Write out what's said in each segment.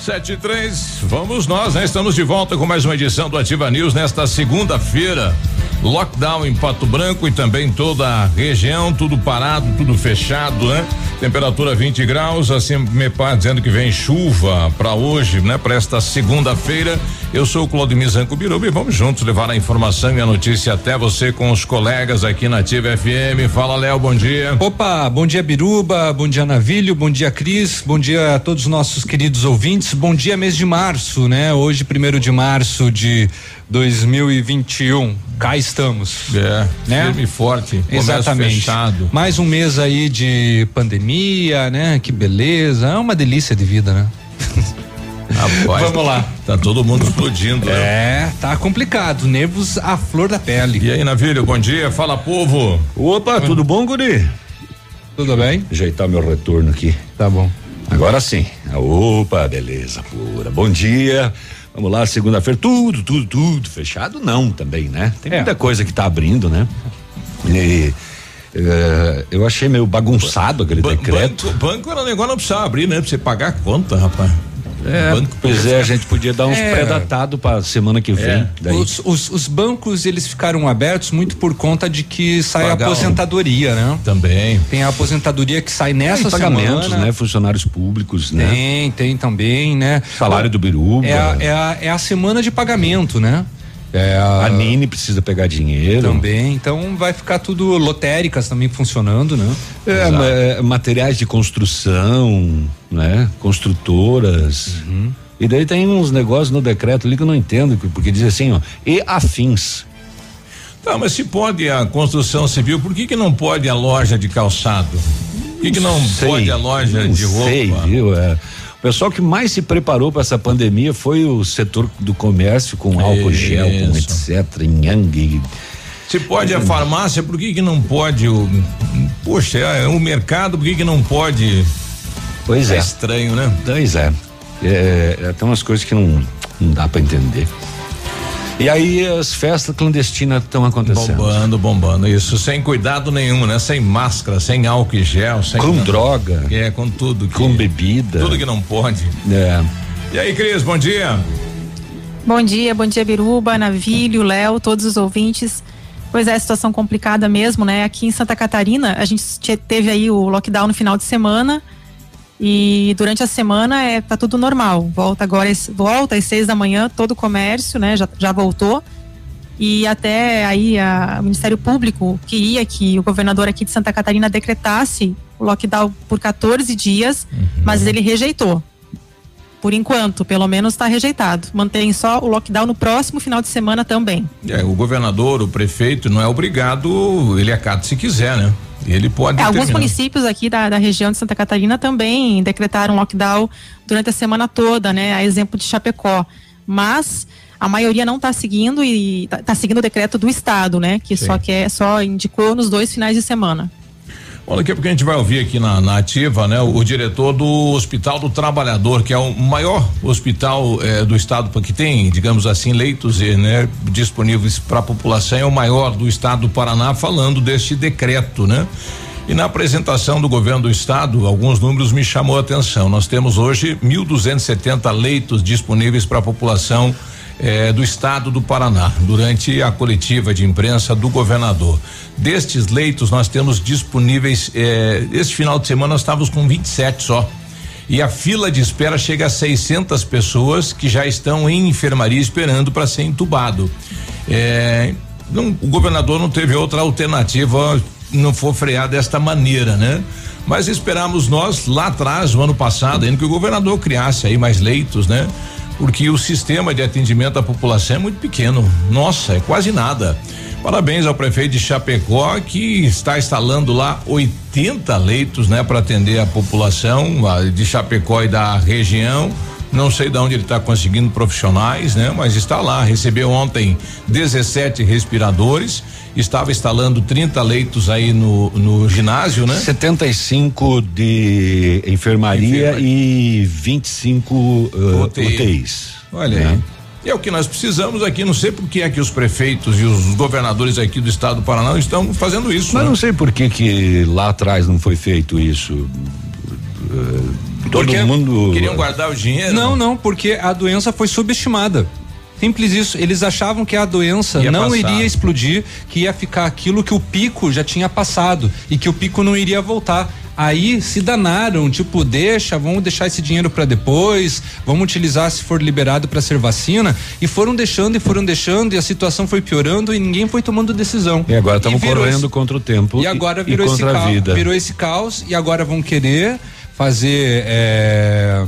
Sete e três, vamos nós, né? Estamos de volta com mais uma edição do Ativa News nesta segunda-feira. Lockdown em Pato Branco e também toda a região, tudo parado, tudo fechado, né? Temperatura 20 graus, assim Mepar dizendo que vem chuva para hoje, né? Para esta segunda-feira. Eu sou o Claudemir Zanco Biruba e vamos juntos levar a informação e a notícia até você com os colegas aqui na Ativa FM. Fala, Léo, bom dia. Opa, bom dia Biruba, bom dia Navilho, bom dia Cris, bom dia a todos os nossos queridos ouvintes. Bom dia mês de março, né? Hoje, primeiro de março de 2021. Cá estamos. É, né? firme e forte. Exatamente. Fechado. Mais um mês aí de pandemia, né? Que beleza. É uma delícia de vida, né? Rapaz, Vamos lá. Tá todo mundo explodindo. Né? É, tá complicado. Nervos à flor da pele. E aí, Navilho, bom dia. Fala, povo. Opa, tudo bom, Guri? Tudo bem? Ajeitar meu retorno aqui. Tá bom. Agora sim. Opa, beleza pura. Bom dia. Vamos lá, segunda-feira, tudo, tudo, tudo fechado não também, né? Tem é. muita coisa que tá abrindo, né? E uh, eu achei meio bagunçado aquele ba decreto. Banco, banco era negócio não precisava abrir, né? Pra você pagar a conta, rapaz. É, banco pois é, a gente podia dar uns é, pré-datados para semana que vem. É. Os, os, os, bancos eles ficaram abertos muito por conta de que sai Pagar a aposentadoria, né? Também. Tem a aposentadoria que sai nessa tem pagamentos, semana. né? Funcionários públicos, né? Tem, tem também, né? Salário do Biruba. É a, é a, é a semana de pagamento, né? É a, a Nini precisa pegar dinheiro. Também, então vai ficar tudo lotéricas também funcionando, né? É, é, materiais de construção, né? Construtoras. Uhum. E daí tem uns negócios no decreto ali que eu não entendo, porque diz assim, ó, e afins. Tá, mas se pode a construção civil, por que que não pode a loja de calçado? Por que que não sei, pode a loja de roupa? Sei, viu? É. O pessoal que mais se preparou para essa pandemia foi o setor do comércio com álcool Isso. gel, com etc, Yang. Se pode a farmácia, por que que não pode o Poxa, é, o mercado, por que que não pode? Pois é. É estranho, né? Pois é. é, é tem umas coisas que não, não dá para entender. E aí as festas clandestinas estão acontecendo. Bombando, bombando, isso, sem cuidado nenhum, né? Sem máscara, sem álcool e gel, sem. Com droga. É, com tudo. Que, com bebida. Tudo que não pode. É. E aí, Cris, bom dia. Bom dia, bom dia, Biruba, Navilho, Léo, todos os ouvintes. Pois é, situação complicada mesmo, né? Aqui em Santa Catarina, a gente teve aí o lockdown no final de semana. E durante a semana é tá tudo normal. Volta agora volta às seis da manhã todo o comércio, né? Já, já voltou. E até aí a, o Ministério Público queria que o governador aqui de Santa Catarina decretasse o lockdown por 14 dias, uhum. mas ele rejeitou. Por enquanto, pelo menos está rejeitado. Mantém só o lockdown no próximo final de semana também. É, o governador, o prefeito, não é obrigado, ele acata se quiser, né? Ele pode. É, alguns municípios aqui da, da, região de Santa Catarina também decretaram lockdown durante a semana toda, né? A exemplo de Chapecó. Mas a maioria não está seguindo e está tá seguindo o decreto do estado, né? Que Sim. só quer, só indicou nos dois finais de semana. Bom, daqui a pouco a gente vai ouvir aqui na, na ativa, né? O, o, diretor do Hospital do Trabalhador, que é o maior hospital eh, do estado, que tem, digamos assim, leitos né, disponíveis para a população, é o maior do estado do Paraná, falando deste decreto, né? E na apresentação do governo do estado, alguns números me chamou a atenção. Nós temos hoje 1.270 leitos disponíveis para a população eh, do estado do Paraná, durante a coletiva de imprensa do governador. Destes leitos, nós temos disponíveis. Eh, este final de semana nós estávamos com 27 só. E a fila de espera chega a 600 pessoas que já estão em enfermaria esperando para ser entubado. É, não, o governador não teve outra alternativa, não for frear desta maneira, né? Mas esperamos nós lá atrás, no ano passado, ainda que o governador criasse aí mais leitos, né? Porque o sistema de atendimento à população é muito pequeno. Nossa, é quase nada. Parabéns ao prefeito de Chapecó que está instalando lá 80 leitos, né, para atender a população de Chapecó e da região. Não sei de onde ele está conseguindo profissionais, né? Mas está lá. Recebeu ontem 17 respiradores. Estava instalando 30 leitos aí no, no ginásio, né? 75 de enfermaria, enfermaria. e 25 uh, UTI. UTIs. Olha né? aí. É o que nós precisamos aqui. Não sei por que é que os prefeitos e os governadores aqui do estado do Paraná estão fazendo isso. Mas né? não sei por que que lá atrás não foi feito isso. Uh, todo porque mundo queriam guardar o dinheiro. Não, não, porque a doença foi subestimada. Simples isso. Eles achavam que a doença ia não passar. iria explodir, que ia ficar aquilo que o pico já tinha passado e que o pico não iria voltar. Aí se danaram, tipo, deixa, vamos deixar esse dinheiro para depois, vamos utilizar se for liberado para ser vacina. E foram deixando e foram deixando, e a situação foi piorando e ninguém foi tomando decisão. E agora estamos correndo esse, contra o tempo. E agora virou, e esse caos, virou esse caos e agora vão querer fazer é,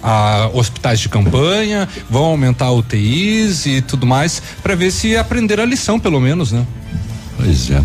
a, hospitais de campanha, vão aumentar UTIs e tudo mais, para ver se aprender a lição, pelo menos, né? Pois é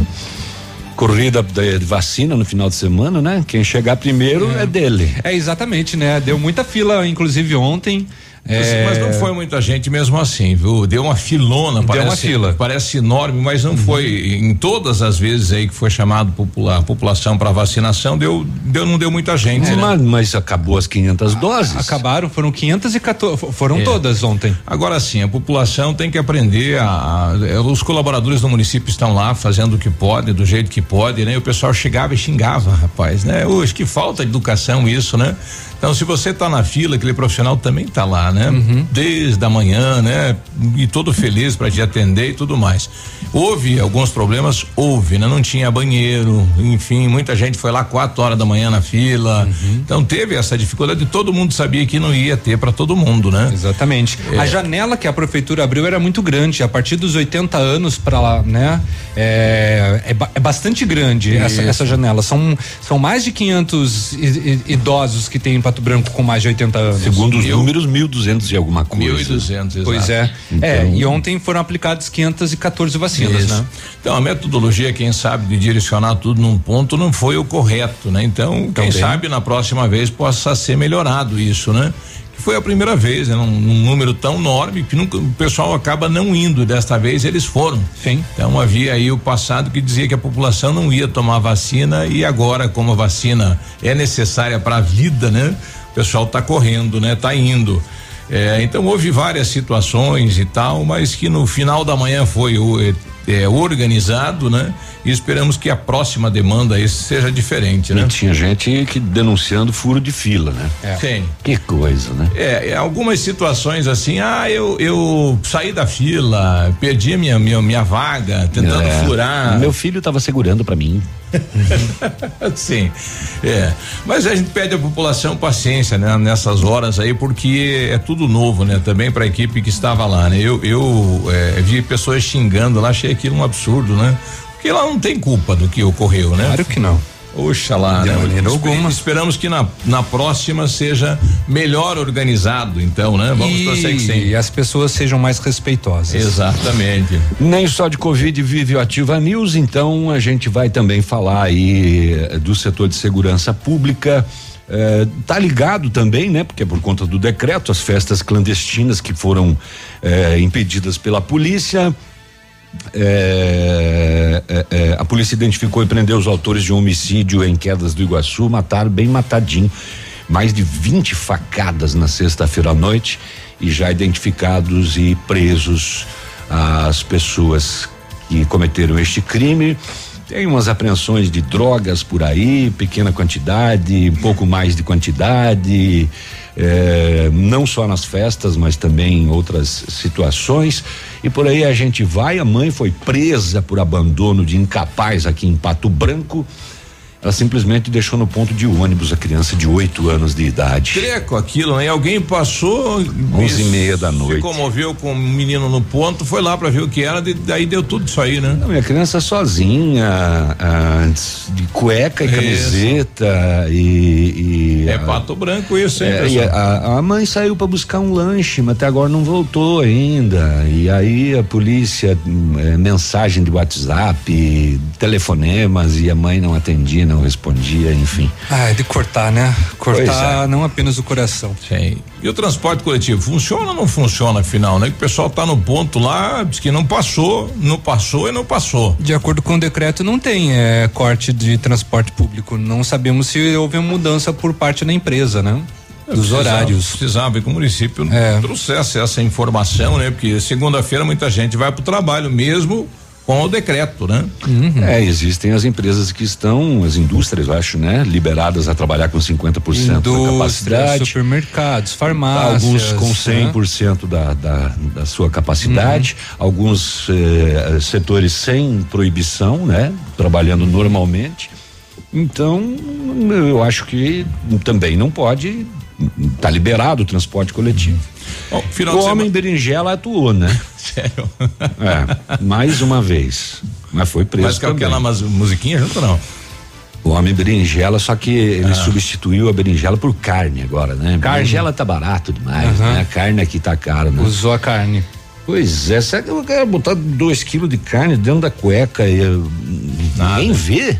corrida de vacina no final de semana, né? Quem chegar primeiro é, é dele. É exatamente, né? Deu muita fila, inclusive ontem. É... Mas não foi muita gente mesmo assim, viu? Deu uma filona, Deu parece, uma fila. parece enorme, mas não uhum. foi em todas as vezes aí que foi chamado popular, a população para vacinação, deu, deu não deu muita gente, é, né? mas, mas, acabou as 500 doses. Acabaram, foram 514, foram é. todas ontem. Agora sim, a população tem que aprender a, a, os colaboradores do município estão lá fazendo o que pode, do jeito que pode, né? E o pessoal chegava e xingava, rapaz, né? Hoje que falta de educação isso, né? Então, se você está na fila, aquele profissional também está lá, né? Uhum. Desde a manhã, né? E todo feliz para te atender e tudo mais. Houve alguns problemas, houve, né? Não tinha banheiro, enfim, muita gente foi lá quatro horas da manhã na fila. Uhum. Então teve essa dificuldade. Todo mundo sabia que não ia ter para todo mundo, né? Exatamente. É. A janela que a prefeitura abriu era muito grande. A partir dos 80 anos para lá, né? É, é, é, bastante grande essa, essa janela. São são mais de 500 idosos que tem para Pato Branco com mais de 80 anos. Segundo os Mil, números, 1.200 e alguma coisa. 1.200, exato. Pois é. Então, é, e ontem foram aplicadas 514 vacinas, isso. né? Então, a metodologia, quem sabe, de direcionar tudo num ponto não foi o correto, né? Então, quem sabe na próxima vez possa ser melhorado isso, né? Foi a primeira vez, né? Num, num, número tão enorme que nunca, o pessoal acaba não indo. Desta vez eles foram. Sim. Então havia aí o passado que dizia que a população não ia tomar vacina e agora, como a vacina é necessária para a vida, né? O pessoal está correndo, né? Tá indo. É, então houve várias situações e tal, mas que no final da manhã foi o é, organizado, né? E esperamos que a próxima demanda seja diferente, né? E tinha gente que denunciando furo de fila, né? É. Tem. Que coisa, né? É, é, algumas situações assim, ah, eu eu saí da fila, perdi minha minha, minha vaga, tentando é. furar. Meu filho estava segurando para mim. Sim, é. Mas a gente pede à população paciência, né? Nessas horas aí, porque é tudo novo, né? Também para a equipe que estava lá, né? Eu, eu é, vi pessoas xingando lá, achei aquilo um absurdo, né? Porque ela não tem culpa do que ocorreu, né? Claro que não. Oxalá, de né? maneira alguma. Esperamos que na, na próxima seja melhor organizado, então, né? Vamos e, torcer que sim. E as pessoas sejam mais respeitosas. Exatamente. Nem só de Covid vive o Ativa News, então a gente vai também falar aí eh, do setor de segurança pública. É, tá ligado também, né? Porque é por conta do decreto, as festas clandestinas que foram é, impedidas pela polícia. É, é, é, a polícia identificou e prendeu os autores de um homicídio em Quedas do Iguaçu, mataram bem matadinho, mais de 20 facadas na sexta-feira à noite e já identificados e presos as pessoas que cometeram este crime. Tem umas apreensões de drogas por aí, pequena quantidade, um pouco mais de quantidade. É, não só nas festas, mas também em outras situações. E por aí a gente vai. A mãe foi presa por abandono de incapaz aqui em Pato Branco. Ela simplesmente deixou no ponto de ônibus a criança de 8 anos de idade. Treco aquilo, né? Alguém passou. Onze e meia da noite. Se comoveu com o um menino no ponto, foi lá para ver o que era, de, daí deu tudo isso aí, né? Não, minha criança sozinha, ah, de cueca e isso. camiseta e, e. é a, pato branco isso, hein, é, e a, a, mãe saiu para buscar um lanche, mas até agora não voltou ainda. E aí a polícia, é, mensagem de WhatsApp, telefonemas e a mãe não atendia, não respondia, enfim. Ah, é de cortar, né? Cortar é. não apenas o coração. Sim. E o transporte coletivo funciona ou não funciona afinal, né? Que o pessoal tá no ponto lá, diz que não passou, não passou e não passou. De acordo com o decreto, não tem é, corte de transporte público. Não sabemos se houve uma mudança por parte da empresa, né? Dos precisava, horários. Precisava que o município é. trouxesse essa informação, né? Porque segunda-feira muita gente vai para o trabalho mesmo com o decreto, né? Uhum. É, existem as empresas que estão, as indústrias, eu acho, né? Liberadas a trabalhar com 50% da capacidade. supermercados, farmácias. Alguns com 100% né? da, da, da sua capacidade, uhum. alguns eh, setores sem proibição, né? Trabalhando normalmente. Então, eu acho que também não pode tá liberado o transporte coletivo. Bom, o homem berinjela atuou, né? Sério? É, mais uma vez. Mas foi preso. Mas com aquela musiquinha junto não? O homem berinjela, só que ele ah. substituiu a berinjela por carne agora, né? Carne. Berinjela tá barato demais, uhum. né? A carne aqui tá cara, né? Usou a carne. Pois é, será que eu quero botar dois quilos de carne dentro da cueca e ninguém vê?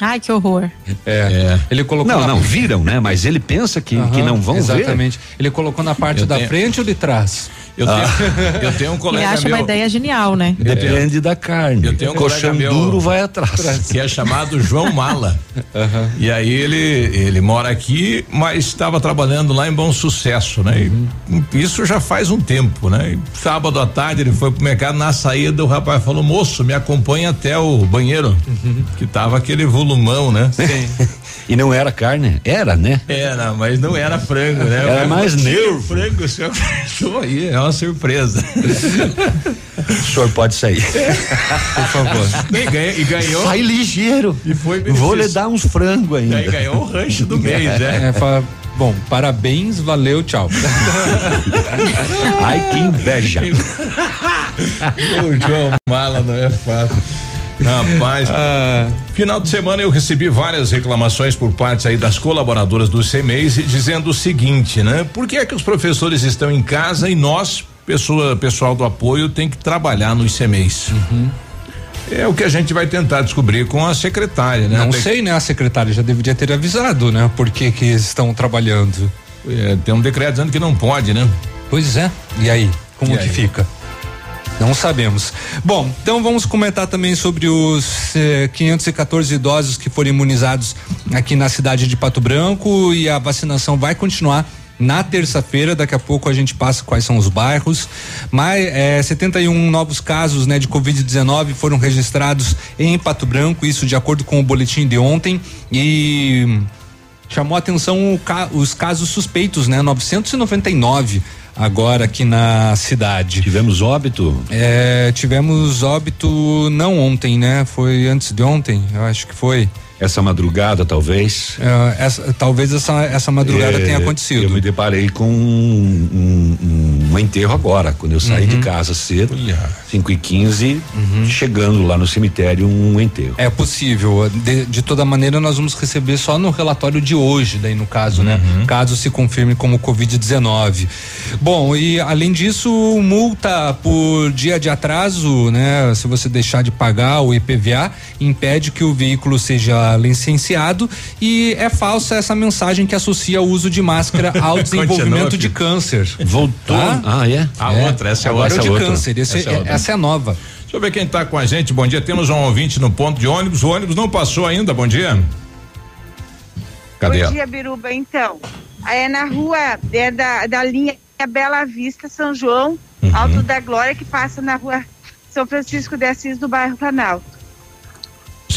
Ai, que horror. É. é. Ele colocou. Não, não, viram, né? Mas ele pensa que, uhum, que não vão exatamente. ver. Exatamente. Ele colocou na parte eu da tenho... frente ou de trás? Eu, ah. tenho, eu tenho um colega Ele acha meu, uma ideia genial, né? Depende da carne. Eu tenho um Colchão duro vai atrás. Que é chamado João Mala. Uhum. E aí ele ele mora aqui, mas estava trabalhando lá em Bom Sucesso, né? Uhum. isso já faz um tempo, né? E sábado à tarde ele foi pro mercado, na saída o rapaz falou, moço, me acompanha até o banheiro, uhum. que tava aquele volumão, né? Sim. E não era carne? Era, né? Era, mas não era frango, né? Era mais nervo. Frango, o senhor aí, é uma surpresa. o senhor pode sair. Por favor. E, ganha, e ganhou. Sai ligeiro. E foi Vou lhe dar uns frangos ainda. E ganhou o rancho do mês, né? É, fala, bom, parabéns, valeu, tchau. Ai, que inveja. o João Mala não é fácil. Rapaz, ah. final de semana eu recebi várias reclamações por parte aí das colaboradoras do CMEIS dizendo o seguinte, né? Por que é que os professores estão em casa e nós, pessoa, pessoal do apoio, tem que trabalhar nos CMEIs? Uhum. É o que a gente vai tentar descobrir com a secretária, né? Não tem sei, né? A secretária já deveria ter avisado, né? Por que que estão trabalhando. É, tem um decreto dizendo que não pode, né? Pois é. E aí? Como e que aí? fica? Não sabemos. Bom, então vamos comentar também sobre os eh, 514 idosos que foram imunizados aqui na cidade de Pato Branco e a vacinação vai continuar na terça-feira. Daqui a pouco a gente passa quais são os bairros. Mas eh, 71 novos casos né, de Covid-19 foram registrados em Pato Branco, isso de acordo com o boletim de ontem. E chamou atenção os casos suspeitos, né? 999 agora aqui na cidade. Tivemos óbito? É, tivemos óbito não ontem, né? Foi antes de ontem, eu acho que foi. Essa madrugada, talvez? É, essa, talvez essa, essa madrugada é, tenha acontecido. Eu me deparei com um, um, um enterro agora, quando eu saí uhum. de casa cedo, 5 e 15 uhum. chegando lá no cemitério um enterro. É possível. De, de, toda maneira, nós vamos receber só no relatório de hoje, daí no caso, né? uhum. né? Caso se confirme como Covid-19. Bom, e além disso, multa por dia de atraso, né? Se você deixar de pagar o IPVA, impede que o veículo seja licenciado e é falsa essa mensagem que associa o uso de máscara ao desenvolvimento de câncer. Voltou? Tá? Ah, é? A é. outra, essa é a outra. Agora é de câncer, esse, essa, é, é essa é nova. Deixa eu ver quem está com a gente. Bom dia. Temos um ouvinte no ponto de ônibus. O ônibus não passou ainda. Bom dia. Cadê? Bom dia, Biruba. Então, é na rua é da, da linha Bela Vista, São João, uhum. Alto da Glória, que passa na rua São Francisco de Assis, do bairro Planalto.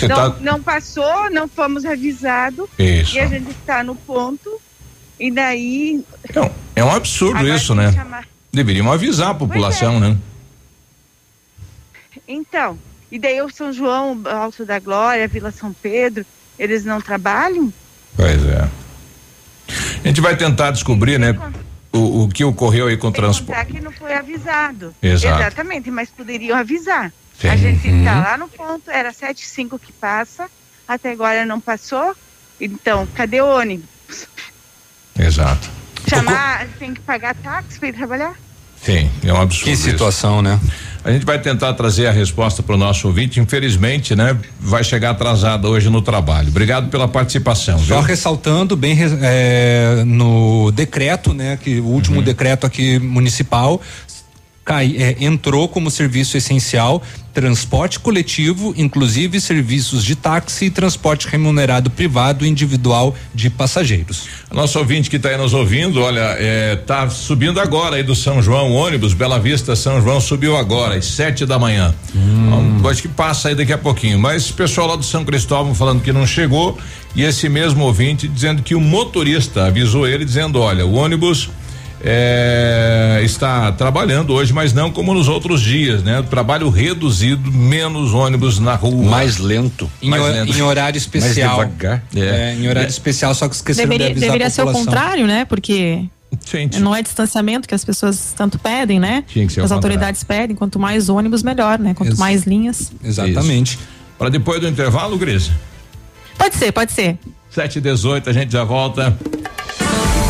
Não, tá... não passou, não fomos avisados. Isso. E a gente está no ponto E daí. Não, é um absurdo isso, né? Chamar... Deveriam avisar a população, é. né? Então, e daí o São João, Alto da Glória, Vila São Pedro, eles não trabalham? Pois é. A gente vai tentar descobrir, né? O, o que ocorreu aí com o transporte. que não foi avisado. Exato. Exatamente, mas poderiam avisar. Sim. A gente está uhum. lá no ponto, era sete cinco que passa, até agora não passou. Então, cadê o ônibus? Exato. Chamar, tem que pagar táxi para ir trabalhar? Sim, é um absurdo. Que situação, isso. né? A gente vai tentar trazer a resposta para o nosso ouvinte. Infelizmente, né, vai chegar atrasada hoje no trabalho. Obrigado pela participação. Só viu? ressaltando bem é, no decreto, né, que o último uhum. decreto aqui municipal cai, é, entrou como serviço essencial transporte coletivo, inclusive serviços de táxi e transporte remunerado privado individual de passageiros. Nosso ouvinte que está aí nos ouvindo, olha, é, tá subindo agora aí do São João, ônibus Bela Vista São João subiu agora às sete da manhã. Hum. Acho que passa aí daqui a pouquinho, mas pessoal lá do São Cristóvão falando que não chegou e esse mesmo ouvinte dizendo que o motorista avisou ele dizendo, olha, o ônibus é, está trabalhando hoje, mas não como nos outros dias, né? Trabalho reduzido, menos ônibus na rua. Mais lento. Em, mais lento. em horário especial. Mais devagar. É. é em horário é. especial, só que esqueceram deveria, de avisar Deveria ser o contrário, né? Porque Gente. Não é distanciamento que as pessoas tanto pedem, né? Tinha que ser as autoridades pedem, quanto mais ônibus, melhor, né? Quanto Ex mais linhas. Exatamente. Para depois do intervalo, Gris? Pode ser, pode ser. 7 e 18 a gente já volta.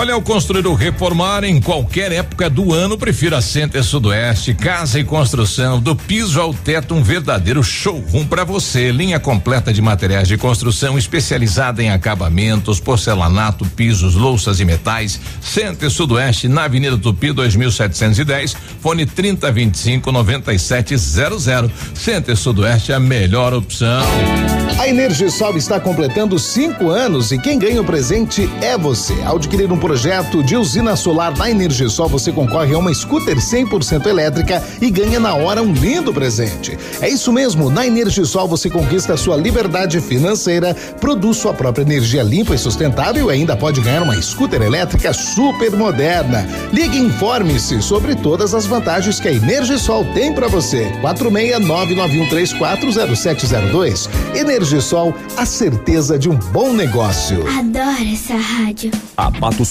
Olha, ao construir ou reformar em qualquer época do ano, prefira Center Sudoeste, casa e construção, do piso ao teto, um verdadeiro showroom para você. Linha completa de materiais de construção especializada em acabamentos, porcelanato, pisos, louças e metais. Center Sudoeste, na Avenida Tupi, 2710, fone 3025 9700. Center Sudoeste, a melhor opção. A Energisol está completando cinco anos e quem ganha o presente é você. Ao adquirir um projeto de usina solar na Energisol, você concorre a uma scooter 100% elétrica e ganha na hora um lindo presente. É isso mesmo, na Energisol você conquista a sua liberdade financeira, produz sua própria energia limpa e sustentável e ainda pode ganhar uma scooter elétrica super moderna. Ligue e informe-se sobre todas as vantagens que a Energisol tem para você. 46991340702. Energisol, a certeza de um bom negócio. Adoro essa rádio. A Pato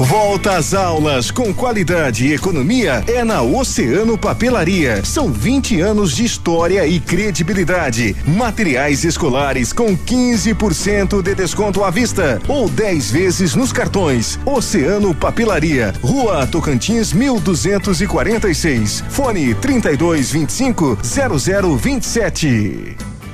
Volta às aulas com qualidade e economia é na Oceano Papelaria. São 20 anos de história e credibilidade. Materiais escolares com 15% de desconto à vista ou 10 vezes nos cartões. Oceano Papelaria, Rua Tocantins 1246. Fone 3225 0027.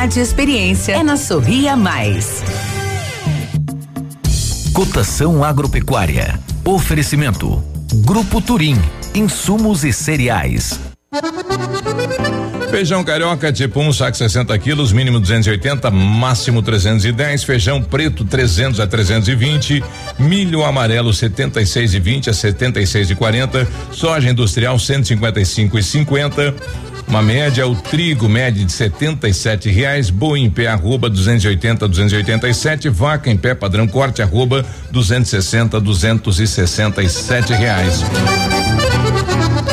qualidade e experiência é na Sorria Mais. Cotação agropecuária. Oferecimento. Grupo Turim. Insumos e cereais. Feijão carioca tipo 1, um, saco 60 quilos, mínimo 280, máximo 310. Feijão preto 300 a 320. Milho amarelo 76 e 20 a 76 e 40. Soja industrial 155 e 50. Uma média, o trigo médio de setenta e sete reais, boi em pé arroba 280 287, vaca em pé padrão corte arroba 260 267 reais.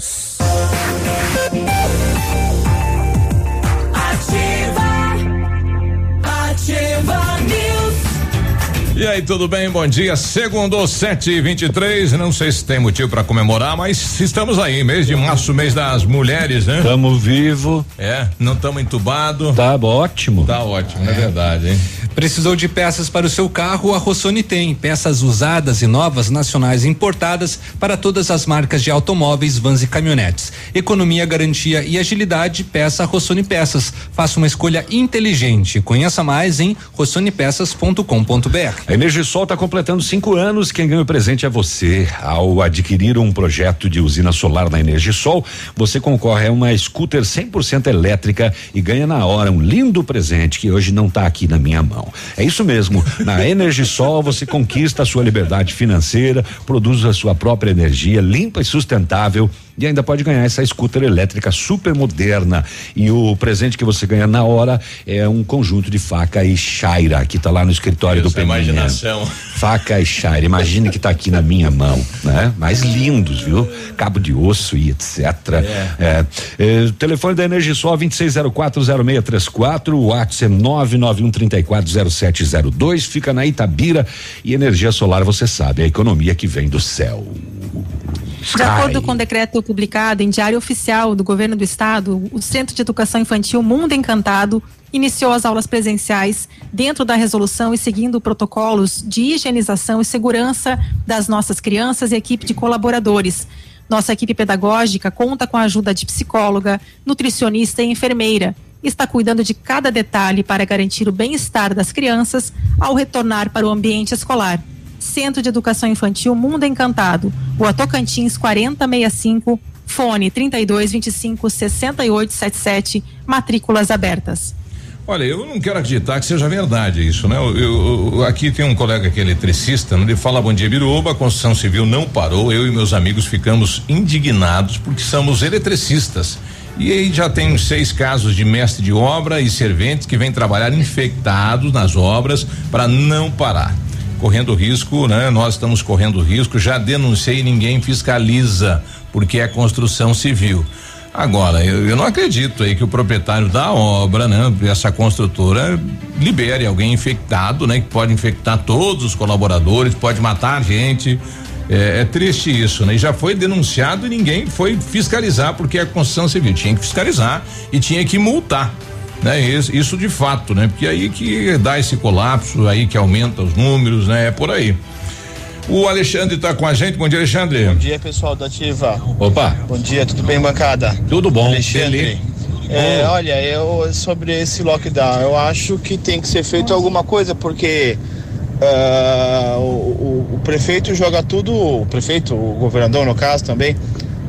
News. E aí, tudo bem? Bom dia. Segundo 7 e 23 Não sei se tem motivo para comemorar, mas estamos aí, mês de março, mês das mulheres, né? Estamos vivo. É, não estamos entubados. Tá ótimo. Tá ótimo, é. é verdade, hein? Precisou de peças para o seu carro? A Rossoni tem. Peças usadas e novas nacionais importadas para todas as marcas de automóveis, vans e caminhonetes. Economia, garantia e agilidade. Peça Rossoni Peças. Faça uma escolha inteligente. Conheça mais em rossonepeças.com.br. A Energisol está completando cinco anos. Quem ganha o presente é você. Ao adquirir um projeto de usina solar na Energisol, você concorre a uma scooter 100% elétrica e ganha na hora um lindo presente que hoje não está aqui na minha mão. É isso mesmo. Na Energisol você conquista a sua liberdade financeira, produz a sua própria energia limpa e sustentável e ainda pode ganhar essa scooter elétrica super moderna. E o presente que você ganha na hora é um conjunto de faca e chaira que está lá no escritório Deus do PMN. imaginação. Faca e chaira. Imagine que está aqui na minha mão, né? Mais lindos, viu? Cabo de osso e etc. É. É. É, telefone da Energisol 26040634, o WhatsApp é 991340702, fica na Itabira e energia solar, você sabe, é a economia que vem do céu. De acordo com o decreto publicado em Diário Oficial do Governo do Estado, o Centro de Educação Infantil Mundo Encantado iniciou as aulas presenciais dentro da resolução e seguindo protocolos de higienização e segurança das nossas crianças e equipe de colaboradores. Nossa equipe pedagógica conta com a ajuda de psicóloga, nutricionista e enfermeira. Está cuidando de cada detalhe para garantir o bem-estar das crianças ao retornar para o ambiente escolar. Centro de Educação Infantil Mundo Encantado, Rua Tocantins 4065, fone 3225 6877, matrículas abertas. Olha, eu não quero acreditar que seja verdade isso, né? Eu, eu, aqui tem um colega que é eletricista, né? ele fala bom dia Biruba, a construção civil não parou, eu e meus amigos ficamos indignados porque somos eletricistas. E aí já tem seis casos de mestre de obra e serventes que vêm trabalhar infectados nas obras para não parar correndo risco, né? Nós estamos correndo risco, já denunciei, ninguém fiscaliza, porque é construção civil. Agora, eu, eu, não acredito aí que o proprietário da obra, né, essa construtora, libere alguém infectado, né, que pode infectar todos os colaboradores, pode matar gente. É, é, triste isso, né? E já foi denunciado e ninguém foi fiscalizar, porque a construção civil tinha que fiscalizar e tinha que multar né? Isso, isso de fato, né? Porque aí que dá esse colapso, aí que aumenta os números, né? É por aí. O Alexandre está com a gente. Bom dia, Alexandre. Bom dia, pessoal da Ativa. Opa. Bom dia, tudo bem, bancada? Tudo bom. Alexandre. É, olha, eu sobre esse lockdown, eu acho que tem que ser feito alguma coisa, porque uh, o, o, o, prefeito joga tudo, o prefeito, o governador no caso também,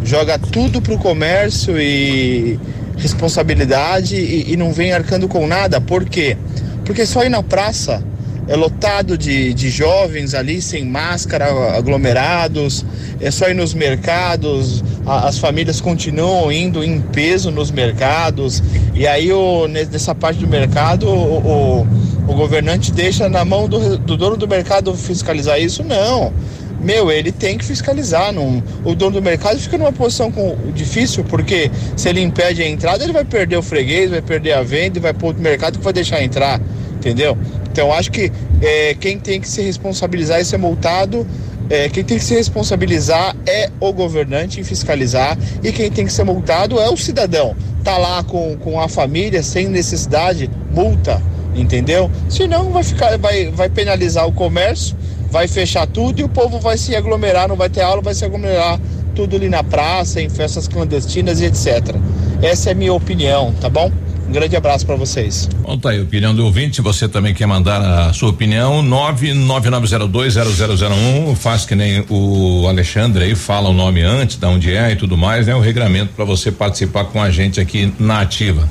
joga tudo pro comércio e responsabilidade e, e não vem arcando com nada. Por quê? Porque só ir na praça é lotado de, de jovens ali sem máscara, aglomerados, é só ir nos mercados, a, as famílias continuam indo em peso nos mercados, e aí o, nessa parte do mercado o, o, o governante deixa na mão do, do dono do mercado fiscalizar isso? Não meu, ele tem que fiscalizar. Não, o dono do mercado fica numa posição com, difícil, porque se ele impede a entrada, ele vai perder o freguês, vai perder a venda e vai para outro mercado que vai deixar entrar, entendeu? Então acho que é, quem tem que se responsabilizar e ser multado É, quem tem que se responsabilizar é o governante em fiscalizar e quem tem que ser multado é o cidadão. Tá lá com, com a família sem necessidade, multa, entendeu? Senão vai ficar, vai, vai penalizar o comércio, vai fechar tudo e o povo vai se aglomerar, não vai ter aula, vai se aglomerar tudo ali na praça, em festas clandestinas e etc. Essa é a minha opinião, tá bom? Um grande abraço para vocês. Bom, tá aí, opinião do ouvinte. Você também quer mandar a sua opinião, 999020001. Faz que nem o Alexandre aí, fala o nome antes, da onde é e tudo mais, né? O regramento para você participar com a gente aqui na Ativa.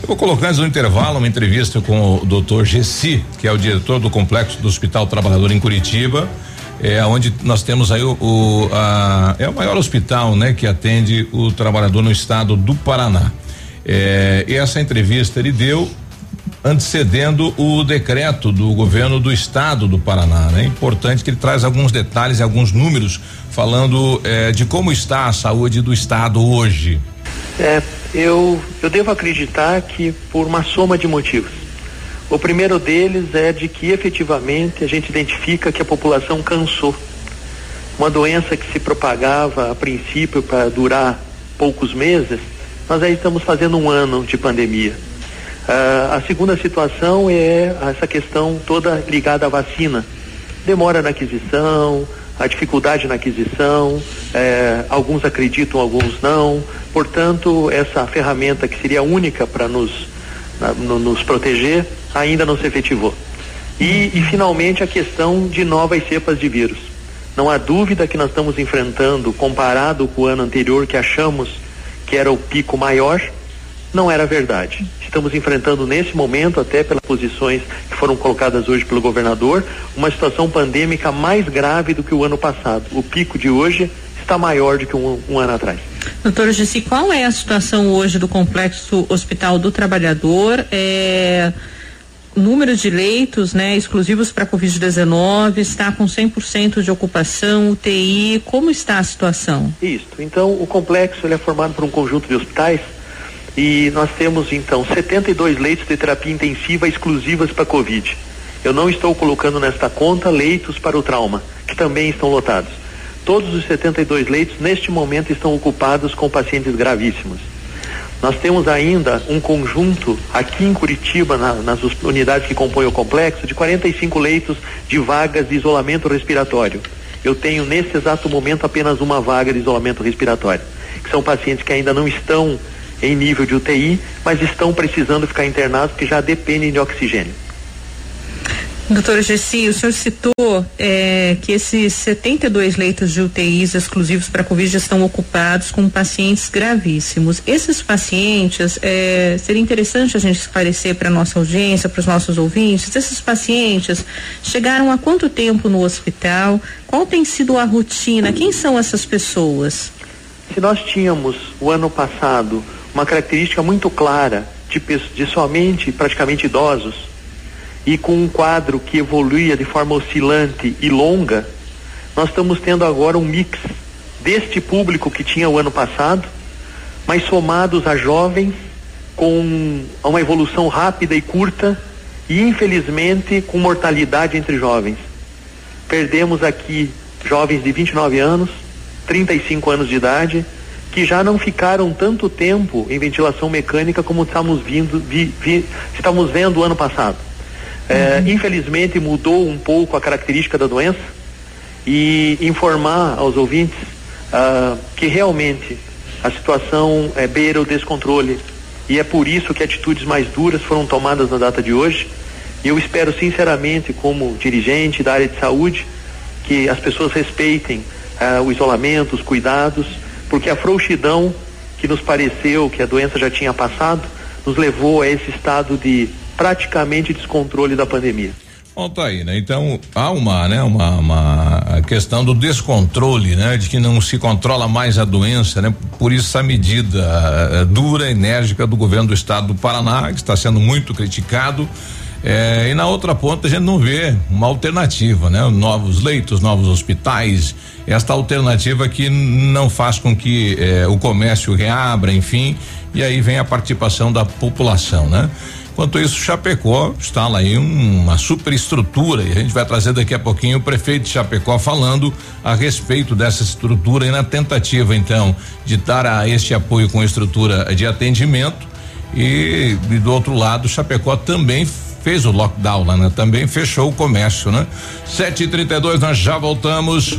Eu vou colocar antes do intervalo uma entrevista com o Dr. Gessi, que é o diretor do complexo do Hospital Trabalhador em Curitiba é onde nós temos aí o, o a, é o maior hospital, né, que atende o trabalhador no estado do Paraná. É, e essa entrevista ele deu antecedendo o decreto do governo do estado do Paraná. É né? importante que ele traz alguns detalhes e alguns números falando é, de como está a saúde do estado hoje. É, eu, eu devo acreditar que por uma soma de motivos. O primeiro deles é de que efetivamente a gente identifica que a população cansou. Uma doença que se propagava a princípio para durar poucos meses, nós aí estamos fazendo um ano de pandemia. Uh, a segunda situação é essa questão toda ligada à vacina. Demora na aquisição, a dificuldade na aquisição, eh, alguns acreditam, alguns não. Portanto, essa ferramenta que seria única para nos, no, nos proteger ainda não se efetivou. E, e, finalmente, a questão de novas cepas de vírus. Não há dúvida que nós estamos enfrentando, comparado com o ano anterior, que achamos que era o pico maior, não era verdade. Estamos enfrentando nesse momento, até pelas posições que foram colocadas hoje pelo governador, uma situação pandêmica mais grave do que o ano passado. O pico de hoje está maior do que um, um ano atrás. Doutor Gessi, qual é a situação hoje do complexo Hospital do Trabalhador? É número de leitos, né, exclusivos para Covid-19, está com 100% de ocupação, UTI, como está a situação? Isso. Então, o complexo ele é formado por um conjunto de hospitais e nós temos então 72 leitos de terapia intensiva exclusivas para Covid. Eu não estou colocando nesta conta leitos para o trauma, que também estão lotados. Todos os 72 leitos neste momento estão ocupados com pacientes gravíssimos. Nós temos ainda um conjunto aqui em Curitiba, na, nas unidades que compõem o complexo, de 45 leitos de vagas de isolamento respiratório. Eu tenho nesse exato momento apenas uma vaga de isolamento respiratório, que são pacientes que ainda não estão em nível de UTI, mas estão precisando ficar internados porque já dependem de oxigênio. Doutora Gessi, o senhor citou é, que esses 72 leitos de UTIs exclusivos para Covid estão ocupados com pacientes gravíssimos. Esses pacientes, é, seria interessante a gente esclarecer para a nossa audiência, para os nossos ouvintes, esses pacientes chegaram há quanto tempo no hospital? Qual tem sido a rotina? Quem são essas pessoas? Se nós tínhamos o ano passado uma característica muito clara de, de somente praticamente idosos, e com um quadro que evoluía de forma oscilante e longa, nós estamos tendo agora um mix deste público que tinha o ano passado, mas somados a jovens com uma evolução rápida e curta e infelizmente com mortalidade entre jovens. Perdemos aqui jovens de 29 anos, 35 anos de idade, que já não ficaram tanto tempo em ventilação mecânica como estamos vindo, vi, vi, estamos vendo o ano passado. É, uhum. Infelizmente mudou um pouco a característica da doença e informar aos ouvintes uh, que realmente a situação é beira o descontrole e é por isso que atitudes mais duras foram tomadas na data de hoje. E eu espero sinceramente, como dirigente da área de saúde, que as pessoas respeitem uh, o isolamento, os cuidados, porque a frouxidão que nos pareceu que a doença já tinha passado nos levou a esse estado de praticamente descontrole da pandemia. Bom, tá aí, né? Então há uma, né? Uma, uma questão do descontrole, né? De que não se controla mais a doença, né? Por isso essa medida uh, dura, enérgica do governo do estado do Paraná, que está sendo muito criticado. Eh, e na outra ponta a gente não vê uma alternativa, né? Novos leitos, novos hospitais, esta alternativa que não faz com que eh, o comércio reabra, enfim, e aí vem a participação da população, né? Enquanto isso, Chapecó instala aí uma superestrutura e a gente vai trazer daqui a pouquinho o prefeito de Chapecó falando a respeito dessa estrutura e na tentativa então de dar a este apoio com estrutura de atendimento e, e do outro lado, Chapecó também fez o lockdown lá, né? Também fechou o comércio, né? Sete e trinta e dois, nós já voltamos.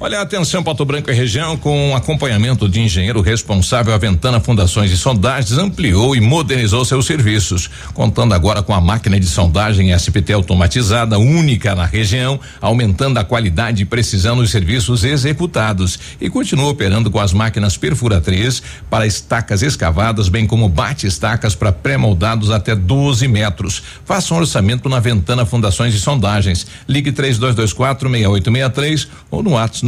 Olha, atenção Pato Branco e região, com acompanhamento de engenheiro responsável, a Ventana Fundações e Sondagens ampliou e modernizou seus serviços, contando agora com a máquina de sondagem SPT automatizada única na região, aumentando a qualidade e precisão dos serviços executados e continua operando com as máquinas perfuratriz para estacas escavadas, bem como bate-estacas para pré-moldados até 12 metros. Faça um orçamento na Ventana Fundações e Sondagens. Ligue 3224 6863 ou no WhatsApp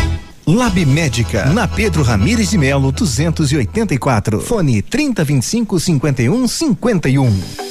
Lab Médica, na Pedro Ramires de Melo, 284. Fone 3025 51 51.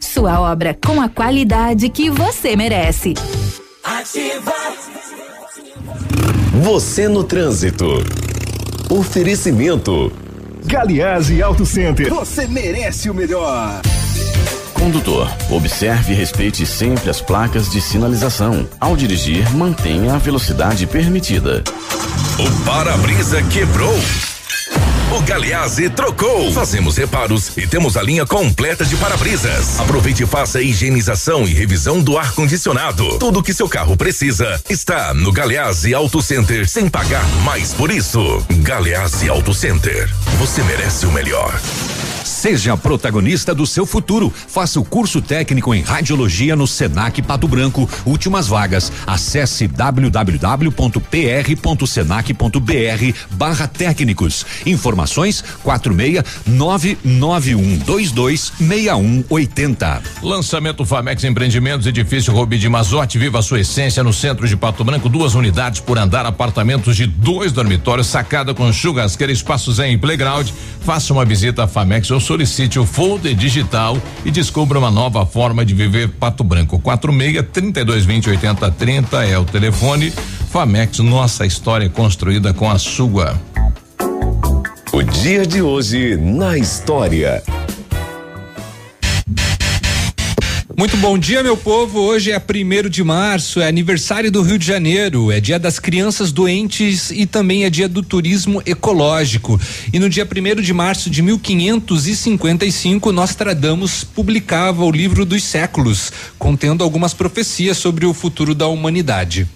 Sua obra com a qualidade que você merece. Ativa. Você no trânsito. Oferecimento. Galiase Auto Center. Você merece o melhor. Condutor, observe e respeite sempre as placas de sinalização. Ao dirigir, mantenha a velocidade permitida. O para-brisa quebrou. O Galeazzi trocou. Fazemos reparos e temos a linha completa de para-brisas. Aproveite e faça a higienização e revisão do ar-condicionado. Tudo que seu carro precisa está no Galeazzi Auto Center sem pagar mais por isso. Galeazzi Auto Center. Você merece o melhor. Seja protagonista do seu futuro. Faça o curso técnico em radiologia no Senac Pato Branco. Últimas vagas. Acesse www.pr.senac.br barra técnicos. Informações quatro meia nove nove um dois dois meia um oitenta. Lançamento Famex Empreendimentos, edifício Robi de Mazote, viva a sua essência no centro de Pato Branco, duas unidades por andar, apartamentos de dois dormitórios, sacada com churrasqueira, espaços em playground. Faça uma visita à Famex ou solicite o folder digital e descubra uma nova forma de viver Pato Branco. 46 32 20 80 30 é o telefone. Famex, nossa história construída com a sua. O dia de hoje na história. Muito bom dia, meu povo. Hoje é primeiro de março, é aniversário do Rio de Janeiro, é dia das crianças doentes e também é dia do turismo ecológico. E no dia primeiro de março de 1555, Nostradamus publicava o livro dos séculos, contendo algumas profecias sobre o futuro da humanidade.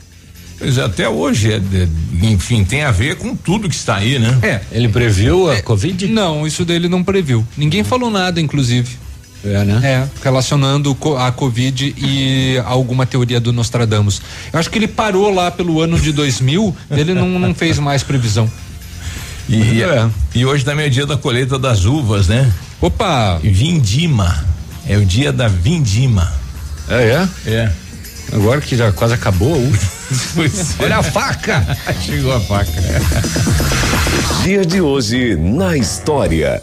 Pois é, até hoje, é, é, enfim, tem a ver com tudo que está aí, né? É. Ele previu a é, Covid? Não, isso dele não previu. Ninguém falou nada, inclusive. É, né? É, relacionando a Covid e alguma teoria do Nostradamus. Eu acho que ele parou lá pelo ano de 2000, ele não, não fez mais previsão. E, é. e hoje também é o dia da colheita das uvas, né? Opa! Vindima. É o dia da vindima. É, é? É. Agora que já quase acabou a uva. Olha a faca! Chegou a faca. Dia de hoje na história.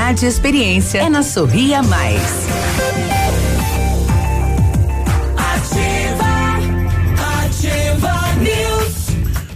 e experiência. É na Sorria Mais.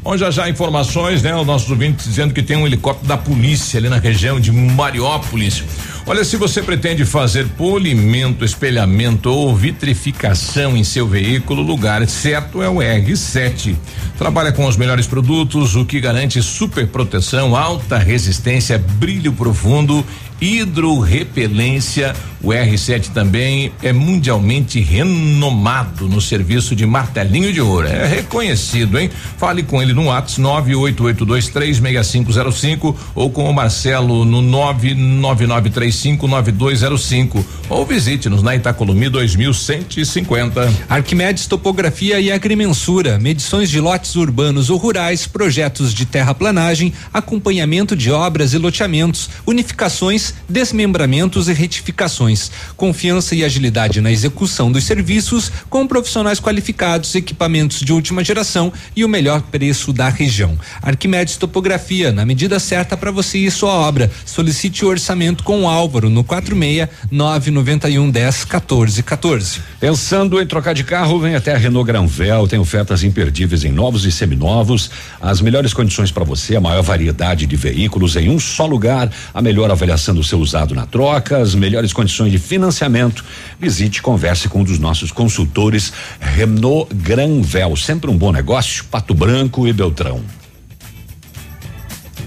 Bom, já já informações, né? Os nossos ouvintes dizendo que tem um helicóptero da polícia ali na região de Mariópolis. Olha, se você pretende fazer polimento, espelhamento ou vitrificação em seu veículo, o lugar certo é o R7. Trabalha com os melhores produtos, o que garante super proteção, alta resistência, brilho profundo hidrorrepelência. O R7 também é mundialmente renomado no serviço de martelinho de ouro. É reconhecido, hein? Fale com ele no WhatsApp 988236505 ou com o Marcelo no 999359205 ou visite-nos na Itacolomi 2150. Arquimedes Topografia e Agrimensura, medições de lotes urbanos ou rurais, projetos de terraplanagem, acompanhamento de obras e loteamentos, unificações, desmembramentos e retificações. Confiança e agilidade na execução dos serviços com profissionais qualificados, equipamentos de última geração e o melhor preço da região. Arquimedes Topografia, na medida certa para você e sua obra. Solicite o orçamento com o Álvaro no 46 991 10 14 14. Pensando em trocar de carro, vem até a Renault Granvel, tem ofertas imperdíveis em novos e seminovos, as melhores condições para você, a maior variedade de veículos em um só lugar, a melhor avaliação do seu usado na troca, as melhores condições de financiamento. Visite, converse com um dos nossos consultores Renault Granvel, sempre um bom negócio, Pato Branco e Beltrão.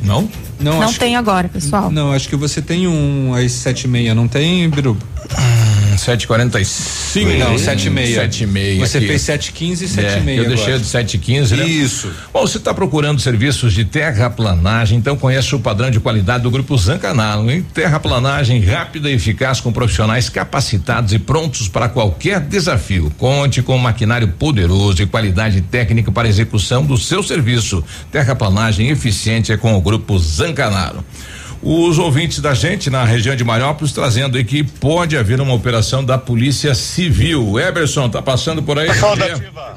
Não? Não, acho tem agora, pessoal. Não, acho que você tem um às sete e meia, não tem, Biruba? Sete quarenta e cinco. Não, sete e meia. Sete e meia. Você aqui. fez sete quinze e sete É, e meia Eu agora. deixei de 7 e 15, né? Isso. Bom, você está procurando serviços de terraplanagem, então conheça o padrão de qualidade do Grupo Zancanalo, hein? Terraplanagem rápida e eficaz com profissionais capacitados e prontos para qualquer desafio. Conte com um maquinário poderoso e qualidade técnica para execução do seu serviço. Terraplanagem eficiente é com o Grupo Zancanaro. Os ouvintes da gente na região de Mariópolis trazendo aí que pode haver uma operação da Polícia Civil. Eberson, tá passando por aí? Ativa.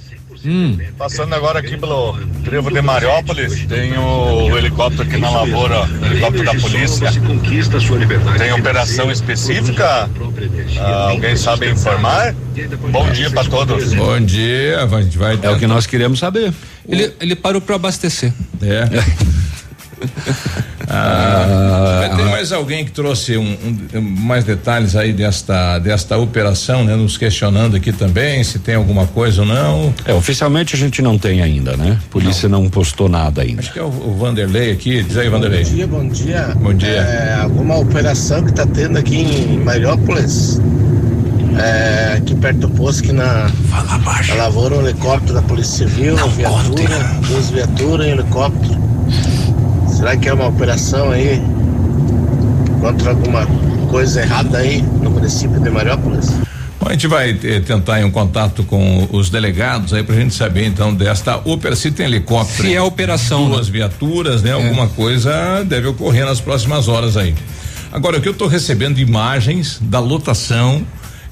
Passando agora aqui pelo trevo de Mariópolis, tem o helicóptero aqui na lavoura, o helicóptero da polícia. Tem operação específica? Ah, alguém sabe informar? Bom dia para todos. Bom dia, a gente vai. É o que nós queremos saber. Ele, ele parou para abastecer. É. Ah, tem mais alguém que trouxe um, um- mais detalhes aí desta desta operação, né? Nos questionando aqui também se tem alguma coisa ou não. É, oficialmente a gente não tem ainda, né? Polícia não, postou nada ainda. Acho que é o, o Vanderlei aqui. Diz aí, Vanderlei. Bom dia, bom dia. Bom dia. É, alguma operação que está tendo aqui em Mariópolis, é, aqui perto do posto, que na, na lavoura, um helicóptero da Polícia Civil, uma viatura, duas viaturas e um helicóptero. Será que é uma operação aí contra alguma coisa errada aí no município de Mariópolis? Bom, a gente vai eh, tentar em um contato com os delegados aí pra gente saber então desta operação. Se tem helicóptero. Se é operação, Duas viaturas, né? Alguma coisa deve ocorrer nas próximas horas aí. Agora, o que eu tô recebendo imagens da lotação.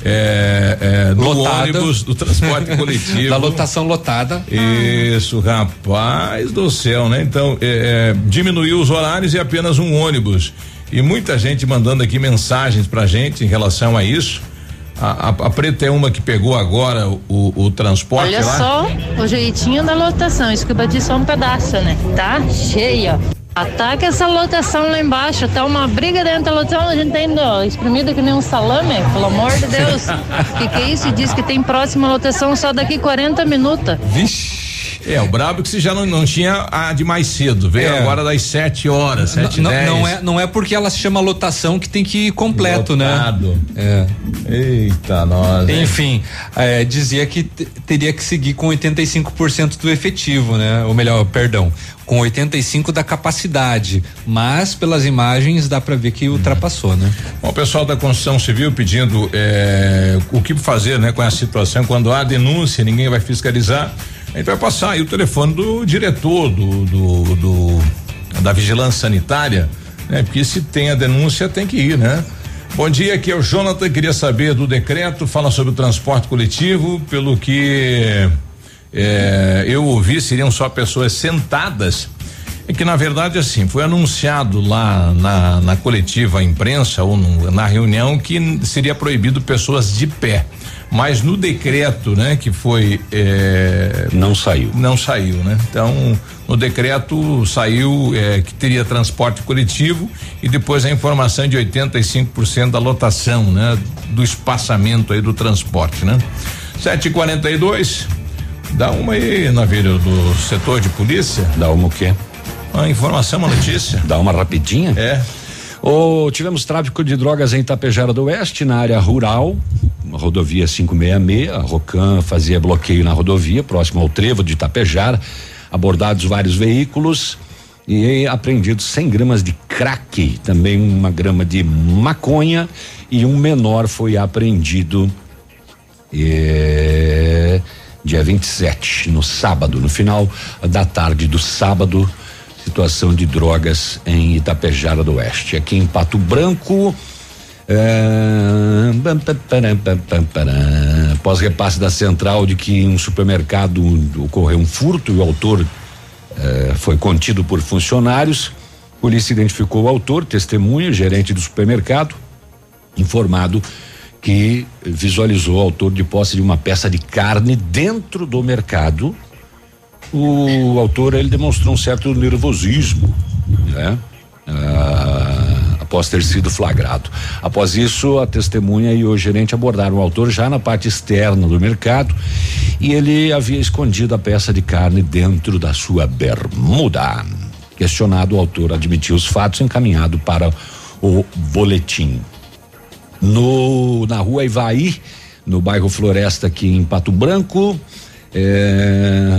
É, é, do Lotada. ônibus, do transporte coletivo. Da lotação lotada. Isso, rapaz do céu, né? Então, é, é, diminuiu os horários e apenas um ônibus. E muita gente mandando aqui mensagens pra gente em relação a isso. A, a, a preta é uma que pegou agora o, o transporte Olha lá. só o jeitinho da lotação. Isso que eu bati só um pedaço, né? Tá cheia. Ataca essa lotação lá embaixo. Tá uma briga dentro da lotação. A gente tá indo espremido que nem um salame. Pelo amor de Deus. que que é isso? Diz que tem próxima lotação só daqui 40 minutos. Vixe. É, o brabo é que você já não, não tinha a de mais cedo, veio É. agora das 7 horas, sete não, dez. não é, não é porque ela se chama lotação que tem que ir completo, Lotado. né? É. Eita, nós. Enfim, é, dizia que te- teria que seguir com 85% do efetivo, né? Ou melhor, perdão, com 85 da capacidade, mas pelas imagens dá para ver que ultrapassou, né? Bom, o pessoal da construção civil pedindo eh, o que fazer, né, com essa situação quando há denúncia, ninguém vai fiscalizar. A gente vai passar aí o telefone do diretor do, do, do- da vigilância sanitária, né? Porque se tem a denúncia tem que ir, né? Bom dia, aqui é o Jonathan, queria saber do decreto, fala sobre o transporte coletivo, pelo que eh, eu ouvi, seriam só pessoas sentadas. É que na verdade assim, foi anunciado lá na, na coletiva imprensa ou no- na reunião que seria proibido pessoas de pé. Mas no decreto, né, que foi eh, não saiu. Não saiu, né? Então, no decreto saiu eh, que teria transporte coletivo e depois a informação de 85% da lotação, né, do espaçamento aí do transporte, né? 7:42 Dá uma aí, Navírio, do setor de polícia. Dá uma o quê? Uma informação, uma notícia. Dá uma rapidinha? É. O, tivemos tráfico de drogas em Itapejara do Oeste, na área rural, rodovia 566. A Rocan fazia bloqueio na rodovia, próximo ao trevo de Itapejara. Abordados vários veículos e apreendidos 100 gramas de crack, também uma grama de maconha e um menor foi apreendido eh, dia 27, no sábado, no final da tarde do sábado, situação de drogas em Itapejara do Oeste. Aqui em Pato Branco, param. após repasse da central de que um supermercado ocorreu um furto e o autor eh, foi contido por funcionários. Polícia identificou o autor, testemunha, gerente do supermercado, informado que visualizou o autor de posse de uma peça de carne dentro do mercado. O autor ele demonstrou um certo nervosismo, né? Ah, após ter sido flagrado. Após isso, a testemunha e o gerente abordaram o autor já na parte externa do mercado e ele havia escondido a peça de carne dentro da sua bermuda. Questionado, o autor admitiu os fatos encaminhado para o boletim no na rua Ivaí, no bairro Floresta aqui em Pato Branco. É,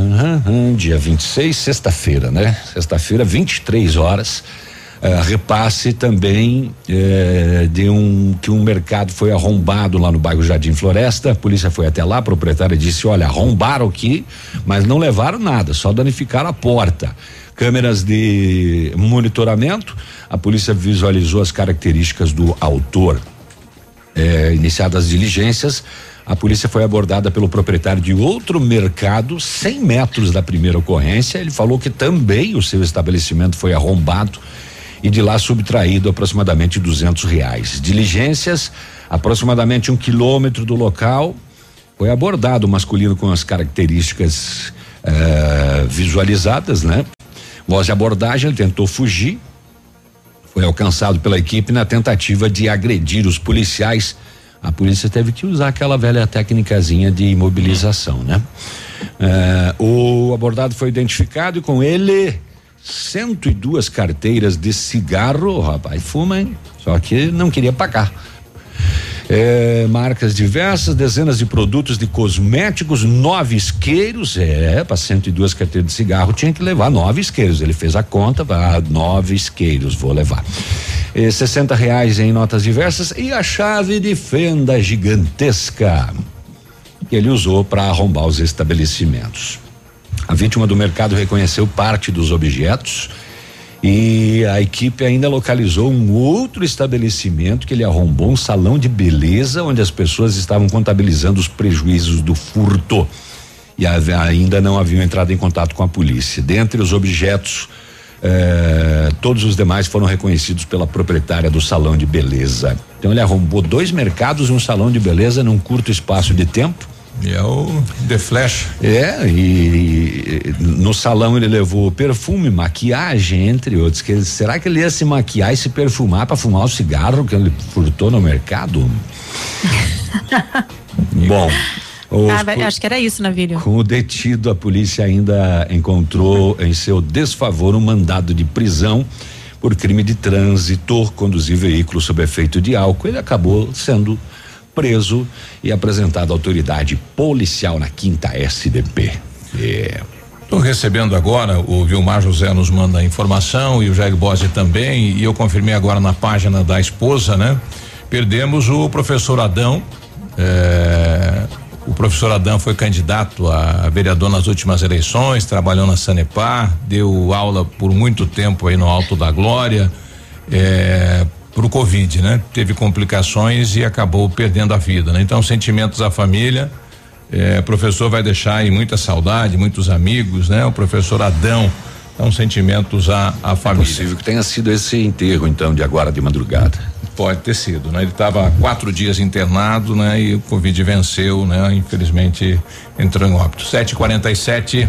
dia 26, sexta-feira, né? Sexta-feira, 23 horas. É, repasse também é, de um que um mercado foi arrombado lá no bairro Jardim Floresta. A polícia foi até lá, a proprietária disse: olha, arrombaram aqui, mas não levaram nada, só danificaram a porta. Câmeras de monitoramento, a polícia visualizou as características do autor é, iniciadas as diligências, a polícia foi abordada pelo proprietário de outro mercado, 100 metros da primeira ocorrência. Ele falou que também o seu estabelecimento foi arrombado e de lá subtraído aproximadamente 200 reais. Diligências, aproximadamente um quilômetro do local, foi abordado o masculino com as características eh, visualizadas, né? Voz de abordagem, ele tentou fugir, foi alcançado pela equipe na tentativa de agredir os policiais. A polícia teve que usar aquela velha técnicazinha de imobilização, né? Eh, o abordado foi identificado e com ele 102 carteiras de cigarro, rapaz fuma, hein? Só que não queria pagar. É, marcas diversas, dezenas de produtos de cosméticos, nove isqueiros, é, para 102 carteiras de cigarro tinha que levar nove isqueiros. Ele fez a conta, ah, nove isqueiros, vou levar. É, 60 reais em notas diversas e a chave de fenda gigantesca que ele usou para arrombar os estabelecimentos. A vítima do mercado reconheceu parte dos objetos e a equipe ainda localizou um outro estabelecimento que ele arrombou, um salão de beleza, onde as pessoas estavam contabilizando os prejuízos do furto. E ainda não haviam entrado em contato com a polícia. Dentre os objetos, eh, todos os demais foram reconhecidos pela proprietária do salão de beleza. Então ele arrombou dois mercados e um salão de beleza num curto espaço de tempo. E é o The Flash. É, e, e no salão ele levou perfume, maquiagem, entre outros. Que ele- será que ele ia se maquiar e se perfumar para fumar o cigarro que ele furtou no mercado? Bom, ah, acho que era isso, Navílio. Com o detido, a polícia ainda encontrou em seu desfavor um mandado de prisão por crime de trânsito, conduzir veículo sob efeito de álcool. Ele acabou sendo preso e apresentado à autoridade policial na quinta SDP. É. Estou recebendo agora, o Vilmar José nos manda a informação e o Jair Bose também, e eu confirmei agora na página da esposa, né? Perdemos o professor Adão. É, o professor Adão foi candidato a vereador nas últimas eleições, trabalhou na Sanepar, deu aula por muito tempo aí no Alto da Glória, é, pro Covid, né? Teve complicações e acabou perdendo a vida, né? Então, sentimentos à família, é, professor vai deixar aí muita saudade, muitos amigos, né? O professor Adão. Então, sentimentos à, à família. É possível que tenha sido esse enterro, então, de agora de madrugada. Pode ter sido, né? Ele estava quatro dias internado, né? E o Covid venceu, né? Infelizmente entrou em óbito. Sete quarenta e sete.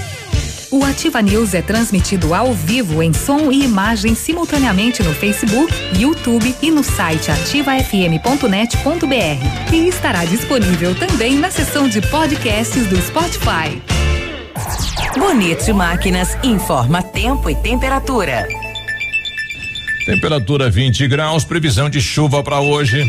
O Ativa News é transmitido ao vivo em som e imagem simultaneamente no Facebook, YouTube e no site ativafm.net.br. E estará disponível também na seção de podcasts do Spotify. Bonito Máquinas informa tempo e temperatura. Temperatura 20 graus, previsão de chuva para hoje.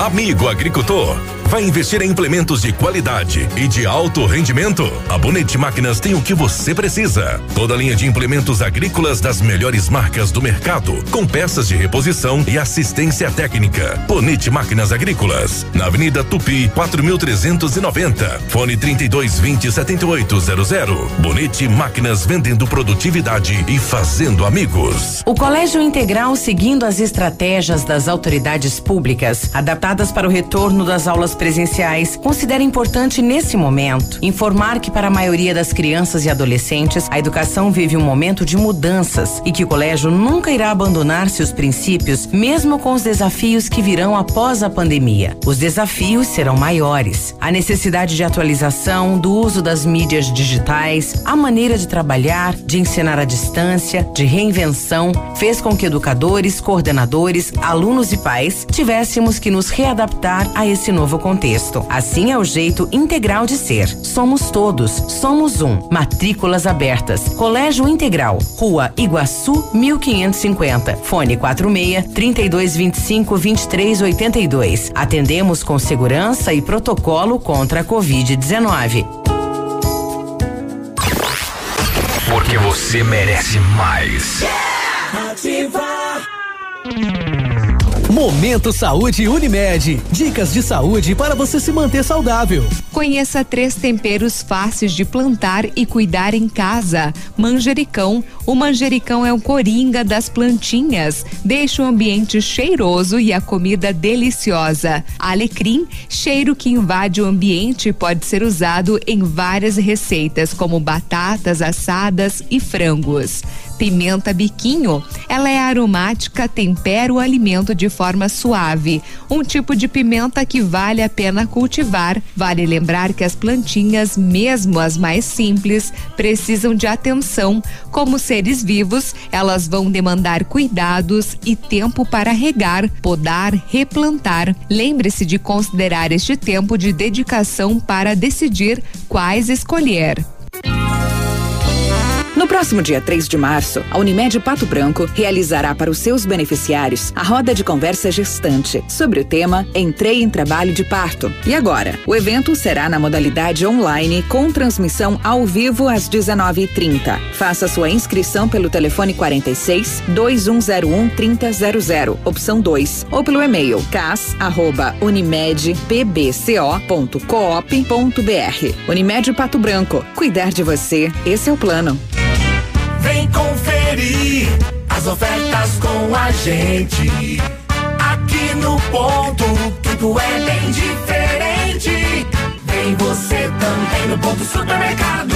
Amigo agricultor Vai investir em implementos de qualidade e de alto rendimento? A Bonete Máquinas tem o que você precisa. Toda a linha de implementos agrícolas das melhores marcas do mercado, com peças de reposição e assistência técnica. Bonete Máquinas Agrícolas, na Avenida Tupi, 4390. Fone 3220 7800. Bonete Máquinas vendendo produtividade e fazendo amigos. O Colégio Integral seguindo as estratégias das autoridades públicas, adaptadas para o retorno das aulas presenciais, considera importante nesse momento informar que para a maioria das crianças e adolescentes a educação vive um momento de mudanças e que o colégio nunca irá abandonar seus princípios, mesmo com os desafios que virão após a pandemia. Os desafios serão maiores. A necessidade de atualização, do uso das mídias digitais, a maneira de trabalhar, de ensinar à distância, de reinvenção, fez com que educadores, coordenadores, alunos e pais tivéssemos que nos readaptar a esse novo contexto. Assim é o jeito integral de ser. Somos todos, somos um. Matrículas abertas. Colégio Integral, Rua Iguaçu, 1550. Fone 46 3225 2382. Atendemos com segurança e protocolo contra a Covid-19. Porque você merece mais. Momento Saúde Unimed. Dicas de saúde para você se manter saudável. Conheça três temperos fáceis de plantar e cuidar em casa. Manjericão. O manjericão é o coringa das plantinhas. Deixa o ambiente cheiroso e a comida deliciosa. Alecrim. Cheiro que invade o ambiente pode ser usado em várias receitas, como batatas assadas e frangos. Pimenta biquinho. Ela é aromática, tempera o alimento de forma suave. Um tipo de pimenta que vale a pena cultivar. Vale lembrar que as plantinhas, mesmo as mais simples, precisam de atenção. Como seres vivos, elas vão demandar cuidados e tempo para regar, podar, replantar. Lembre-se de considerar este tempo de dedicação para decidir quais escolher. No próximo dia 3 de março, a Unimed Pato Branco realizará para os seus beneficiários a roda de conversa gestante sobre o tema Entrei em Trabalho de Parto. E agora? O evento será na modalidade online com transmissão ao vivo às 19h30. Faça sua inscrição pelo telefone 46 2101 3000, opção 2, ou pelo e-mail cas@unimedpbco.coop.br. Unimed Pato Branco. Cuidar de você, esse é o plano. Vem conferir as ofertas com a gente. Aqui no ponto, tudo é bem diferente. Vem você também no ponto supermercados.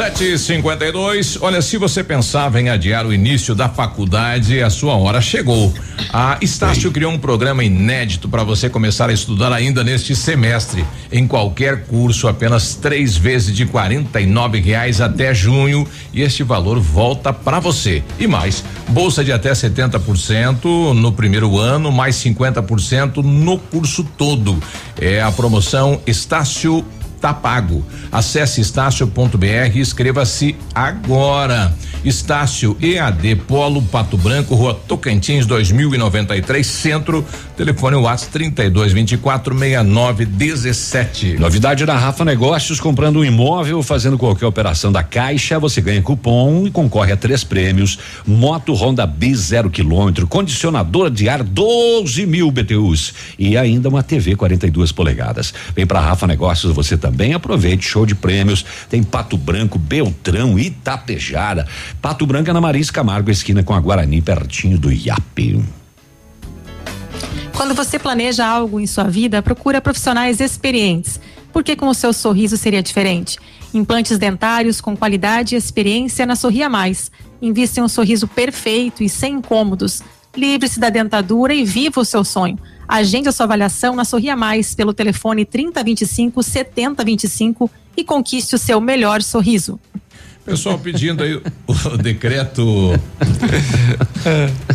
752. Olha, se você pensava em adiar o início da faculdade, a sua hora chegou. A Estácio criou um programa inédito para você começar a estudar ainda neste semestre. Em qualquer curso, apenas três vezes de quarenta e nove reais até junho. E este valor volta para você. E mais, bolsa de até 70% no primeiro ano, mais 50% no curso todo. É a promoção Estácio tá pago. Acesse estácio.br e inscreva-se agora. Estácio EAD Polo Pato Branco, Rua Tocantins 2093, Centro. Telefone WhatsApp 32 24 69 17. Novidade da Rafa Negócios, comprando um imóvel, fazendo qualquer operação da Caixa, você ganha cupom e concorre a três prêmios: moto Honda B zero quilômetro, condicionador de ar 12 mil BTUs e ainda uma TV 42 polegadas. Vem pra Rafa Negócios, você também aproveite show de prêmios. Tem Pato Branco, Beltrão, Itapejara. Pato Branco é na Maris Camargo, esquina com a Guarani, pertinho do IAP. Quando você planeja algo em sua vida, procura profissionais experientes. Porque com o seu sorriso seria diferente? Implantes dentários com qualidade e experiência na Sorria Mais. Invista em um sorriso perfeito e sem incômodos. Livre-se da dentadura e viva o seu sonho. Agende a sua avaliação na Sorria Mais pelo telefone 3025 7025 e conquiste o seu melhor sorriso. Pessoal pedindo aí o decreto.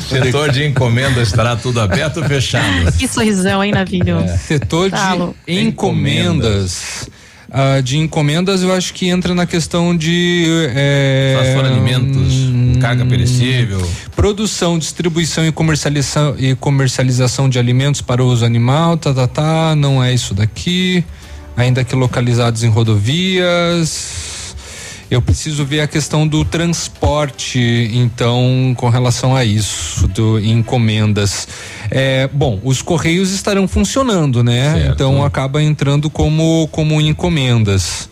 Setor de encomenda estará tudo aberto ou fechado? Que sorrisão, hein, Navilho? É. Setor Falo. de encomendas. Ah, de encomendas, eu acho que entra na questão de. É, Só se for alimentos, carga perecível. Produção, distribuição e comercialização, e comercialização de alimentos para uso animal, tá, tá, tá, não é isso daqui. Ainda que localizados em rodovias. Eu preciso ver a questão do transporte, então, com relação a isso, do encomendas. É, bom, os correios estarão funcionando, né? Então acaba entrando como como encomendas.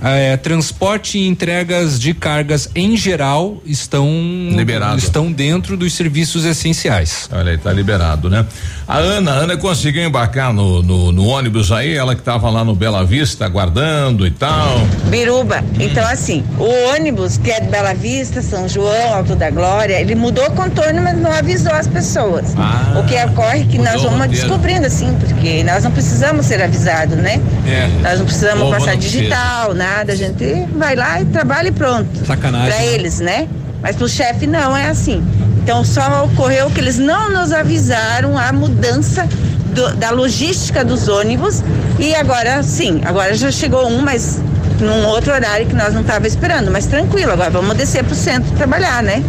É, transporte e entregas de cargas em geral estão Liberado. estão dentro dos serviços essenciais. Olha aí, tá liberado, né? A Ana, a Ana conseguiu embarcar no, no, no ônibus aí, ela que tava lá no Bela Vista aguardando e tal. Biruba, então assim, o ônibus que é de Bela Vista, São João, Alto da Glória, ele mudou o contorno, mas não avisou as pessoas. Ah, o que ocorre é que nós vamos descobrindo assim, porque nós não precisamos ser avisados, né? É. Nós não precisamos passar não precisa. Nada, a gente vai lá e trabalha e pronto. Sacanagem, Pra né? eles, né? Mas pro chefe não é assim. Então só ocorreu que eles não nos avisaram a mudança do- da logística dos ônibus e agora sim, agora já chegou um, mas num outro horário que nós não tava esperando, mas tranquilo, agora vamos descer pro centro trabalhar, né?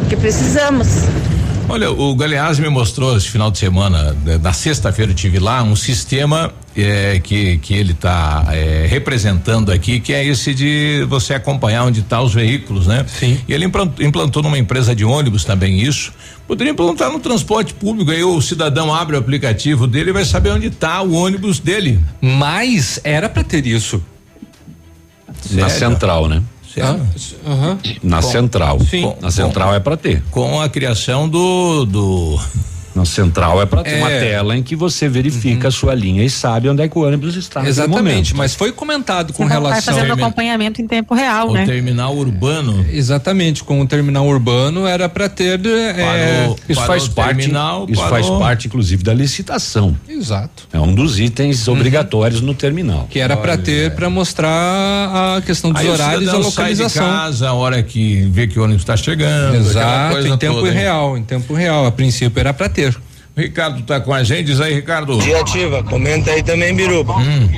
Porque precisamos. Olha, o Galeazzi me mostrou esse final de semana, né, na sexta-feira eu tive lá, um sistema eh, que, que ele está representando aqui, que é esse de você acompanhar onde estão os veículos, né? Sim. E ele implantou, implantou numa empresa de ônibus também isso. Poderia implantar no transporte público, aí o cidadão abre o aplicativo dele e vai saber onde está o ônibus dele. Mas era para ter isso. Na Sério? central, né? Sério? Na Com- central. Sim. Na central é para ter. Com a criação do. do Na central é para ter É. uma tela em que você verifica a sua linha e sabe onde é que o ônibus está. Exatamente, mas foi comentado com Você vai relação fazendo acompanhamento em tempo real, o né? terminal urbano. Exatamente, com o terminal urbano era para ter é, Parou- Isso parou faz o parte. terminal, isso parou. faz parte, inclusive, da licitação. Exato. É um dos itens obrigatórios no terminal. Que era para ter para mostrar a questão dos Aí o horários e a cidadão sai de localização. casa, a hora que vê que o ônibus está chegando. Exato, coisa em tempo toda, hein? real, em tempo real. A princípio era para ter. Ricardo tá com a gente, diz aí, Ricardo. Dia ativa, comenta aí também, Biruba. Hum.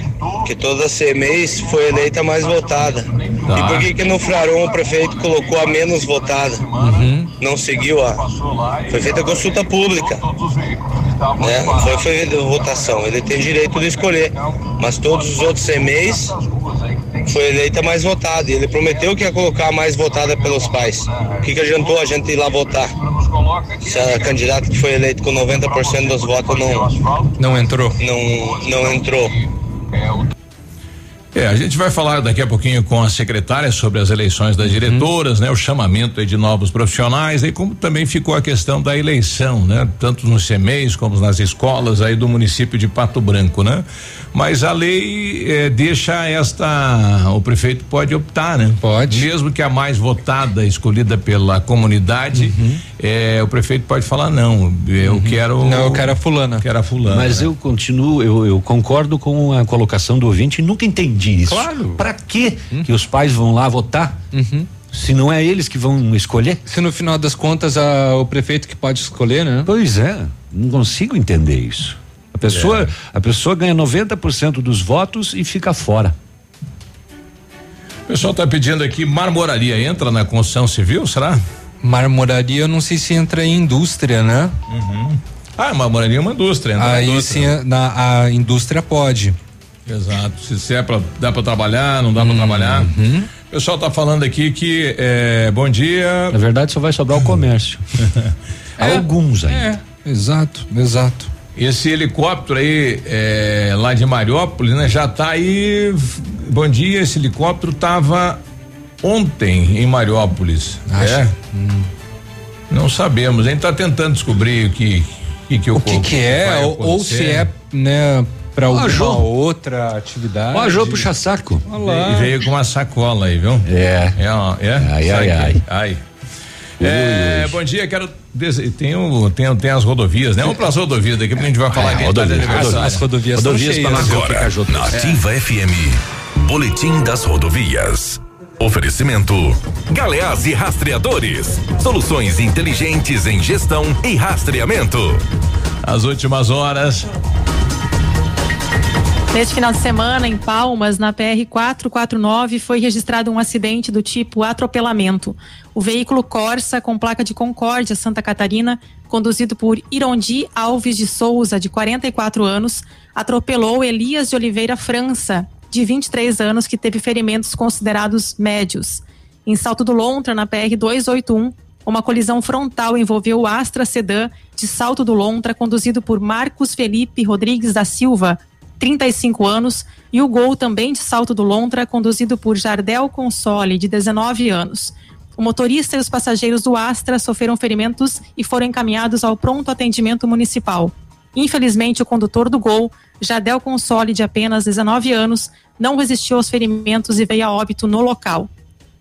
que toda CMEs foi eleita mais votada. Tá. E por que que no Fraron o prefeito colocou a menos votada? Não seguiu a... Foi feita consulta pública, né? Não foi feita votação, ele tem direito de escolher. Mas todos os outros CMEs foi eleita a mais votada. E ele prometeu que ia colocar a mais votada pelos pais. O que, que adiantou a gente ir lá votar? Se a candidata que foi eleita com 90% dos votos não, Não entrou. não, não entrou. É, a gente vai falar daqui a pouquinho com a secretária sobre as eleições das diretoras, né? O chamamento aí de novos profissionais, e como também ficou a questão da eleição, né? Tanto nos CMEs como nas escolas aí do município de Pato Branco, né? Mas a lei eh, deixa esta, o prefeito pode optar, né? Pode. Mesmo que a mais votada, escolhida pela comunidade, eh, o prefeito pode falar não, eu quero. Não, eu quero a fulana. Quero a fulana. Mas né? eu continuo, eu, eu concordo com a colocação do ouvinte e nunca entendi isso. Claro. Pra que que os pais vão lá votar? Se não é eles que vão escolher? Se no final das contas a- o prefeito que pode escolher, né? Pois é, não consigo entender isso. A pessoa, É. a pessoa ganha 90% dos votos e fica fora. O pessoal está pedindo aqui, marmoraria entra na construção civil, será? Marmoraria, eu não sei se entra em indústria, né? Ah, marmoraria é uma indústria. Aí indústria. sim, na, a indústria pode. Exato. Se, se é pra, dá para trabalhar, não dá para trabalhar. Uhum. O pessoal tá falando aqui que é, bom dia. Na verdade, só vai sobrar o comércio. Alguns ainda. É, exato, exato. Esse helicóptero aí é, lá de Mariópolis, né? Já tá aí. Bom dia, esse helicóptero tava ontem em Mariópolis. É? Não sabemos. A gente tá tentando descobrir o que que, que O que que é, ou, ou se é, né, pra alguma outra atividade. A Jô puxa saco. Olha lá. E veio com uma sacola aí, viu? É. É, ó, é? Ai, ai, ai. ai. É, bom dia, quero. Tem, o, tem, tem as rodovias, né? Vamos para as rodovias daqui, porque a gente vai falar É, que a gente tá de rodovia, aniversário. As rodovias, Rodovias estão pra cheias. nós ver o que que a Agora, na. Ativa FM, Boletim das Rodovias. Oferecimento: Galeás e Rastreadores. Soluções inteligentes em gestão e rastreamento. As últimas horas. Neste final de semana, em Palmas, na PR 449, foi registrado um acidente do tipo atropelamento. O veículo Corsa, com placa de Concórdia, Santa Catarina, conduzido por Irondi Alves de Souza, de 44 anos, atropelou Elias de Oliveira França, de 23 anos, que teve ferimentos considerados médios. Em Salto do Lontra, na PR 281, uma colisão frontal envolveu o Astra Sedan de Salto do Lontra, conduzido por Marcos Felipe Rodrigues da Silva, 35 anos, e o Gol também de Salto do Lontra, conduzido por Jardel Console, de 19 anos. O motorista e os passageiros do Astra sofreram ferimentos e foram encaminhados ao pronto atendimento municipal. Infelizmente, o condutor do Gol, Jardel Console, de apenas 19 anos, não resistiu aos ferimentos e veio a óbito no local.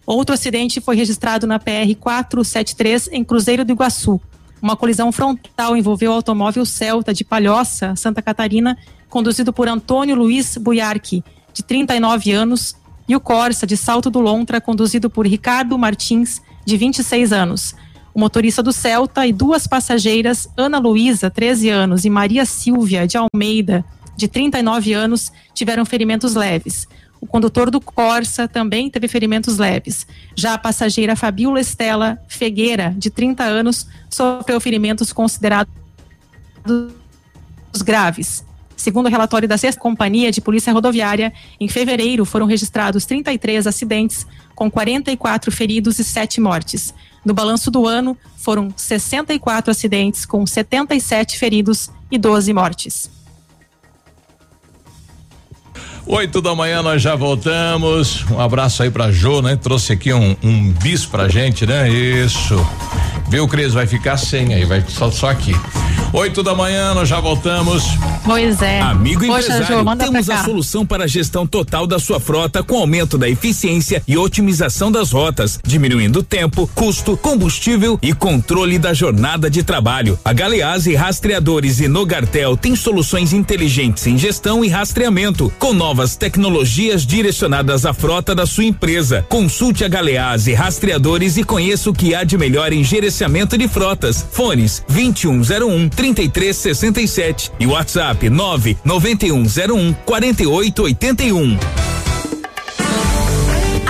Outro acidente foi registrado na PR 473 em Cruzeiro do Iguaçu. Uma colisão frontal envolveu o automóvel Celta de Palhoça, Santa Catarina, conduzido por Antônio Luiz Buiarque, de 39 anos, e o Corsa de Salto do Lontra, conduzido por Ricardo Martins, de 26 anos. O motorista do Celta e duas passageiras, Ana Luísa, 13 anos, e Maria Silvia de Almeida, de 39 anos, tiveram ferimentos leves. O condutor do Corsa também teve ferimentos leves. Já a passageira Fabiola Estela Fegueira, de 30 anos, sofreu ferimentos considerados graves. Segundo o relatório da Sexta Companhia de Polícia Rodoviária, em fevereiro foram registrados 33 acidentes, com 44 feridos e 7 mortes. No balanço do ano, foram 64 acidentes, com 77 feridos e 12 mortes. Oito da manhã nós já voltamos. Um abraço aí pra Jô, né? Trouxe aqui um, um bis pra gente, né? Isso. Viu, Cris? Vai ficar sem aí, vai só, só aqui. Oito da manhã nós já voltamos. Pois é. Amigo Poxa, empresário, Jô, manda temos a solução para a gestão total da sua frota com aumento da eficiência e otimização das rotas, diminuindo tempo, custo, combustível e controle da jornada de trabalho. A Galeazzi Rastreadores e Nogartel tem soluções inteligentes em gestão e rastreamento, com novas tecnologias direcionadas à frota da sua empresa. Consulte a Galeazzi Rastreadores e conheça o que há de melhor em gerenciamento de frotas. Fones 2101 30 3367 e WhatsApp 99101 4881.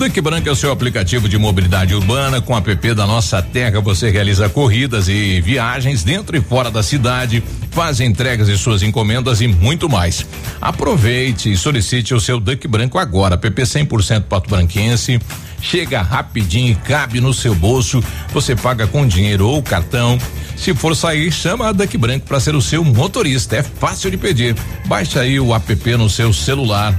Duque Branco é o seu aplicativo de mobilidade urbana. Com o app da Nossa Terra, você realiza corridas e viagens dentro e fora da cidade, faz entregas de suas encomendas e muito mais. Aproveite e solicite o seu Duque Branco agora. App 100% Pato Branquense. Chega rapidinho e cabe no seu bolso. Você paga com dinheiro ou cartão. Se for sair, chama a Duck Branco para ser o seu motorista. É fácil de pedir. Baixe aí o app no seu celular.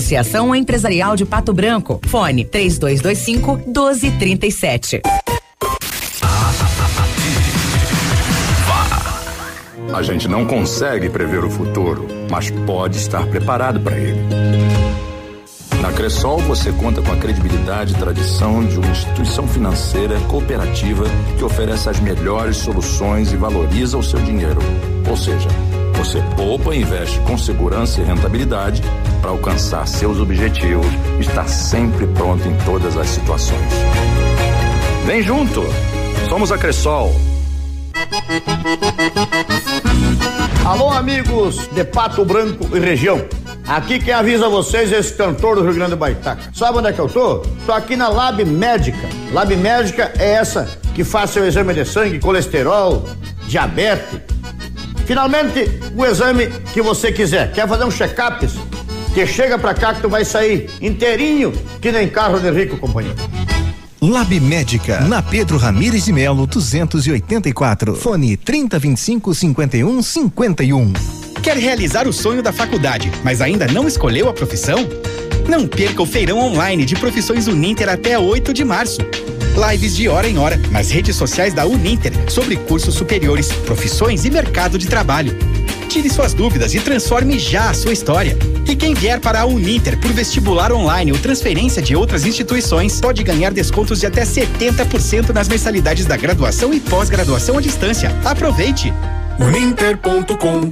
Associação Empresarial de Pato Branco. Fone 3225 1237. A gente não consegue prever o futuro, mas pode estar preparado para ele. Na Cressol você conta com a credibilidade e tradição de uma instituição financeira cooperativa que oferece as melhores soluções e valoriza o seu dinheiro. Ou seja, você poupa e investe com segurança e rentabilidade para alcançar seus objetivos estar sempre pronto em todas as situações. Vem junto! Somos a Cressol. Alô, amigos de Pato Branco e região. Aqui quem avisa vocês é esse cantor do Rio Grande do Baitaca. Sabe onde é que eu tô? Tô aqui na Lab Médica. Lab Médica é essa que faz seu exame de sangue, colesterol, diabetes. Finalmente, o exame que você quiser. Quer fazer um check-up? Que chega pra cá que tu vai sair inteirinho, que nem carro de rico, companheiro. Lab Médica, na Pedro Ramires de Melo, 284. Fone 3025 51 51. Quer realizar o sonho da faculdade, mas ainda não escolheu a profissão? Não perca o feirão online de profissões Uninter até 8 de março. Lives de hora em hora nas redes sociais da Uninter sobre cursos superiores, profissões e mercado de trabalho. Tire suas dúvidas e transforme já a sua história. E quem vier para a Uninter por vestibular online ou transferência de outras instituições pode ganhar descontos de até 70% nas mensalidades da graduação e pós-graduação à distância. Aproveite! Uninter.com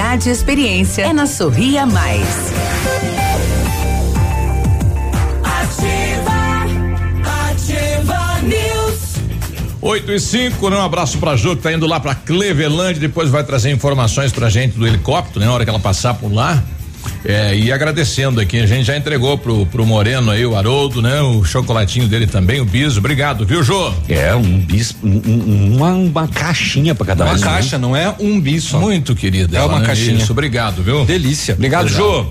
e experiência. É na Sorria Mais. 8 e 5, né? Um abraço pra Ju que tá indo lá pra Cleveland, depois vai trazer informações pra gente do helicóptero, né? Na hora que ela passar por lá. É, e agradecendo aqui, a gente já entregou pro, pro Moreno aí, o Haroldo, né? O chocolatinho dele também, o biso. Obrigado, viu, Jô? É, um bis, um, um, uma, uma caixinha pra cada Uma um. né? caixa, não é um bis só. Muito querida. É ela, uma né? caixinha. Isso, obrigado, viu? Delícia. Obrigado, Obrigado. Jô.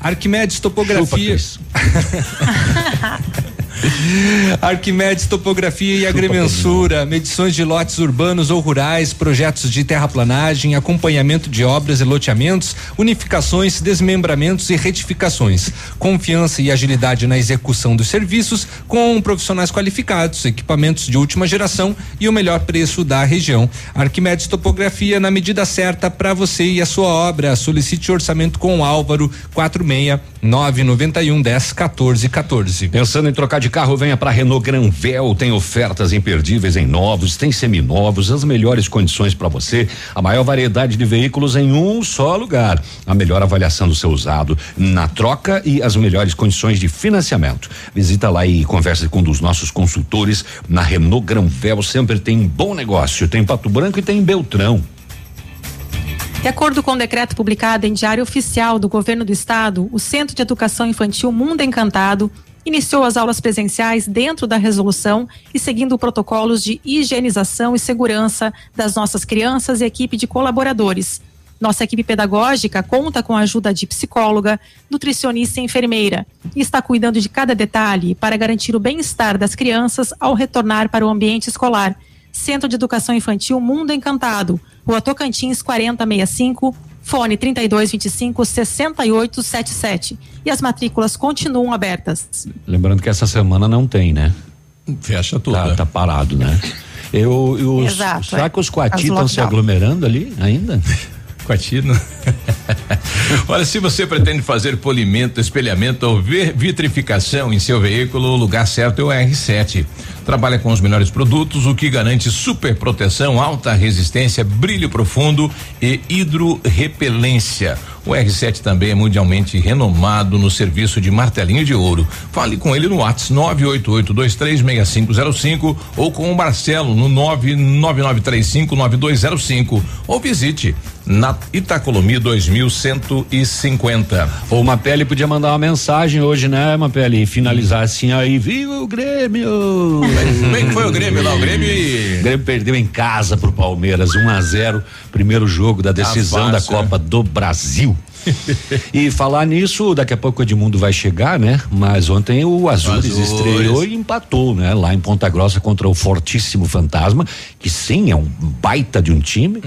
Arquimedes Topografia. Arquimedes Topografia e Agrimensura, medições de lotes urbanos ou rurais, projetos de terraplanagem, acompanhamento de obras e loteamentos, unificações, desmembramentos e retificações. Confiança e agilidade na execução dos serviços com profissionais qualificados, equipamentos de última geração e o melhor preço da região. Arquimedes Topografia na medida certa para você e a sua obra. Solicite orçamento com o Álvaro 46 991 10 14 14. Pensando em trocar de carro, venha para Renault Granvel. Tem ofertas imperdíveis em novos, tem seminovos, as melhores condições para você, a maior variedade de veículos em um só lugar. A melhor avaliação do seu usado na troca e as melhores condições de financiamento. Visita lá e converse com um dos nossos consultores na Renault Granvel. Sempre tem um bom negócio. Tem Pato Branco e tem Beltrão. De acordo com o decreto publicado em Diário Oficial do Governo do Estado, o Centro de Educação Infantil Mundo Encantado iniciou as aulas presenciais dentro da resolução e seguindo protocolos de higienização e segurança das nossas crianças e equipe de colaboradores. Nossa equipe pedagógica conta com a ajuda de psicóloga, nutricionista e enfermeira e está cuidando de cada detalhe para garantir o bem-estar das crianças ao retornar para o ambiente escolar. Centro de Educação Infantil Mundo Encantado, Rua Tocantins 4065, fone 3225 6877. E as matrículas continuam abertas. Lembrando que essa semana não tem, né? Fecha tudo. Tá, tá parado, né? Eu, eu Exato, será é. que os Coati As estão se aglomerando ali ainda? Coatino. Olha, se você pretende fazer polimento, espelhamento ou vitrificação em seu veículo, o lugar certo é o R7. Trabalha com os melhores produtos, o que garante super proteção, alta resistência, brilho profundo e hidrorrepelência. O R7 também é mundialmente renomado no serviço de martelinho de ouro. Fale com ele no WhatsApp 988236505 ou com o Marcelo no 999359205 ou visite na Itacolomi 2150. Ou uma pele podia mandar uma mensagem hoje, né, uma pele? E finalizar assim aí, viva o Grêmio! Como é que foi o Grêmio lá? O Grêmio e- O Grêmio perdeu em casa pro Palmeiras, 1 a 0 primeiro jogo da decisão da fácil, Copa do Brasil. e falar nisso, daqui a pouco o Edmundo vai chegar, né? Mas ontem o Azures, Azures. estreou e empatou, né? Lá em Ponta Grossa contra o fortíssimo Fantasma, que sim, é um baita de um time.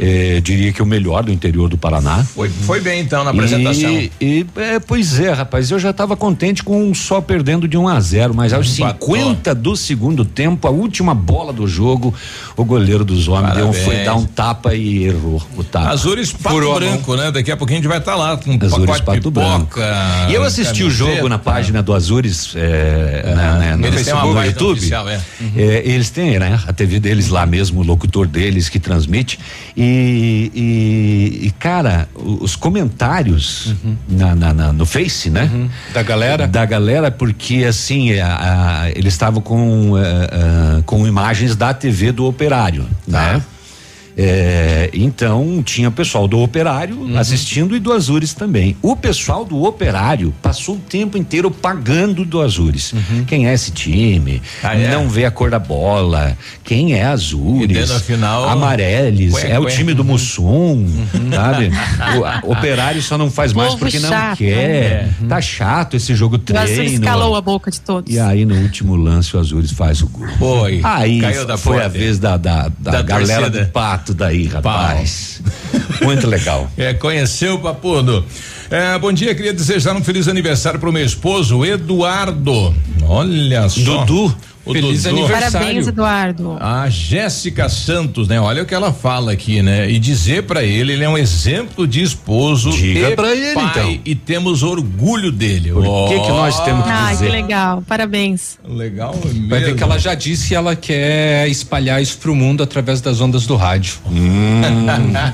Eh, diria que o melhor do interior do Paraná. Foi, foi bem então na apresentação. E, e, é, pois é, rapaz, eu já estava contente com um só perdendo de 1 a 0, mas aos Empatou. 50 do segundo tempo, a última bola do jogo, o goleiro dos homens deu, um- foi dar um tapa e errou o tapa. Azures Pato. Branco, né? Daqui a pouquinho a gente vai estar lá com um Azures pacote Pato Branco. pipoca. E eu assisti o jogo na página do Azures, é, na- né, no Facebook, no YouTube. oficial, é. É, eles têm, né? A TV deles lá mesmo, o locutor deles que transmite. E, e- e, cara, os comentários na, na- na- no Face, né? Da galera? Da galera, porque assim, é, a- a- eles estavam com, é, é, com imagens da TV do operário, né? É, então tinha o pessoal do operário Uhum. assistindo e do Azures também. O pessoal do operário passou o tempo inteiro pagando do Azures. Quem é esse time? Uhum. Ah, é? Não vê a cor da bola. Quem é Azures? final, Amareles. Ué, é o time do Mussum, sabe? O a- operário só não faz mais porque não chato, quer. Tá chato esse jogo O Azul treino. escalou a boca de todos. E aí no último lance o Azures faz o gol. Foi. Aí Caiu da foi a porta. vez da, da, da, Da galera torcida. do pato daí, rapaz. Muito legal. É, conheceu o Papudo. É, bom dia, queria desejar um feliz aniversário pro meu esposo, Eduardo. Olha só. Dudu. O Feliz Dudu. aniversário. Parabéns, Eduardo. A Jéssica Santos, né? Olha o que ela fala aqui, né? E dizer pra ele, ele é um exemplo de esposo Diga e pra ele, pai, então. E temos orgulho dele. Por que que nós temos que que dizer? legal. Parabéns. Legal Vai ver mesmo. que ela já disse que ela quer espalhar isso pro mundo através das ondas do rádio.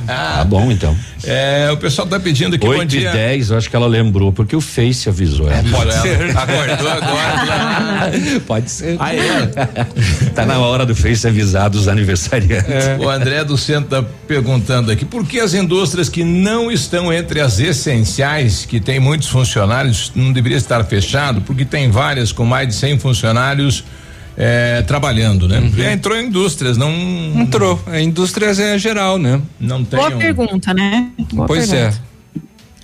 Tá bom então. É, o pessoal tá pedindo aqui, bom 8 e dia. 10, eu acho que ela lembrou, porque o Face avisou ela. Pode Ela ser. Acordou agora. Pode ser. Aí é. Tá na hora do Face avisar dos aniversariantes. O André do Centro tá perguntando aqui, por que as indústrias que não estão entre as essenciais, que tem muitos funcionários, não deveria estar fechado? Porque tem várias com mais de 100 funcionários eh, trabalhando, né? É, entrou em indústrias, não Entrou. A indústria é geral, né? não tem Boa um- pergunta, né? Boa pois pergunta. é.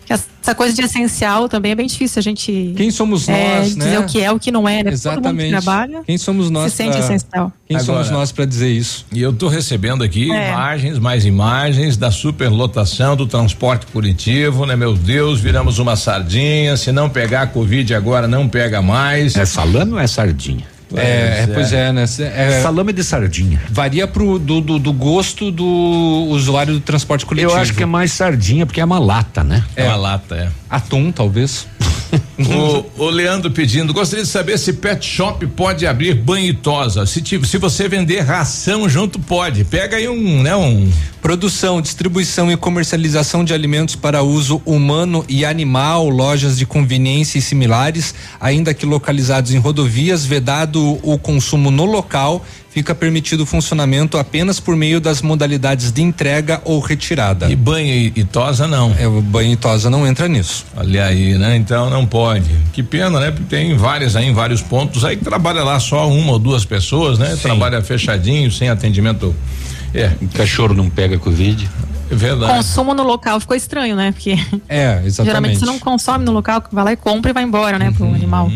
Essa coisa de essencial também é bem difícil a gente. Quem somos é, nós, né? Dizer o que é, o que não é, né? Todo mundo que Exatamente. trabalha Quem somos nós se sente pra- essencial. Quem somos Agora- nós para dizer isso? E eu estou recebendo aqui É. imagens, mais imagens da superlotação do transporte coletivo, né? Meu Deus, viramos uma sardinha. Se não pegar a Covid agora, não pega mais. É salame ou é sardinha? É, é, pois é, né? É, Salame de sardinha. Varia pro, do, do, do gosto do usuário do transporte coletivo. Eu acho que é mais sardinha porque é uma lata, né? É uma lata, é. Atum, talvez. o, o Leandro pedindo, gostaria de saber se pet shop pode abrir banho e tosa. Se, se você vender ração junto, pode. Pega aí um, né, um. Produção, distribuição e comercialização de alimentos para uso humano e animal, lojas de conveniência e similares, ainda que localizados em rodovias, vedado o consumo no local, fica permitido o funcionamento apenas por meio das modalidades de entrega ou retirada. E banho e, e tosa não. É, o banho e tosa não entra nisso. Olha aí, né? Então não pode. Que pena, né? Porque tem várias aí em vários pontos aí que trabalha lá só uma ou duas pessoas, né? Trabalha fechadinho, sem atendimento. É. O cachorro não pega Covid. É verdade. Consumo no local ficou estranho, né? Porque É, exatamente. geralmente você não consome no local, vai lá e compra e vai embora, né? Pro animal.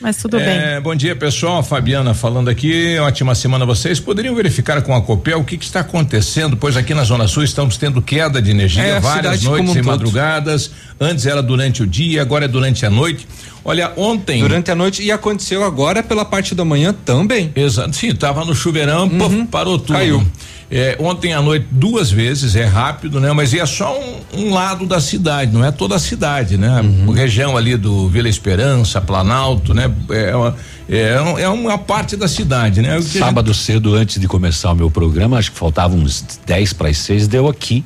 Mas tudo bem. É, bom dia, pessoal. Fabiana falando aqui. Ótima semana a vocês. Poderiam verificar com a Copel o que, que está acontecendo? Pois aqui na Zona Sul estamos tendo queda de energia É, várias noites um e todo. madrugadas. Antes era durante o dia, agora é durante a noite. Olha, ontem. Durante a noite e aconteceu agora pela parte da manhã também. Exato. Sim, tava no chuveirão, puf, parou tudo. Caiu. É, ontem à noite duas vezes, é rápido, né? Mas é só um, um lado da cidade, não é toda a cidade, né? A região ali do Vila Esperança, Planalto, né? É uma, é, um- é uma parte da cidade, né? Sábado cedo, antes de começar o meu programa, acho que faltavam uns 10 para as 6, deu aqui.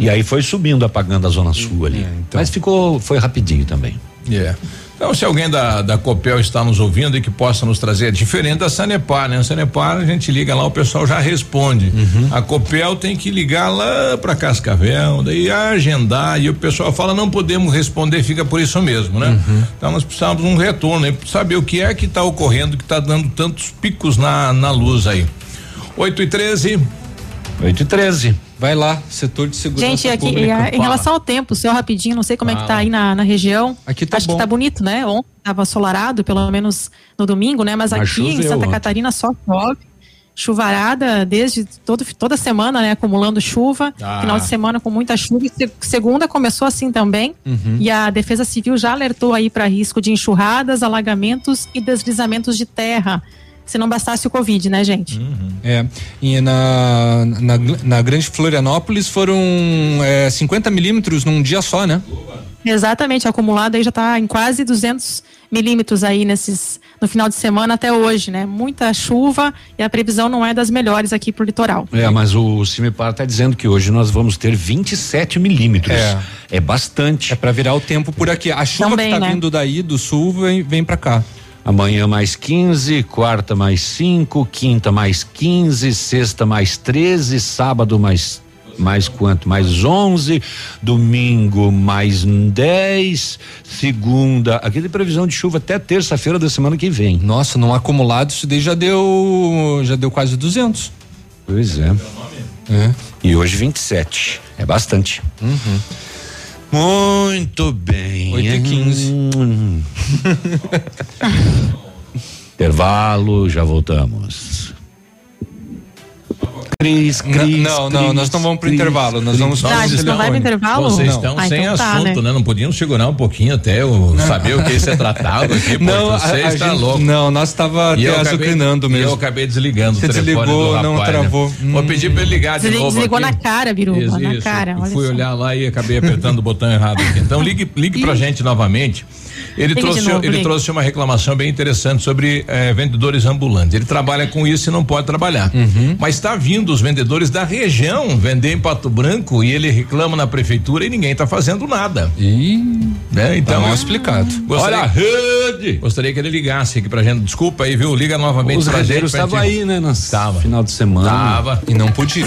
E aí foi subindo, apagando a Zona Sul ali. Mas ficou, foi rapidinho também. É. Então, se alguém da, da Copel está nos ouvindo e que possa nos trazer, é diferente da Sanepar, né? A Sanepar, a gente liga lá, o pessoal já responde. A Copel tem que ligar lá para Cascavel, daí agendar, e o pessoal fala, não podemos responder, fica por isso mesmo, né? Então, nós precisamos de um retorno, né? Saber o que é que está ocorrendo, que está dando tantos picos na, na luz aí. 8 e 13. 8 e 13. Vai lá, setor de segurança Gente, aqui, pública. em Fala. relação ao tempo, seu rapidinho, não sei como é que tá Fala. aí na, na região. Aqui tá Acho bom. que tá bonito, né? Ontem tava solarado, pelo menos no domingo, né? Mas Mas aqui em Santa ontem. Catarina só chove. Chuvarada desde todo, toda semana, né? Acumulando chuva. Ah. Final de semana com muita chuva. Se- segunda começou assim também. Uhum. E a Defesa Civil já alertou aí para risco de enxurradas, alagamentos e deslizamentos de terra. Se não bastasse o Covid, né, gente? É, e na, na, na Grande Florianópolis foram é, 50 milímetros num dia só, né? Exatamente, acumulado aí já está em quase 200 milímetros aí nesses no final de semana até hoje, né? Muita chuva e a previsão não é das melhores aqui pro litoral. É, mas o Cimepar está dizendo que hoje nós vamos ter 27 milímetros. É. É, bastante. É pra virar o tempo por aqui. A chuva Também, que tá né? vindo daí do sul vem, vem pra cá. Amanhã mais 15, quarta mais 5, quinta mais 15, sexta mais 13, sábado mais mais quanto? Mais 11, domingo mais 10, segunda, aqui tem previsão de chuva até terça-feira da semana que vem. Nossa, num acumulado isso daí já deu já deu quase 200. Pois é. É. E hoje 27. É bastante. Muito bem. 8 e 15. Hum. Intervalo, já voltamos. Cris, Cris. não, não, Cris, nós não vamos pro Cris, intervalo, nós Cris. vamos Ah, a gente não vai pro intervalo? Vocês Não. estão Ah, sem então tá, assunto, né? né? Não podiam segurar um pouquinho até eu saber o que isso é tratado aqui, pô, Não, a- você a está gente- louco. não, nós estava eu até acabei- azucrinando mesmo. Eu acabei desligando Você o telefone desligou, do não rapaz, travou. Né? Vou pedir pra ele ligar de Desli- novo desligou aqui. na cara, Biruba, Isso, na isso. cara, fui só. olhar lá e acabei apertando o botão errado aqui. Então ligue, ligue pra gente novamente. Ele trouxe, novo, ele trouxe uma reclamação bem interessante sobre eh, vendedores ambulantes. Ele trabalha com isso e não pode trabalhar. Uhum. Mas está vindo os vendedores da região vender em Pato Branco e ele reclama na prefeitura e ninguém está fazendo nada. E né? Então, tá mal explicado. Gostaria, Olha a rede! gostaria que ele ligasse aqui pra gente. Desculpa aí, viu? Liga novamente Os pra gente. pra estavam aí, né? No Tava. final de semana. Tava. E não podia.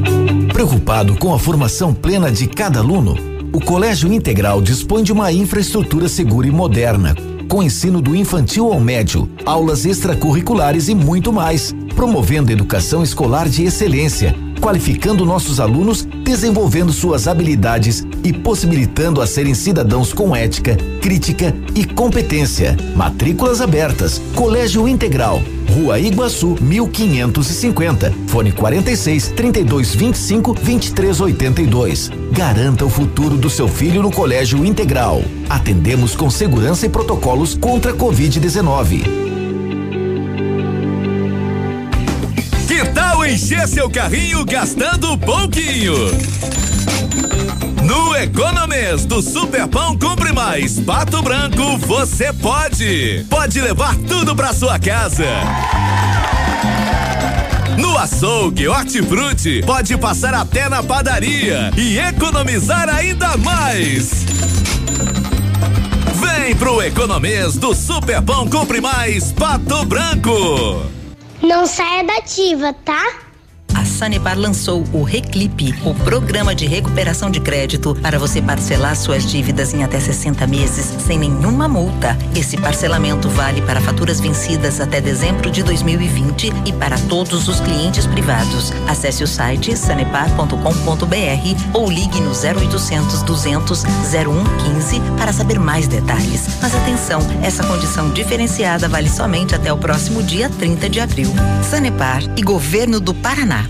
Preocupado com a formação plena de cada aluno, o Colégio Integral dispõe de uma infraestrutura segura e moderna, com ensino do infantil ao médio, aulas extracurriculares e muito mais, promovendo educação escolar de excelência, qualificando nossos alunos, desenvolvendo suas habilidades e possibilitando a serem cidadãos com ética, crítica e competência. Matrículas abertas. Colégio Integral. Rua Iguaçu, 1550. Fone 46 32 25 23 82. Garanta o futuro do seu filho no Colégio Integral. Atendemos com segurança e protocolos contra a Covid-19. Encher seu carrinho gastando pouquinho? No Economês do Superpão Compre Mais Pato Branco, você pode! Pode levar tudo pra sua casa! No açougue Hortifruti, pode passar até na padaria e economizar ainda mais! Vem pro Economês do Superpão Compre Mais Pato Branco! Não saia da ativa, tá? Sanepar lançou o Reclipe, o programa de recuperação de crédito para você parcelar suas dívidas em até 60 meses sem nenhuma multa. Esse parcelamento vale para faturas vencidas até dezembro de 2020 e para todos os clientes privados. Acesse o site sanepar.com.br ou ligue no 0800 200 0115 para saber mais detalhes. Mas atenção, essa condição diferenciada vale somente até o próximo dia 30 de abril. Sanepar e Governo do Paraná.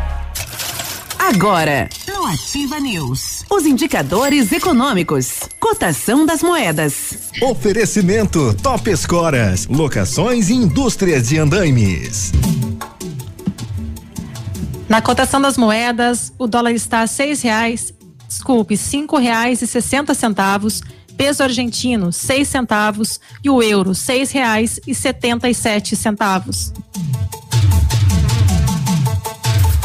Agora, no Ativa News, os indicadores econômicos, cotação das moedas. Oferecimento Top Escoras, locações e indústrias de andaimes. Na cotação das moedas, o dólar está a seis reais, desculpe, cinco reais e sessenta centavos, peso argentino seis centavos e o euro seis reais e setenta e sete centavos.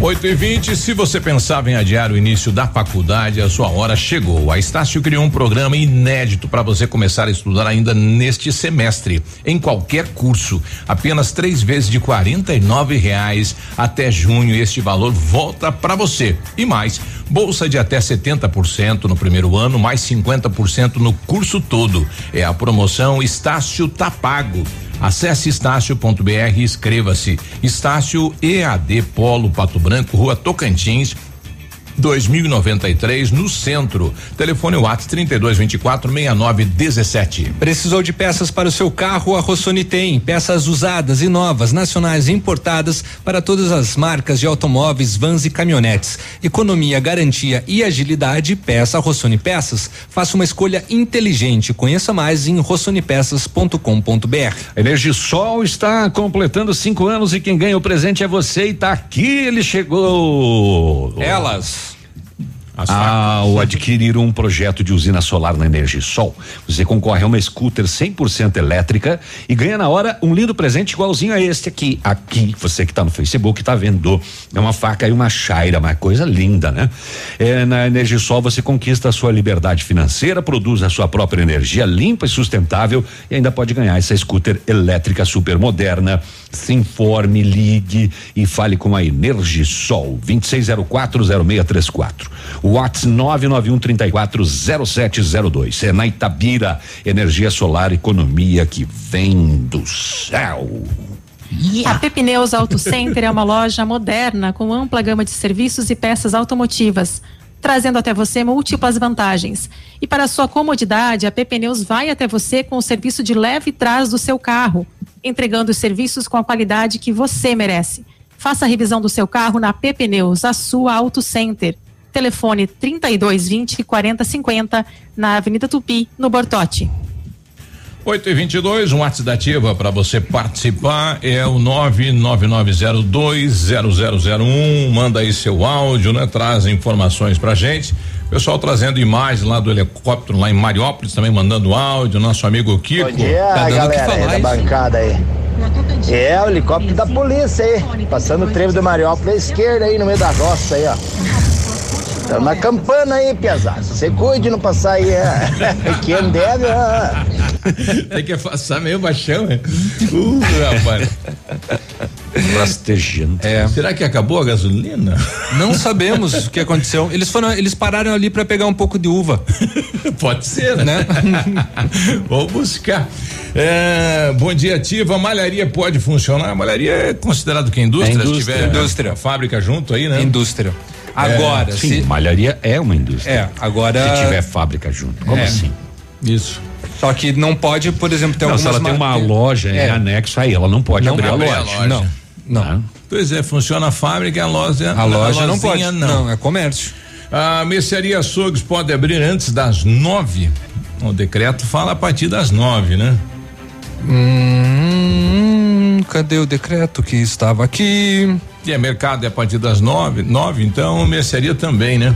8 e 20 se você pensava em adiar o início da faculdade, a sua hora chegou. A Estácio criou um programa inédito para você começar a estudar ainda neste semestre, em qualquer curso. Apenas três vezes de quarenta e nove reais até junho. Este valor volta para você. E mais, bolsa de até 70% no primeiro ano, mais 50% no curso todo. É a promoção Estácio Tá Pago. Acesse estácio.br e inscreva-se. Estácio EAD Polo Pato Branco, Rua Tocantins, 2093 no centro. Telefone WhatsApp 3224 6917. Precisou de peças para o seu carro? A Rossoni tem. Peças usadas e novas, nacionais e importadas para todas as marcas de automóveis, vans e caminhonetes. Economia, garantia e agilidade. Peça Rossoni Peças. Faça uma escolha inteligente. Conheça mais em rossonipeças.com.br. Energisol está completando cinco anos e quem ganha o presente é você e tá aqui, ele chegou. Elas. Ao adquirir um projeto de usina solar na Energisol, você concorre a uma scooter 100% elétrica e ganha na hora um lindo presente igualzinho a este aqui. Aqui, você que está no Facebook está vendo. É uma faca e uma chaira, uma coisa linda, né? É, na Energisol você conquista a sua liberdade financeira, produz a sua própria energia limpa e sustentável e ainda pode ganhar essa scooter elétrica super moderna. Se informe, ligue e fale com a Energisol 26040634. Whats 991 34 0702. É na Itabira, energia solar, economia que vem do céu. A Pepineus Auto Center é uma loja moderna com ampla gama de serviços e peças automotivas, trazendo até você múltiplas vantagens. E para sua comodidade, a Pepineus vai até você com o serviço de leve trás do seu carro, entregando os serviços com a qualidade que você merece. Faça a revisão do seu carro na Pepineus, a sua Auto Center. Telefone 3220 4050 na Avenida Tupi, no Bortote. 8 e 22 um WhatsApp da Ativa para você participar é o 999020001. Manda aí seu áudio, né? Traz informações pra gente. Pessoal trazendo imagens lá do helicóptero lá em Mariópolis, também mandando áudio. Nosso amigo Kiko. Bom dia, tá dando o que galera aí da bancada aí. É, o helicóptero da polícia aí, passando o trevo do Mariópolis à esquerda aí, no meio da roça aí, ó. Tá na campana aí, Piazada. Você cuide de não passar aí, é. Quem deve, ó. Tem que passar meio baixão, né? Uh, rapaz. Rastejando. É. Será que acabou a gasolina? Não sabemos o que aconteceu. Eles foram, eles pararam ali para pegar um pouco de uva. Pode ser, né? Vou buscar. É, bom dia, Ativa. A malharia pode funcionar? A malharia é considerado que indústria? É indústria. Se tiver Indústria. fábrica junto aí, né? Indústria. Agora, sim, se- malharia é uma indústria. É, agora. Se tiver fábrica junto. Como É. assim? Isso. Só que não pode, por exemplo, ter Não, se algumas ela tem ma- uma loja em anexo aí, ela não pode Não abrir a loja. a loja. Não, não. Pois é, funciona a fábrica, a loja. A loja não lozinha pode. Não. Não, é comércio. A mercearia açougues pode abrir antes das nove. O decreto fala a partir das nove, né? Hum, cadê o decreto que estava aqui? E é mercado é a partir das nove, nove, então mercearia também, né?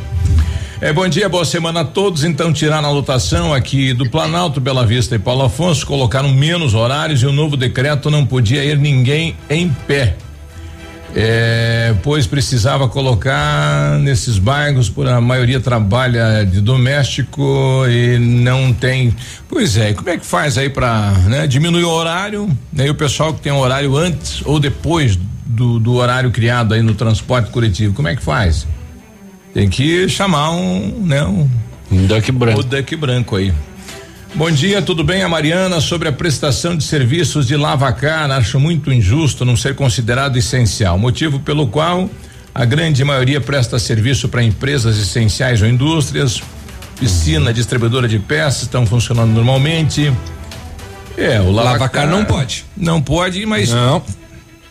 É, bom dia, boa semana a todos. Então, tiraram a lotação aqui do Planalto, Bela Vista e Paulo Afonso, colocaram menos horários e o novo decreto não podia ir ninguém em pé. É, pois precisava colocar nesses bairros, por a maioria trabalha de doméstico e não tem. Pois é, e como é que faz aí para né, diminuir o horário? Aí o pessoal que tem horário antes ou depois do, do horário criado aí no transporte coletivo, como é que faz? Tem que chamar um, né, um, um duck branco. O duck branco aí. Bom dia, tudo bem? A Mariana sobre a prestação de serviços de lavacar. Acho muito injusto não ser considerado essencial, motivo pelo qual a grande maioria presta serviço para empresas essenciais ou indústrias. Piscina, distribuidora de peças estão funcionando normalmente. É, o lavacar, Lavacar não pode. Não pode, mas Não.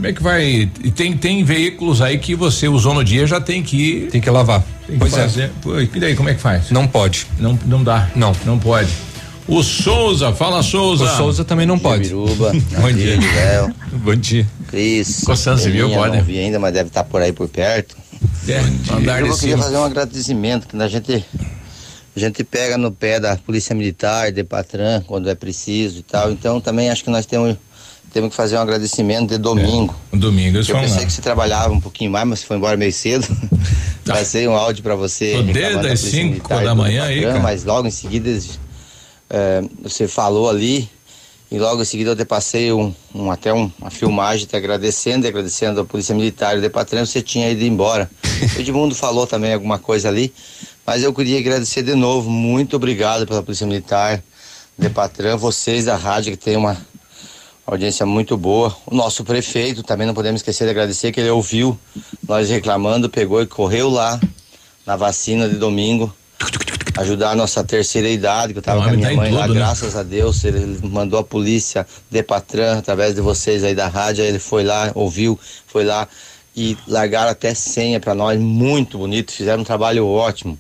Como é que vai? E tem tem veículos aí que você usou no dia já tem que Tem que lavar. tem que pois é. fazer. Pô, e daí como é que faz? Não pode. Não, não dá. Não. Não pode. O Souza, fala Souza. O Souza também não pode. Biruba, Bom dia. Bom dia. Cris. Coçando civil, Peninha, pode? Não vi ainda, mas deve estar por aí por perto. É, andar Eu queria fazer um agradecimento que a gente a gente pega no pé da Polícia Militar, de Patran, quando é preciso e tal. Então também acho que nós temos temos que fazer um agradecimento de domingo. É, domingo, Eu pensei que você trabalhava um pouquinho mais, mas você foi embora meio cedo. Passei um áudio para você. Desde as Polícia cinco Militar e da do manhã aí, patrão, cara. Mas logo em seguida é, você falou ali e logo em seguida eu te passei um, um- até um- uma filmagem te agradecendo, e agradecendo a Polícia Militar e o Depatran, você tinha ido embora. O Edmundo falou também alguma coisa ali, mas eu queria agradecer de novo, muito obrigado pela Polícia Militar, Depatran, vocês da rádio que tem uma audiência muito boa. O nosso prefeito também não podemos esquecer de agradecer que ele ouviu nós reclamando, pegou e correu lá na vacina de domingo. Ajudar a nossa terceira idade, que eu tava com a minha tá mãe lá, tudo, né? graças a Deus, ele mandou a polícia de Patran, através de vocês aí da rádio, ele foi lá, ouviu, foi lá e largaram até senha para nós, muito bonito, fizeram um trabalho ótimo.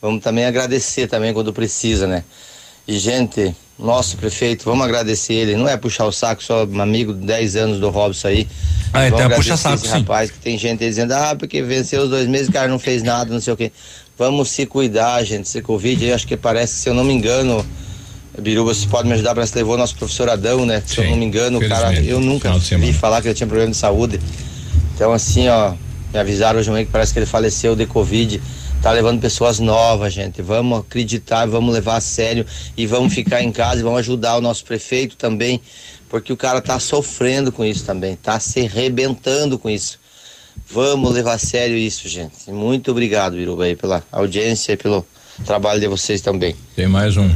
Vamos também agradecer também quando precisa, né? E, gente, nosso prefeito, vamos agradecer ele. Não é puxar o saco, só um amigo de 10 anos do Robson aí. Ah, então é puxa agradecer saco, esse sim. rapaz que tem gente aí dizendo, ah, porque venceu os dois meses, o cara não fez nada, não sei o quê. Vamos se cuidar, gente. Esse Covid aí, acho que parece, se eu não me engano, Biruba, você pode me ajudar, parece que levou nosso professor Adão, né? Se eu não me engano, o cara, eu nunca vi falar que ele tinha problema de saúde. Então, assim, ó, me avisaram hoje que parece que ele faleceu de Covid. Tá levando pessoas novas, gente. Vamos acreditar, vamos levar a sério e vamos ficar em casa e vamos ajudar o nosso prefeito também, porque o cara tá sofrendo com isso também, tá se rebentando com isso. Vamos levar a sério isso, gente. Muito obrigado, Biruba, aí, pela audiência e pelo trabalho de vocês também. Tem mais um.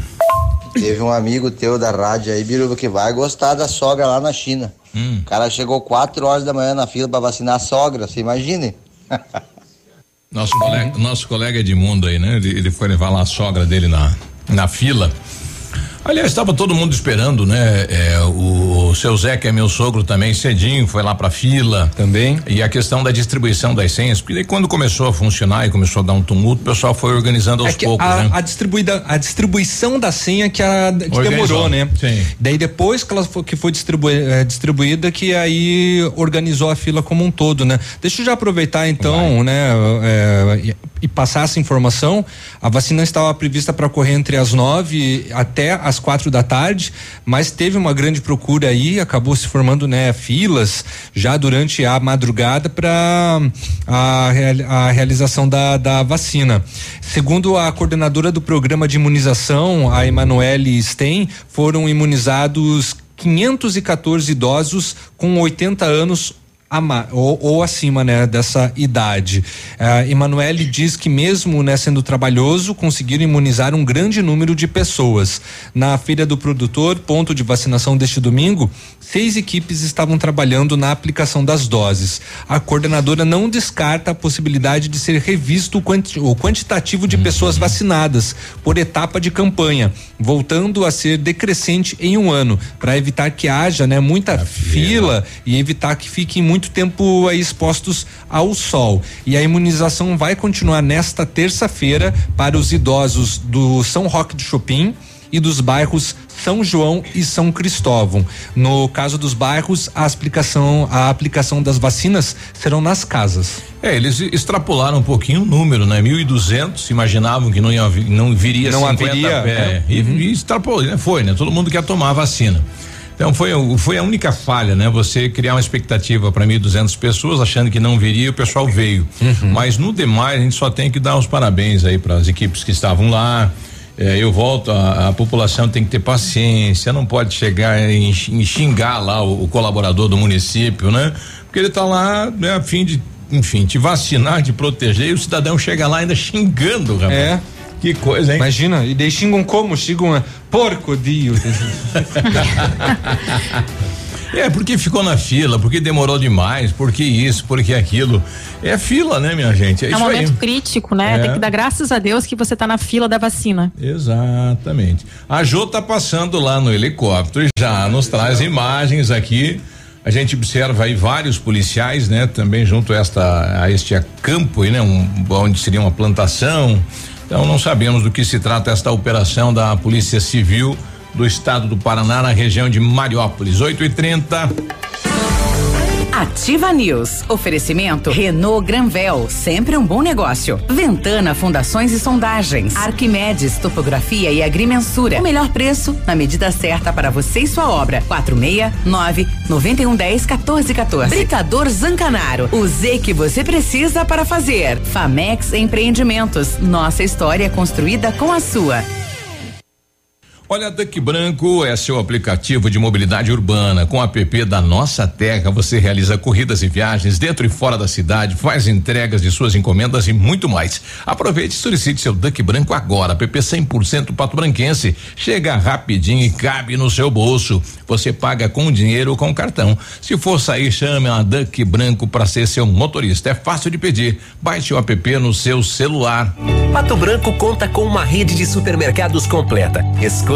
Teve um amigo teu da rádio aí, Biruba, que vai gostar da sogra lá na China. Hum. O cara chegou 4 horas da manhã na fila pra vacinar a sogra, você imagine? Nosso colega, nosso colega Edmundo aí, né? Ele, ele foi levar lá a sogra dele na, na fila. Aliás, estava todo mundo esperando, né? É, o, o seu Zé, que é meu sogro também, cedinho, foi lá pra fila. Também. E a questão da distribuição das senhas, porque daí quando começou a funcionar e começou a dar um tumulto, o pessoal foi organizando aos É poucos, a, né? a distribuída, a distribuição da senha que, a, que demorou, né? sim. Daí depois que ela foi, que foi distribui, eh, distribuída que aí organizou a fila como um todo, né? Deixa eu já aproveitar então, né? eh, e, e passar essa informação. A vacina estava prevista para ocorrer entre as nove até as quatro da tarde, mas teve uma grande procura aí, acabou se formando né filas já durante a madrugada para a, a realização da, da vacina. Segundo a coordenadora do programa de imunização, a Emanuele Stein, foram imunizados 514 idosos com 80 anos ou, ou acima né, dessa idade. A Emanuele diz que mesmo né, sendo trabalhoso, conseguiram imunizar um grande número de pessoas. Na feira do produtor, ponto de vacinação deste domingo, seis equipes estavam trabalhando na aplicação das doses. A coordenadora não descarta a possibilidade de ser revisto o, quanti- o quantitativo de pessoas vacinadas por etapa de campanha, voltando a ser decrescente em um ano, para evitar que haja né, muita fila e evitar que fiquem muito tempo aí expostos ao sol. E a imunização vai continuar nesta terça-feira para os idosos do São Roque de Chopin e dos bairros São João e São Cristóvão. No caso dos bairros, a aplicação, a aplicação das vacinas serão nas casas. É, eles extrapolaram um pouquinho o número, né? 1.200, imaginavam que não, ia, não viria Não 50 haveria, é, e, e extrapolou, né? Foi, né? Todo mundo quer tomar a vacina. Então foi, foi a única falha, né? Você criar uma expectativa para 1.200 pessoas, achando que não viria, o pessoal veio. Mas no demais, a gente só tem que dar os parabéns aí para as equipes que estavam lá. É, eu volto, a, a população tem que ter paciência, não pode chegar em, em xingar lá o, o colaborador do município, né? Porque ele tá lá, né, a fim de, enfim, te vacinar, te proteger, e o cidadão chega lá ainda xingando, rapaz. É. Que coisa, hein? Imagina, e daí xingam como? Xingam, é, porco, dio. É, porque ficou na fila, porque demorou demais, porque isso, porque aquilo. É fila, né, minha gente? É, É um isso aí. momento crítico, né? É. Tem que dar graças a Deus que você tá na fila da vacina. Exatamente. A Jô tá passando lá no helicóptero e já nos traz imagens aqui. A gente observa aí vários policiais, né? Também junto a esta a este campo né? Um, onde seria uma plantação. Então não sabemos do que se trata esta operação da Polícia Civil do Estado do Paraná na região de Mariópolis. 8 e 30 Ativa News. Oferecimento Renault Granvel, sempre um bom negócio. Ventana Fundações e Sondagens. Arquimedes Topografia e Agrimensura. O melhor preço na medida certa para você e sua obra. 469 9110 1414. Britador Zancanaro. O Z que você precisa para fazer. Famex Empreendimentos. Nossa história construída com a sua. Olha, Duck Branco é seu aplicativo de mobilidade urbana. Com o app da Nossa Terra, você realiza corridas e viagens dentro e fora da cidade, faz entregas de suas encomendas e muito mais. Aproveite e solicite seu Duck Branco agora. App 100% Pato Branquense. Chega rapidinho e cabe no seu bolso. Você paga com dinheiro ou com cartão. Se for sair, chame a Duck Branco para ser seu motorista. É fácil de pedir. Baixe o app no seu celular. Pato Branco conta com uma rede de supermercados completa. Escolha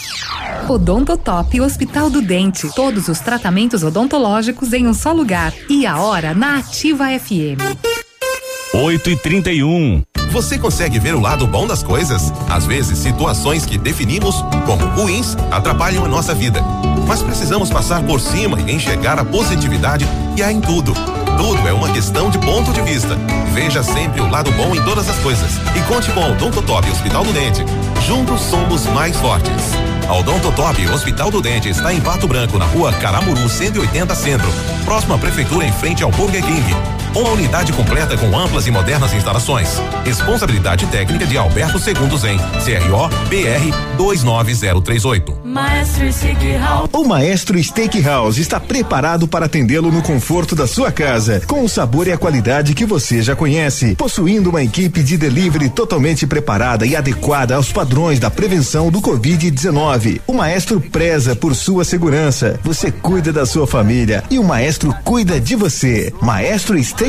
Odontotop Hospital do Dente. Todos os tratamentos odontológicos em um só lugar. E a hora na Ativa FM. 8 e 31 Você consegue ver o lado bom das coisas? Às vezes, situações que definimos como ruins atrapalham a nossa vida. Mas precisamos passar por cima e enxergar a positividade que há em tudo. Tudo é uma questão de ponto de vista. Veja sempre o lado bom em todas as coisas. E conte com o Odontotop Hospital do Dente. Juntos somos mais fortes. A Odontotop Hospital do Dente está em Pato Branco, na rua Caramuru 180 Centro. Próxima prefeitura em frente ao Burger King. Uma unidade completa com amplas e modernas instalações. Responsabilidade técnica de Alberto Segundo Zen. CRO BR 29038. Maestro Steakhouse. O Maestro Steakhouse está preparado para atendê-lo no conforto da sua casa, com o sabor e a qualidade que você já conhece, possuindo uma equipe de delivery totalmente preparada e adequada aos padrões da prevenção do Covid-19. O Maestro preza por sua segurança. Você cuida da sua família e o Maestro cuida de você. Maestro Steakhouse.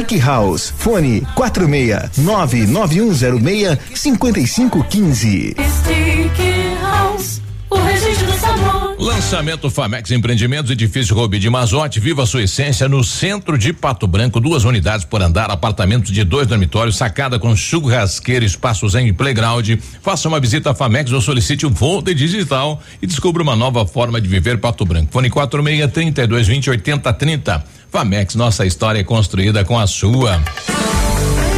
Fone 46 99106 5515. Steakhouse, o. Lançamento Famex Empreendimentos, edifício Rubi de Mazote, viva a sua essência no centro de Pato Branco, duas unidades por andar, apartamentos de dois dormitórios, sacada com churrasqueira, espaços em playground. Faça uma visita à Famex ou solicite um folder digital e descubra uma nova forma de viver Pato Branco. Fone 46 32 20 80 30. Famex, nossa história é construída com a sua.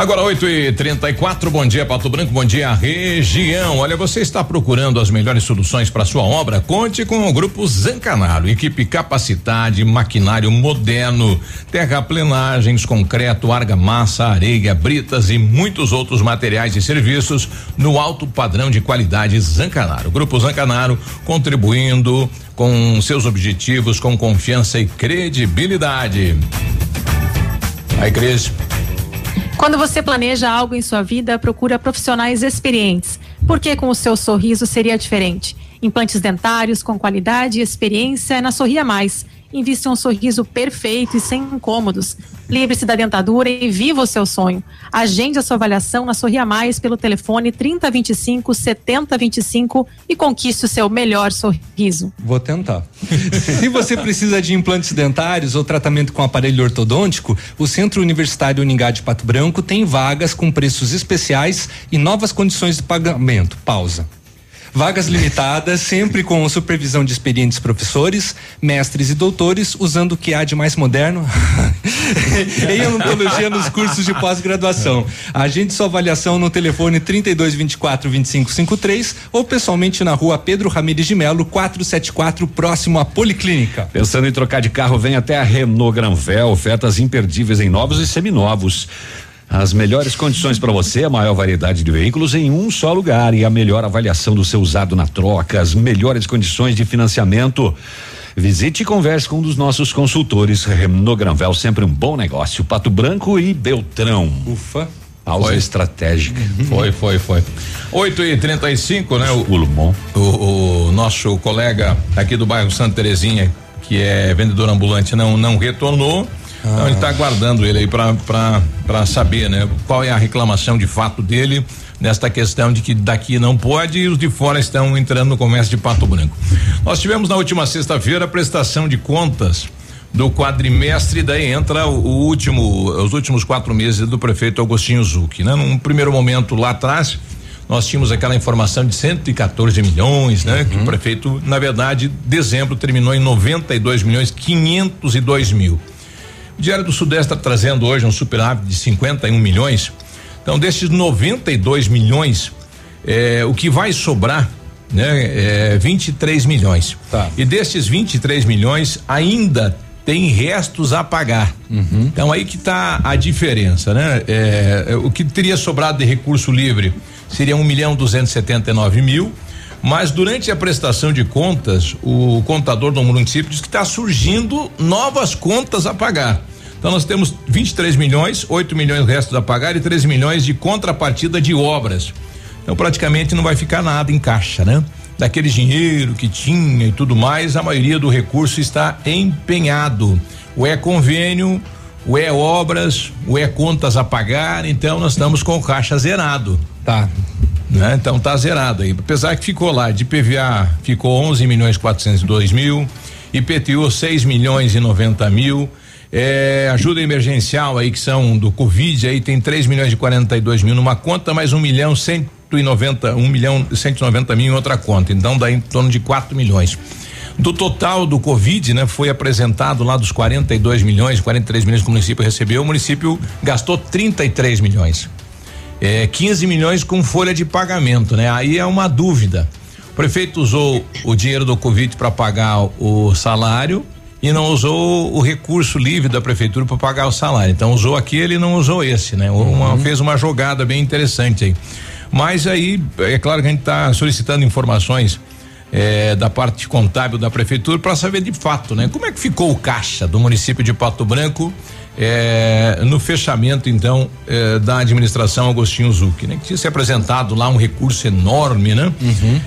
Agora 8 e 34 bom dia Pato Branco, bom dia região. Olha, você está procurando as melhores soluções para sua obra? Conte com o grupo Zancanaro, equipe capacitada, maquinário moderno, terraplenagens, concreto, argamassa, areia, britas e muitos outros materiais e serviços no alto padrão de qualidade Zancanaro. Grupo Zancanaro contribuindo com seus objetivos com confiança e credibilidade. Aí, Cris. Quando você planeja algo em sua vida, procura profissionais experientes. Porque com o seu sorriso seria diferente. Implantes dentários com qualidade e experiência na Sorria Mais. Invista um sorriso perfeito e sem incômodos. Livre-se da dentadura e viva o seu sonho. Agende a sua avaliação na Sorria Mais pelo telefone 3025 7025 e conquiste o seu melhor sorriso. Vou tentar. Se você precisa de implantes dentários ou tratamento com aparelho ortodôntico, o Centro Universitário Uningá de Pato Branco tem vagas com preços especiais e novas condições de pagamento. Pausa. Vagas limitadas, sempre com supervisão de experientes professores, mestres e doutores, usando o que há de mais moderno em odontologia nos cursos de pós-graduação. Agende sua avaliação no telefone 32 24 25 53 ou pessoalmente na rua Pedro Ramires de Melo, 474, próximo à Policlínica. Pensando em trocar de carro, vem até a Renault Granvel, ofertas imperdíveis em novos e seminovos. As melhores condições para você, a maior variedade de veículos em um só lugar e a melhor avaliação do seu usado na troca, as melhores condições de financiamento. Visite e converse com um dos nossos consultores. Renault Granvel, sempre um bom negócio. Pato Branco e Beltrão. Ufa. Pausa Foi. estratégica. Foi, foi, foi. 8 e 35 né? O, o, o nosso colega aqui do bairro Santa Terezinha, que é vendedor ambulante, não, não retornou. Então ele está aguardando ele aí para saber, né? Qual é a reclamação de fato dele nesta questão de que daqui não pode e os de fora estão entrando no comércio de Pato Branco. Nós tivemos na última sexta-feira a prestação de contas do quadrimestre, daí entra o, o último, os últimos quatro meses do prefeito Agostinho Zucchi, né? Num primeiro momento lá atrás, nós tínhamos aquela informação de 114 milhões, né? Que o prefeito, na verdade, dezembro terminou em 92 milhões 502 mil. Diário do Sudeste está trazendo hoje um superávit de 51 milhões. Então, desses 92 milhões, eh, o que vai sobrar, né, é 23 milhões. Tá. E desses 23 milhões, ainda tem restos a pagar. Então, aí que está a diferença, né? É, o que teria sobrado de recurso livre seria 1 milhão 279 mil. Mas durante a prestação de contas, o contador do município diz que está surgindo novas contas a pagar. Então nós temos 23 milhões, 8 milhões restos a pagar e 13 milhões de contrapartida de obras. Então praticamente não vai ficar nada em caixa, né? Daquele dinheiro que tinha e tudo mais, a maioria do recurso está empenhado. Ou é convênio, ou é obras, ou é contas a pagar, então nós estamos com o caixa zerado. Tá. Né? Então tá zerado aí. Apesar que ficou lá de PVA ficou 11 milhões 402 mil, IPTU 6 milhões e 90 mil, é, ajuda emergencial aí que são do Covid aí tem 3 milhões e 42 mil numa conta, mais um milhão 190, um milhão e 190 mil em outra conta. Então dá em torno de 4 milhões. Do total do Covid, né, foi apresentado lá dos 42 milhões, 43 milhões que o município recebeu, o município gastou 33 milhões. É, 15 milhões com folha de pagamento, né? Aí é uma dúvida. O prefeito usou o dinheiro do Covid para pagar o salário e não usou o recurso livre da prefeitura para pagar o salário. Então usou aquele e não usou esse, né? Uma- fez uma jogada bem interessante aí. Mas aí, é claro que a gente está solicitando informações eh, da parte contábil da prefeitura para saber de fato, né? Como é que ficou o caixa do município de Pato Branco eh, no fechamento, então, eh, da administração Agostinho Zucchi, né? Que tinha se apresentado lá um recurso enorme, né?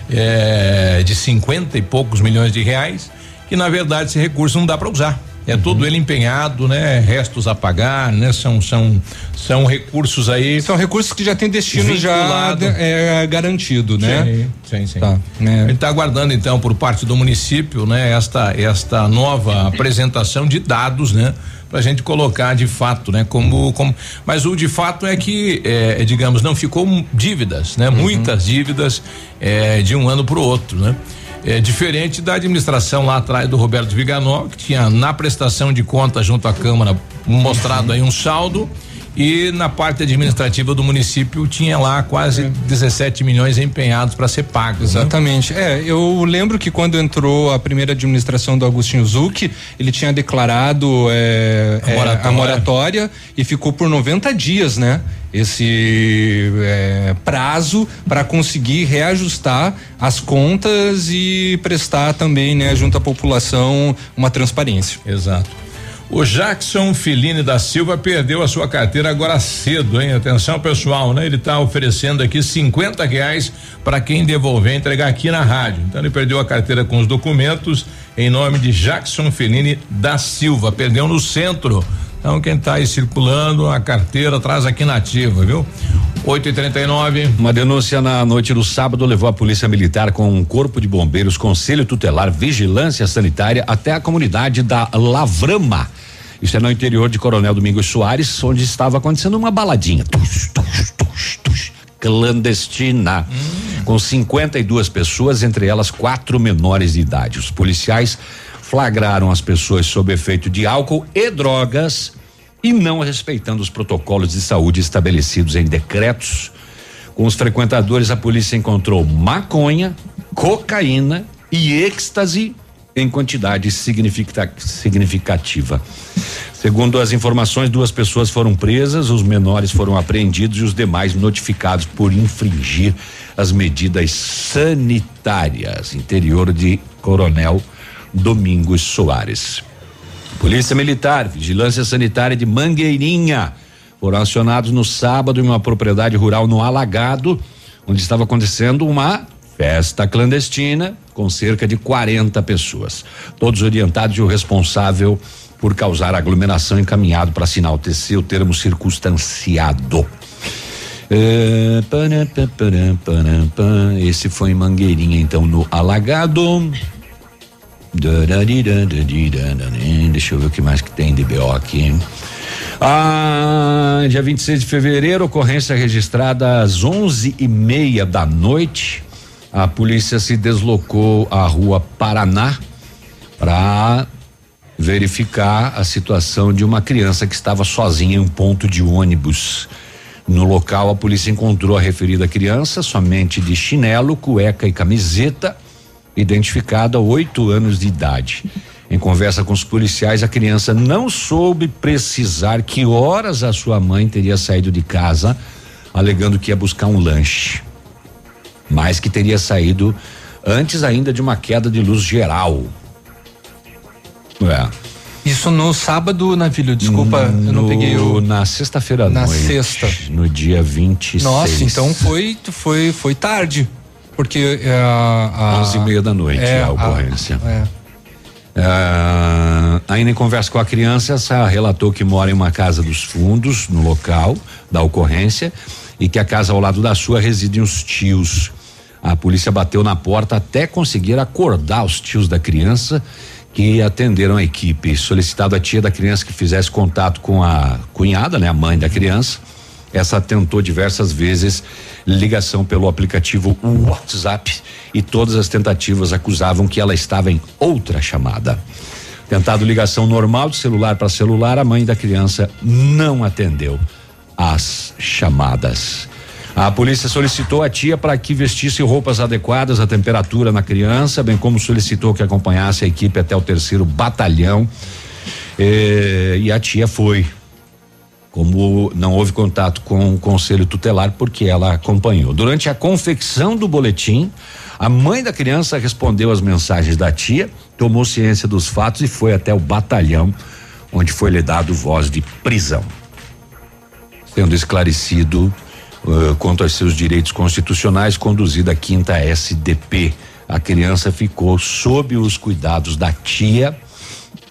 Eh, de 50 e poucos milhões de reais, que na verdade esse recurso não dá para usar. É todo ele empenhado, né? Restos a pagar, né? São são são recursos aí. São recursos que já tem destino já Vinculado. é, garantido, né? Sim, sim, sim. Tá, A gente está aguardando então por parte do município, né, esta esta nova apresentação de dados, né, para a gente colocar de fato, né, como como. Mas o de fato é que, é, digamos, não ficou dívidas, né, muitas dívidas é, de um ano para o outro, né. É diferente da administração lá atrás do Roberto Viganó, que tinha na prestação de contas junto à Câmara mostrado aí um saldo e na parte administrativa do município tinha lá quase 17 milhões empenhados para ser pagos. né? Exatamente. É, eu lembro que quando entrou a primeira administração do Agostinho Zucchi, ele tinha declarado é, A é, moratória. a moratória e ficou por 90 dias, né? Esse é, prazo para conseguir reajustar as contas e prestar também, né, junto à população, uma transparência. Exato. O Jackson Filini da Silva perdeu a sua carteira agora cedo, hein? Atenção pessoal, né? Ele está oferecendo aqui 50 reais para quem devolver entregar aqui na rádio. Então ele perdeu a carteira com os documentos em nome de Jackson Filini da Silva. Perdeu no centro. Então quem está aí circulando a carteira traz aqui na ativa, viu? 8 e 39 Uma denúncia na noite do sábado levou a polícia militar com um corpo de bombeiros, conselho tutelar, vigilância sanitária até a comunidade da Lavrama. Isso é no interior de Coronel Domingos Soares, onde estava acontecendo uma baladinha. Tus, tus, tus, tus. clandestina, com 52 pessoas, entre elas quatro menores de idade. Os policiais flagraram as pessoas sob efeito de álcool e drogas e não respeitando os protocolos de saúde estabelecidos em decretos. Com os frequentadores, a polícia encontrou maconha, cocaína e êxtase em quantidade significativa. Segundo as informações, duas pessoas foram presas, os menores foram apreendidos e os demais notificados por infringir as medidas sanitárias. Interior de Coronel Domingos Soares. Polícia Militar, Vigilância Sanitária de Mangueirinha foram acionados no sábado em uma propriedade rural no Alagado, onde estava acontecendo uma festa clandestina com cerca de 40 pessoas. Todos orientados e o responsável por causar aglomeração encaminhado para sinal TC, o termo circunstanciado. É, esse foi em Mangueirinha, então, no Alagado. Deixa eu ver o que mais que tem de BO aqui. Ah, dia 26 de fevereiro, ocorrência registrada às onze e meia da noite. A polícia se deslocou à rua Paraná para verificar a situação de uma criança que estava sozinha em um ponto de ônibus. No local, a polícia encontrou a referida criança somente de chinelo, cueca e camiseta, identificada oito anos de idade. Em conversa com os policiais, a criança não soube precisar que horas a sua mãe teria saído de casa, alegando que ia buscar um lanche, mas que teria saído antes ainda de uma queda de luz geral. É. Isso no sábado, Navilho, desculpa, no, eu não peguei o. Na sexta-feira à na noite. sexta. No dia 26. Nossa, então foi, foi, foi tarde. Porque é, a. Onze e meia da noite é, a ocorrência. A, é. Uh, ainda em conversa com a criança, essa relatou que mora em uma casa dos fundos, no local da ocorrência, e que a casa ao lado da sua residem os tios. A polícia bateu na porta até conseguir acordar os tios da criança que atenderam a equipe. Solicitado a tia da criança que fizesse contato com a cunhada, né, a mãe da criança. Essa tentou diversas vezes ligação pelo aplicativo WhatsApp e todas as tentativas acusavam que ela estava em outra chamada. Tentado ligação normal de celular para celular, a mãe da criança não atendeu as chamadas. A polícia solicitou a tia para que vestisse roupas adequadas à temperatura na criança, bem como solicitou que acompanhasse a equipe até o terceiro batalhão. E a tia foi. Como não houve contato com o conselho tutelar, porque ela acompanhou. Durante a confecção do boletim, a mãe da criança respondeu às mensagens da tia, tomou ciência dos fatos e foi até o batalhão, onde foi lhe dado voz de prisão. Sendo esclarecido uh, quanto aos seus direitos constitucionais, conduzida a quinta SDP. A criança ficou sob os cuidados da tia,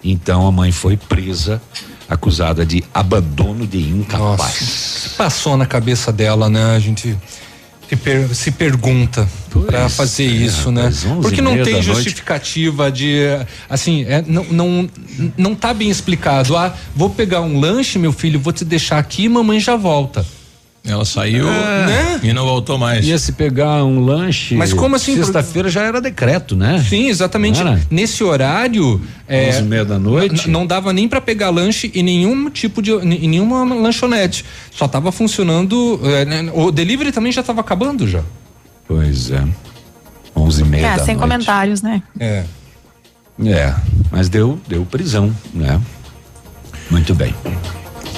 então a mãe foi presa, acusada de abandono de incapaz. Nossa, passou na cabeça dela, né? A gente se, per, se pergunta para fazer é, isso, né? Porque não tem justificativa noite. de assim, é, não, não não tá bem explicado. Ah, vou pegar um lanche, meu filho, vou te deixar aqui, mamãe já volta. Ela saiu é. né? e não voltou mais. Ia se pegar um lanche. Mas como assim? Sexta-feira já era decreto, né? Sim, exatamente. Nesse horário. É, Onze e meia da noite. Não dava nem para pegar lanche em nenhum tipo de. em nenhuma lanchonete. Só tava funcionando. É, né, o delivery também já estava acabando já. Pois é. Onze e meia é, da sem noite. comentários, né? É. É, mas deu, deu prisão, né? Muito bem.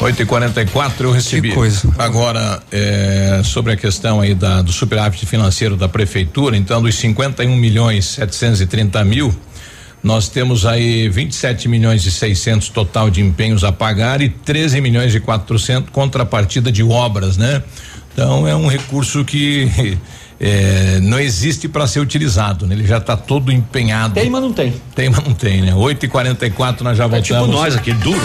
8 e 44 eu recebi. Que coisa. Agora, é, sobre a questão aí da, do superávit financeiro da prefeitura, então, dos 51 milhões 730 mil, nós temos aí 27 milhões e 600 total de empenhos a pagar e 13 milhões e 400 contrapartida de obras, né? Então é um recurso que é, não existe para ser utilizado, né? Ele já está todo empenhado. Tem, mas não tem. Tem, mas não tem, né? 8 e 44 nós já é voltamos. Tipo nós aqui, duro.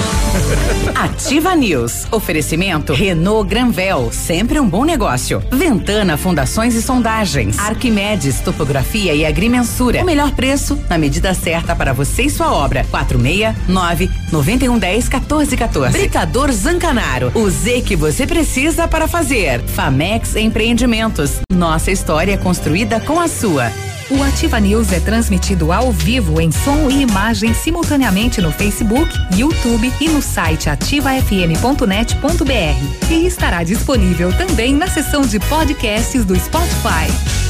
Ativa News. Oferecimento Renault Granvel, sempre um bom negócio. Ventana Fundações e Sondagens. Arquimedes Topografia e Agrimensura. O melhor preço na medida certa para você e sua obra. 469 9110 1414. Britador Zancanaro. O Z que você precisa para fazer. Famex Empreendimentos. Nossa história construída com a sua. O Ativa News é transmitido ao vivo em som e imagem simultaneamente no Facebook, YouTube e no site ativafm.net.br. E estará disponível também na seção de podcasts do Spotify.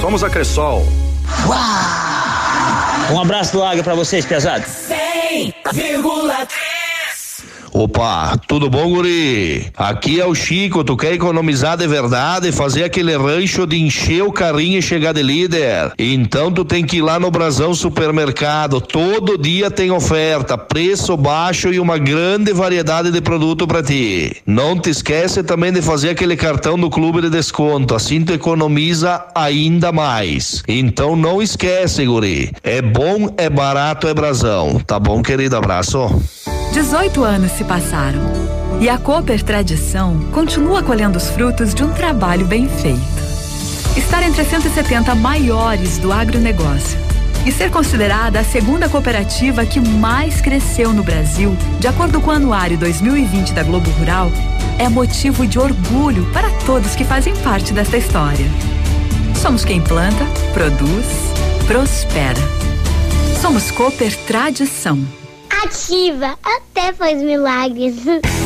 Somos a Cressol. Um abraço do Águia pra vocês, pesados. 100,3 Opa, tudo bom, guri? Aqui é o Chico, tu quer economizar de verdade, fazer aquele rancho de encher o carrinho e chegar de líder? Então tu tem que ir lá no Brasão Supermercado, todo dia tem oferta, preço baixo e uma grande variedade de produto para ti. Não te esquece também de fazer aquele cartão do clube de desconto, assim tu economiza ainda mais. Então não esquece, guri. É bom, é barato, é Brasão. Tá bom, querido? Abraço. 18 anos se passaram e a Cooper Tradição continua colhendo os frutos de um trabalho bem feito. Estar entre as 170 maiores do agronegócio e ser considerada a segunda cooperativa que mais cresceu no Brasil, de acordo com o Anuário 2020 da Globo Rural, é motivo de orgulho para todos que fazem parte desta história. Somos quem planta, produz, prospera. Somos Cooper Tradição. Ativa, até faz milagres.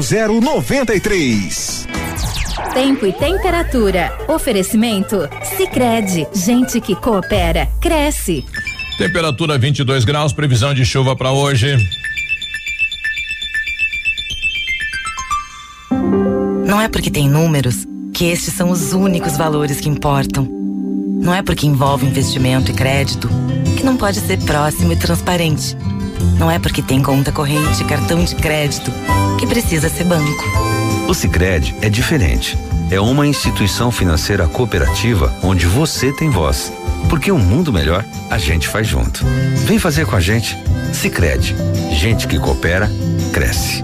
0093. Tempo e temperatura. Oferecimento? Sicredi Gente que coopera, cresce. Temperatura 22 graus, previsão de chuva para hoje. Não é porque tem números que estes são os únicos valores que importam. Não é porque envolve investimento e crédito que não pode ser próximo e transparente. Não é porque tem conta corrente e cartão de crédito que precisa ser banco. O Sicredi é diferente. É uma instituição financeira cooperativa onde você tem voz. Porque um mundo melhor a gente faz junto. Vem fazer com a gente. Sicredi. Gente que coopera cresce.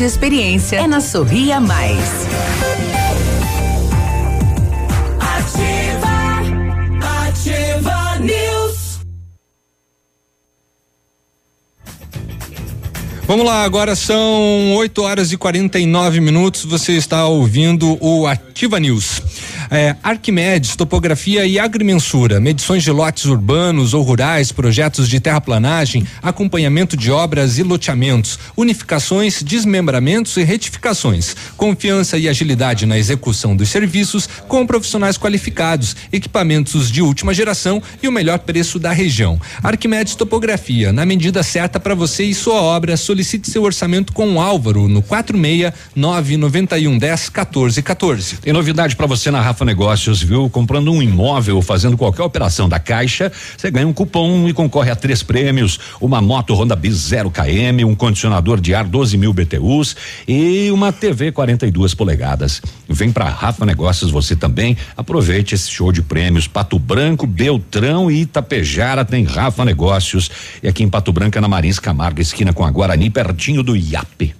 e experiência é na Sorria Mais. Ativa, ativa News. Vamos lá, agora são 8 horas e 49 minutos. Você está ouvindo o Ativa News. É, Arquimedes, topografia e agrimensura, medições de lotes urbanos ou rurais, projetos de terraplanagem, acompanhamento de obras e loteamentos, unificações, desmembramentos e retificações. Confiança e agilidade na execução dos serviços com profissionais qualificados, equipamentos de última geração e o melhor preço da região. Arquimedes Topografia, na medida certa para você e sua obra, solicite seu orçamento com o Álvaro no 46 991 10 14 14. Tem novidade para você na Rafa Negócios, viu? Comprando um imóvel fazendo qualquer operação da Caixa, você ganha um cupom e concorre a três prêmios: uma moto Honda Bis 0 km, um condicionador de ar 12 mil BTUs e uma TV 42 polegadas. Vem para Rafa Negócios você também. Aproveite esse show de prêmios. Pato Branco, Beltrão e Itapejara tem Rafa Negócios. E aqui em Pato Branco, é na Marins Camargo, esquina com a Guarani, pertinho do IAP.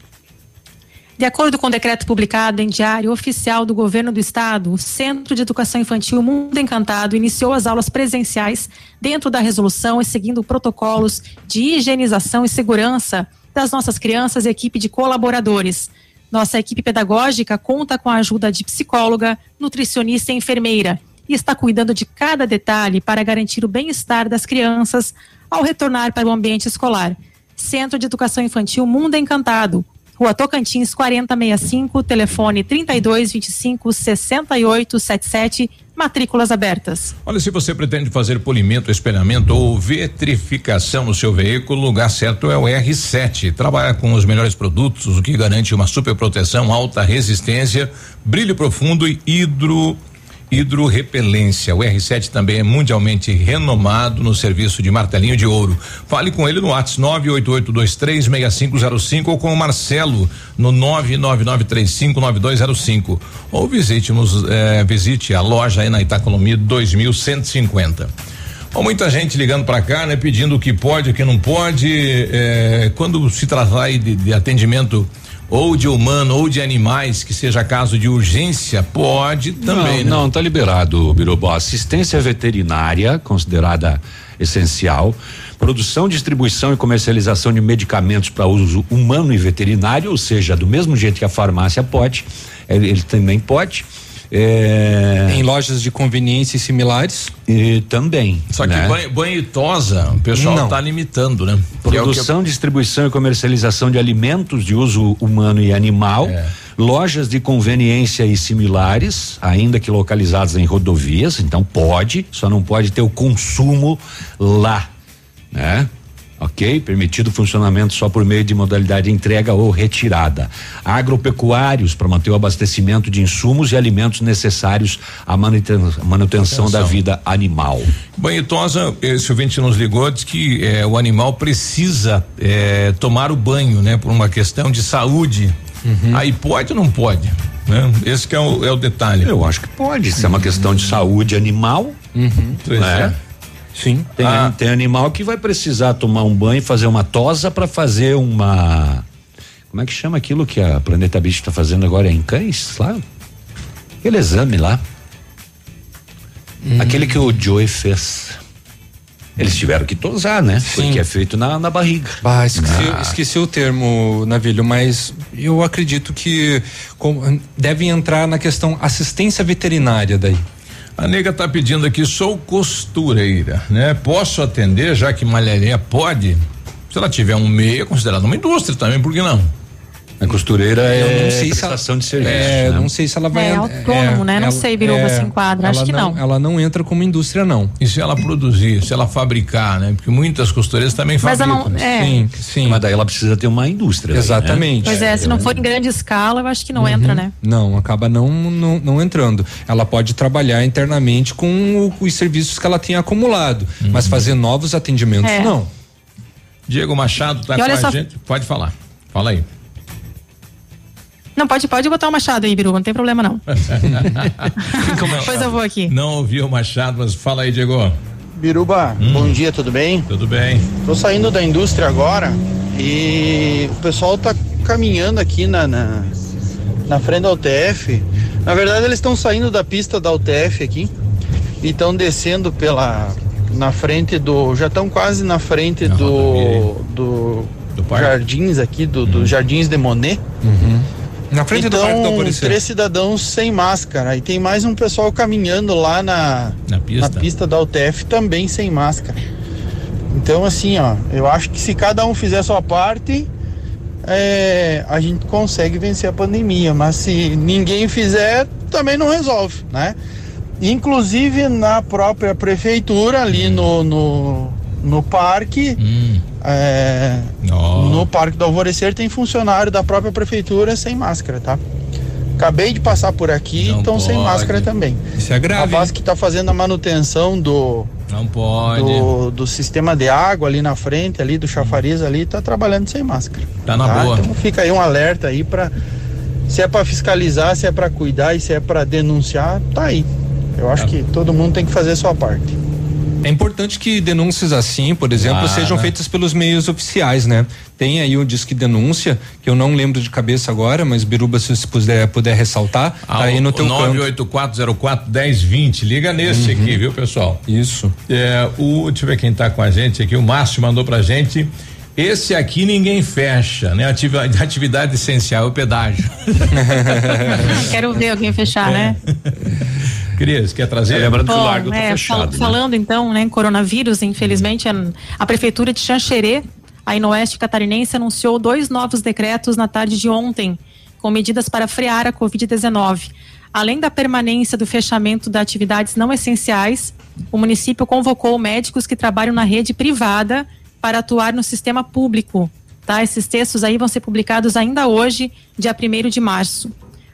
De acordo com o decreto publicado em Diário Oficial do Governo do Estado, o Centro de Educação Infantil Mundo Encantado iniciou as aulas presenciais dentro da resolução e seguindo protocolos de higienização e segurança das nossas crianças e equipe de colaboradores. Nossa equipe pedagógica conta com a ajuda de psicóloga, nutricionista e enfermeira e está cuidando de cada detalhe para garantir o bem-estar das crianças ao retornar para o ambiente escolar. Centro de Educação Infantil Mundo Encantado, Rua Tocantins 4065, telefone 3225 6877, matrículas abertas. Olha, se você pretende fazer polimento, espelhamento ou vitrificação no seu veículo, o lugar certo é o R7. Trabalha com os melhores produtos, o que garante uma super proteção, alta resistência, brilho profundo e hidro hidrorrepelência. O R7 também é mundialmente renomado no serviço de martelinho de ouro. Fale com ele no WhatsApp 988236505 ou com o Marcelo no 999359205 ou visite-nos eh, visite a loja aí na Itacolomi 2150. Bom, muita gente ligando para cá, né, pedindo o que pode, o que não pode. Eh, quando se tratar de, de atendimento ou de humano ou de animais que seja caso de urgência, pode também, não, né? Não, tá liberado, Birobó. Assistência veterinária, considerada essencial, produção, distribuição e comercialização de medicamentos para uso humano e veterinário, ou seja, do mesmo jeito que a farmácia pode, ele, ele também pode. É... Em lojas de conveniência e similares? E também. Só né? que banho, banho e tosa, o pessoal está limitando, né? Produção, é que... distribuição e comercialização de alimentos de uso humano e animal. É. Lojas de conveniência e similares, ainda que localizadas em rodovias, então pode, só não pode ter o consumo lá, né? Ok? Permitido funcionamento só por meio de modalidade de entrega ou retirada. Agropecuários para manter o abastecimento de insumos e alimentos necessários à manutenção, manutenção da vida animal. Banhitosa, esse ouvinte nos ligou, diz que eh, o animal precisa eh, tomar o banho, né? Por uma questão de saúde. Uhum. Aí pode ou não pode? Né? Esse que é o, é o detalhe. Eu acho que pode, se é uma questão de saúde animal. Uhum. Né? É. Sim. Tem, ah. tem animal que vai precisar tomar um banho, fazer uma tosa para fazer uma. Como é que chama aquilo que a Planeta Bicho está fazendo agora em cães? Lá? Aquele exame lá. Hum. Aquele que o Joey fez. Eles tiveram que tosar, né? Sim. Porque é feito na, na barriga. Ah, esqueci, ah. esqueci o termo, Navilho, mas eu acredito que com, devem entrar na questão assistência veterinária daí. A nega tá pedindo aqui, sou costureira, né? Posso atender, já que malharia pode? Se ela tiver um meio, é considerada uma indústria também, por que não? A costureira é não sei prestação ela, de serviço. É, né? Não sei se ela vai. É autônomo, é, né? Não ela, sei, Biruba é, se enquadra. Acho que não, não, Ela não entra como indústria, não. E se ela produzir, se ela fabricar, né? Porque muitas costureiras também Mas fabricam. Não, é. Sim, sim. Mas daí ela precisa ter uma indústria. Exatamente. Daí, né? Pois é, se não for em grande escala, eu acho que não uhum. entra, né? Não, acaba não, não, não entrando. Ela pode trabalhar internamente com o, os serviços que ela tem acumulado, uhum. mas fazer novos atendimentos, é. não. Diego Machado tá com a só... gente. Pode falar. Fala aí. Não, pode, pode botar o Machado aí, Biruba, não tem problema não. Depois eu vou aqui. Não ouvi o Machado, mas fala aí, Diego. Biruba, hum. bom dia, tudo bem? Tudo bem. Tô saindo da indústria agora e o pessoal tá caminhando aqui na, na, na frente da UTF. Na verdade, eles estão saindo da pista da UTF aqui e estão descendo pela na frente do. Já estão quase na frente na do, do, do, Jardins aqui, do, uhum. do Jardins de Monet. Uhum. Na frente então, do Parque do três cidadãos sem máscara. E tem mais um pessoal caminhando lá na, na, pista. da UTF também sem máscara. Então, assim, ó, eu acho que se cada um fizer a sua parte, é, a gente consegue vencer a pandemia. Mas se ninguém fizer, também não resolve, né? Inclusive na própria prefeitura, ali no, no, no parque, hum. é, oh. no Parque do Alvorecer, tem funcionário da própria prefeitura sem máscara, tá? Acabei de passar por aqui, estão sem máscara também. Isso é grave. A base que está fazendo a manutenção do não pode do, do, sistema de água ali na frente, ali do chafariz ali, está trabalhando sem máscara. Tá na tá? boa. Então fica aí um alerta aí para se é para fiscalizar, se é para cuidar e se é para denunciar, tá aí. Eu acho é. que todo mundo tem que fazer a sua parte. É importante que denúncias assim, por exemplo, ah, sejam né? feitas pelos meios oficiais, né? Tem aí o Disque Denúncia, que eu não lembro de cabeça agora, mas Biruba, se você puder, puder ressaltar, ah, tá aí no teu 984041020. Liga nesse uhum. aqui, viu, pessoal? Isso. É, o, deixa eu ver quem tá com a gente aqui. O Márcio mandou pra gente. Esse aqui ninguém fecha, né? Atividade, atividade essencial, o pedágio. Quero ver alguém fechar, né? Cris, quer trazer? É, lembrando Bom, que o largo tá é, fechado. Fal né? Falando então, né, em coronavírus, infelizmente, a, a prefeitura de Xanxerê, aí no oeste catarinense, anunciou dois novos decretos na tarde de ontem, com medidas para frear a Covid-19. Além da permanência do fechamento de atividades não essenciais, o município convocou médicos que trabalham na rede privada para atuar no sistema público. Tá? Esses textos aí vão ser publicados ainda hoje, dia 1 de março.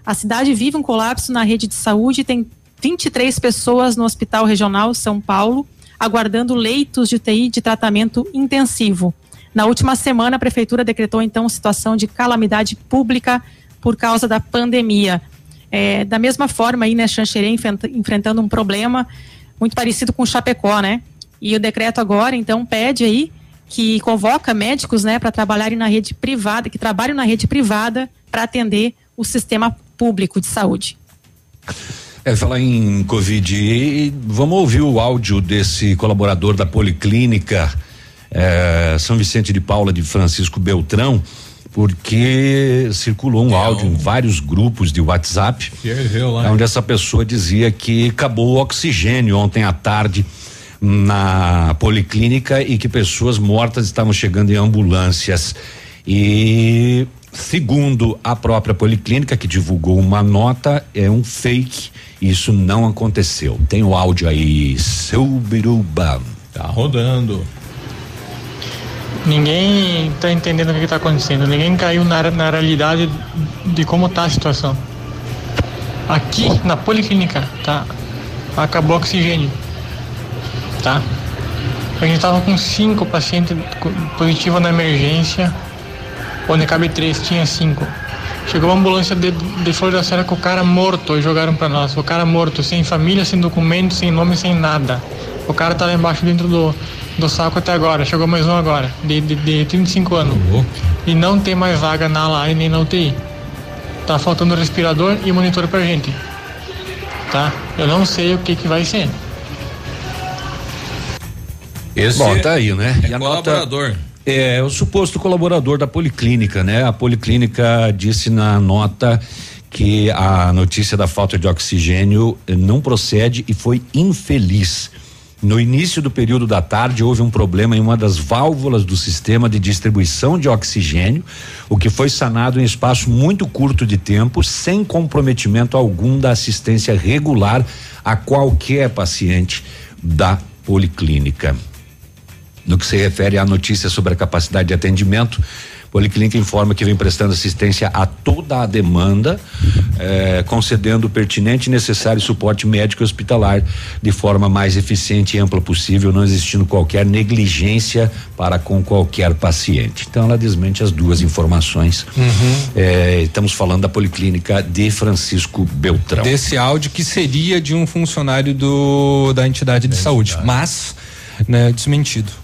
A cidade vive um colapso na rede de saúde e tem 23 pessoas no Hospital Regional São Paulo, aguardando leitos de UTI de tratamento intensivo. Na última semana, a prefeitura decretou então situação de calamidade pública por causa da pandemia. É, da mesma forma, aí, né, Xanxerê enfrentando um problema muito parecido com o Chapecó, né? E o decreto agora, então, pede aí que convoca médicos, né, para trabalharem na rede privada, que trabalham na rede privada para atender o sistema público de saúde. É, falar em Covid, e vamos ouvir o áudio desse colaborador da Policlínica é, São Vicente de Paula de Francisco Beltrão, porque circulou um é áudio um... em vários grupos de WhatsApp, onde essa pessoa dizia que acabou o oxigênio ontem à tarde na policlínica e que pessoas mortas estavam chegando em ambulâncias. E segundo a própria policlínica que divulgou uma nota, é um fake. Isso não aconteceu. Tem o áudio aí, seu biruba. Tá rodando. Ninguém está entendendo o que está acontecendo. Ninguém caiu na, na realidade de como está a situação. Aqui na policlínica, tá? Acabou o oxigênio tá? A gente tava com cinco pacientes positivos na emergência, onde cabe três, tinha cinco. Chegou uma ambulância de, de Flor da Serra com o cara morto e jogaram para nós. O cara morto, sem família, sem documento, sem nome, sem nada. O cara tá lá embaixo dentro do, do saco até agora. Chegou mais um agora, de, de, de 35 anos. E não tem mais vaga na LAR nem na UTI. Tá faltando respirador e monitor pra gente. Tá? Eu não sei o que que vai ser. Esse Bom, tá aí, né? É colaborador. Nota, é, o suposto colaborador da Policlínica, né? A Policlínica disse na nota que a notícia da falta de oxigênio não procede e foi infeliz. No início do período da tarde, houve um problema em uma das válvulas do sistema de distribuição de oxigênio, o que foi sanado em espaço muito curto de tempo, sem comprometimento algum da assistência regular a qualquer paciente da policlínica. No que se refere à notícia sobre a capacidade de atendimento, Policlínica informa que vem prestando assistência a toda a demanda, eh, concedendo o pertinente e necessário suporte médico e hospitalar de forma mais eficiente e ampla possível, não existindo qualquer negligência para com qualquer paciente. Então ela desmente as duas informações. Uhum. Eh, estamos falando da Policlínica de Francisco Beltrão. Desse áudio que seria de um funcionário do da entidade de saúde, entidade. mas né, desmentido.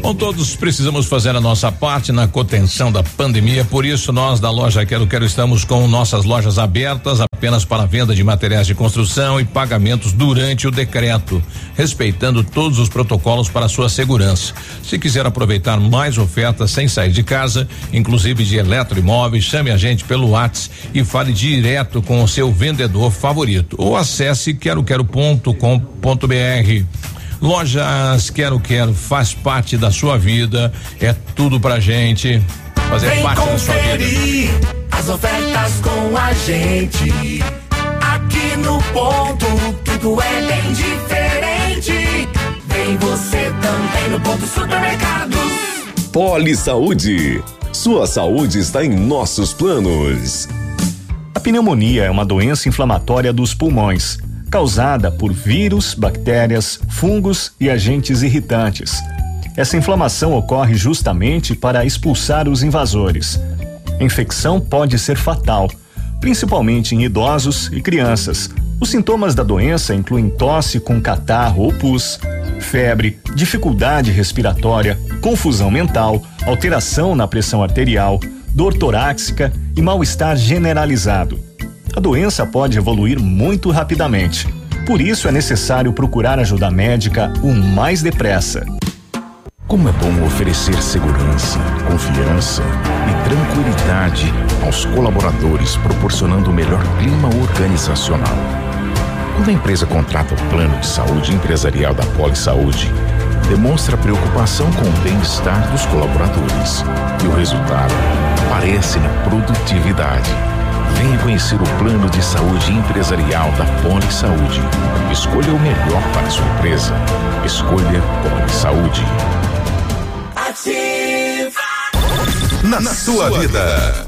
Bom, todos precisamos fazer a nossa parte na contenção da pandemia, por isso nós da loja Quero Quero estamos com nossas lojas abertas apenas para venda de materiais de construção e pagamentos durante o decreto, respeitando todos os protocolos para sua segurança. Se quiser aproveitar mais ofertas sem sair de casa, inclusive de eletroimóveis, chame a gente pelo WhatsApp e fale direto com o seu vendedor favorito ou acesse queroquero.com.br. Lojas Quero Quero faz parte da sua vida, é tudo pra gente. Fazer Vem parte da sua vida. conferir as ofertas com a gente. Aqui no ponto, tudo é bem diferente. Vem você também no ponto supermercados. Poli Saúde. Sua saúde está em nossos planos. A pneumonia é uma doença inflamatória dos pulmões, causada por vírus, bactérias, fungos e agentes irritantes. Essa inflamação ocorre justamente para expulsar os invasores. A infecção pode ser fatal, principalmente em idosos e crianças. Os sintomas da doença incluem tosse com catarro ou pus, febre, dificuldade respiratória, confusão mental, alteração na pressão arterial, dor torácica e mal-estar generalizado. A doença pode evoluir muito rapidamente. Por isso é necessário procurar ajuda médica o mais depressa. Como é bom oferecer segurança, confiança e tranquilidade aos colaboradores, proporcionando o melhor clima organizacional. Quando a empresa contrata o plano de saúde empresarial da Poli Saúde, demonstra preocupação com o bem-estar dos colaboradores e o resultado aparece na produtividade. Venha conhecer o plano de saúde empresarial da Poli Saúde. Escolha o melhor para a sua empresa. Escolha Poli Saúde. Na, sua vida.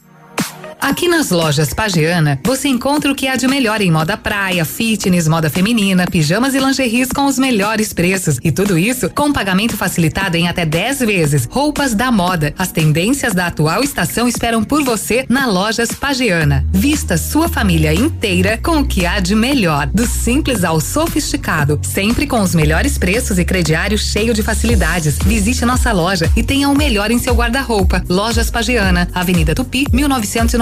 Aqui nas lojas Pagiana, você encontra o que há de melhor em moda praia, fitness, moda feminina, pijamas e lingeries com os melhores preços. E tudo isso com pagamento facilitado em até 10 vezes. Roupas da moda. As tendências da atual estação esperam por você na Lojas Pagiana. Vista sua família inteira com o que há de melhor. Do simples ao sofisticado. Sempre com os melhores preços e crediário cheio de facilidades. Visite nossa loja e tenha o melhor em seu guarda-roupa. Lojas Pagiana, Avenida Tupi,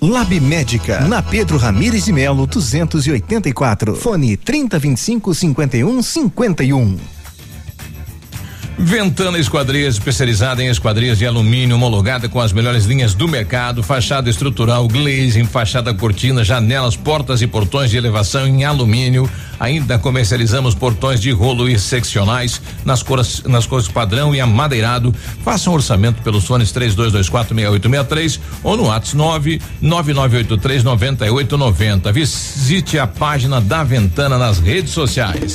Lab Médica, na Pedro Ramires de Melo, 284. Fone 3025 51 51. Ventana Esquadrias, especializada em esquadrias de alumínio, homologada com as melhores linhas do mercado, fachada estrutural, glazing, fachada cortina, janelas, portas e portões de elevação em alumínio. Ainda comercializamos portões de rolo e seccionais nas cores, nas cores padrão e amadeirado. Faça um orçamento pelos fones 32246863 ou no WhatsApp 999839890. Visite a página da Ventana nas redes sociais.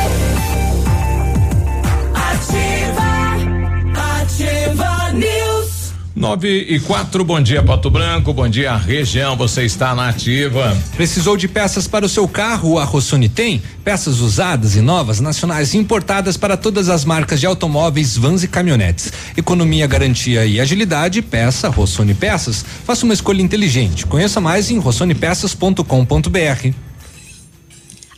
9 e 4, bom dia Pato Branco, bom dia região, você está na ativa. Precisou de peças para o seu carro? A Rossoni tem peças usadas e novas, nacionais e importadas para todas as marcas de automóveis, vans e caminhonetes. Economia, garantia e agilidade, peça Rossoni Peças. Faça uma escolha inteligente. Conheça mais em rossonepeças.com.br.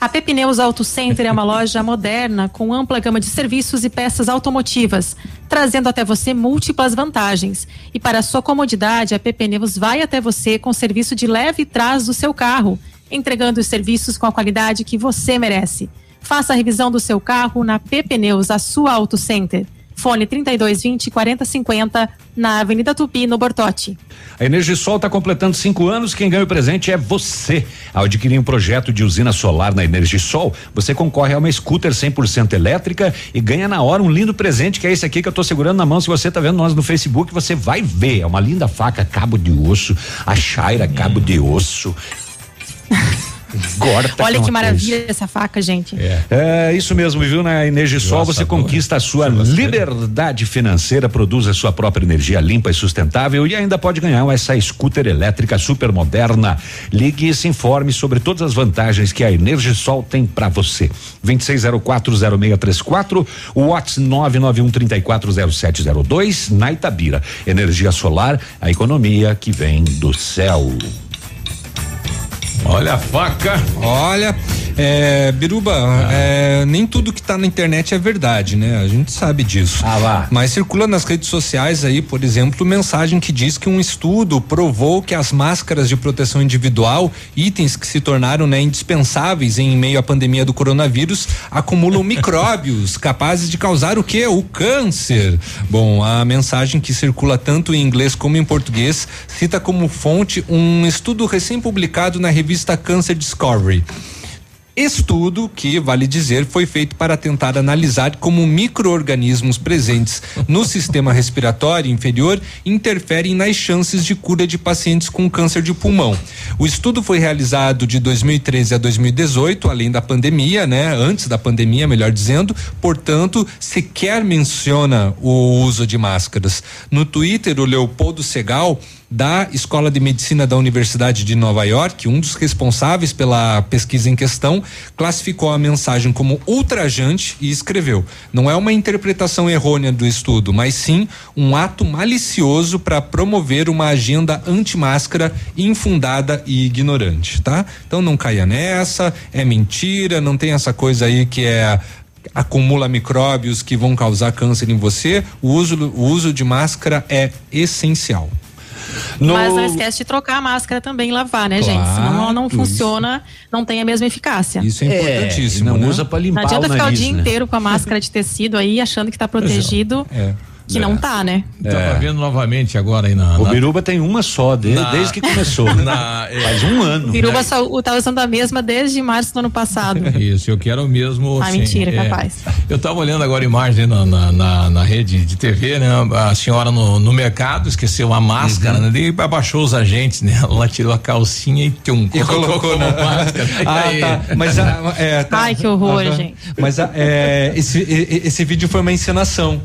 A Pepineus Auto Center é uma loja moderna com ampla gama de serviços e peças automotivas, trazendo até você múltiplas vantagens. E para sua comodidade, a Pepineus vai até você com serviço de leve e trás do seu carro, entregando os serviços com a qualidade que você merece. Faça a revisão do seu carro na Pepineus, a sua Auto Center. Fone 3220 4050 na Avenida Tupi, no Bortote. A Energisol está completando cinco anos. Quem ganha o presente é você. Ao adquirir um projeto de usina solar na Energisol, você concorre a uma scooter 100% elétrica e ganha na hora um lindo presente que é esse aqui que eu estou segurando na mão. Se você está vendo nós no Facebook, você vai ver. É uma linda faca cabo de osso, a Shaira cabo de osso. Gorta Olha é que maravilha coisa. essa faca, gente. É isso mesmo, viu? Na Energisol você conquista a sua liberdade financeira, produz a sua própria energia limpa e sustentável e ainda pode ganhar essa scooter elétrica super moderna. Ligue e se informe sobre todas as vantagens que a Energisol tem para você. 26040634, o WhatsApp 991340702 na Itabira. Energia solar, a economia que vem do céu. Olha a faca. Olha, é, Biruba, é, nem tudo que tá na internet é verdade, né? A gente sabe disso. Ah, lá. Mas circula nas redes sociais aí, por exemplo, mensagem que diz que um estudo provou que as máscaras de proteção individual, itens que se tornaram né, indispensáveis em meio à pandemia do coronavírus, acumulam micróbios capazes de causar o que? O câncer. Bom, a mensagem que circula tanto em inglês como em português cita como fonte um estudo recém-publicado na revista Cancer Discovery. Estudo que, vale dizer, foi feito para tentar analisar como micro-organismos presentes no sistema respiratório inferior interferem nas chances de cura de pacientes com câncer de pulmão. O estudo foi realizado de 2013 a 2018, além da pandemia, né? Antes da pandemia, melhor dizendo, portanto, sequer menciona o uso de máscaras. No Twitter, o Leopoldo Segal da Escola de Medicina da Universidade de Nova York, um dos responsáveis pela pesquisa em questão, classificou a mensagem como ultrajante e escreveu: não é uma interpretação errônea do estudo, mas sim um ato malicioso para promover uma agenda anti-máscara infundada e ignorante, tá? Então não caia nessa, é mentira, não tem essa coisa aí que é acumula micróbios que vão causar câncer em você. O uso, o uso de máscara é essencial. No- Mas não esquece de trocar a máscara também e lavar, né, gente? Senão ela não Claro, funciona, não tem a mesma eficácia. Isso é, importantíssimo. não né? usa para Não limpar adianta o ficar nariz, o dia né? inteiro com a máscara de tecido aí, achando que tá protegido, É. que não tá, né? Tava vendo novamente agora aí na. O na- Biruba tem uma só, de- Na- desde que começou. na- é. Faz um ano. Biruba só, tá usando a mesma desde março do ano passado. Isso, eu quero mesmo. Ah, assim, mentira, é, capaz. Eu tava olhando agora a imagem na, na, na- na rede de TV, né? A senhora no, no mercado esqueceu a máscara, Uhum. né? Daí abaixou os agentes, né? Ela tirou a calcinha e tum, E colocou como na máscara. Ah, Aí- tá. Mas a, é, tá. Ai, que horror, gente. Mas a, é, esse, e- e- esse vídeo foi uma encenação.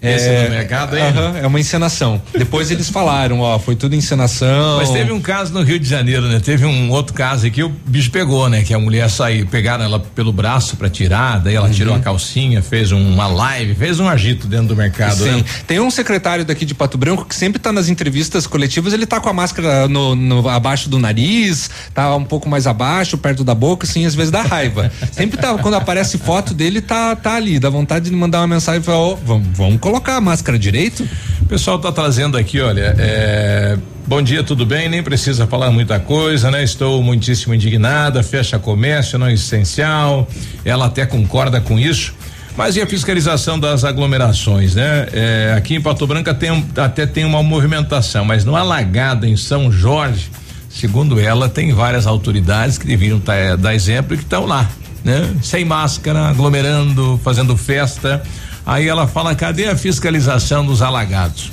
Esse é, no mercado aí? aham, é uma encenação. Depois eles falaram, ó, foi tudo encenação. Mas teve um caso no Rio de Janeiro, né? Teve um outro caso aqui, o bicho pegou, né? Que a mulher saiu, pegaram ela pelo braço pra tirar, daí ela tirou a calcinha, fez uma live, fez um agito dentro do mercado, Sim. né? Tem um secretário daqui de Pato Branco que sempre tá nas entrevistas coletivas, ele tá com a máscara no, no- abaixo do nariz, tá um pouco mais abaixo, perto da boca, assim, às vezes dá raiva. sempre tá, quando aparece foto dele, tá, tá ali, dá vontade de mandar uma mensagem e falar, ó, vamos, vamos colocar a máscara direito. O pessoal tá trazendo aqui, olha, é, bom dia, tudo bem? Nem precisa falar muita coisa, né? Estou muitíssimo indignada, fecha comércio, não é essencial. Ela até concorda com isso. Mas e a fiscalização das aglomerações, né? É, aqui em Pato Branco tem, até tem uma movimentação, mas no Alagada, em São Jorge, segundo ela, tem várias autoridades que deveriam tá, dar exemplo e que estão lá, né? Sem máscara, aglomerando, fazendo festa. Aí ela fala, cadê a fiscalização dos alagados?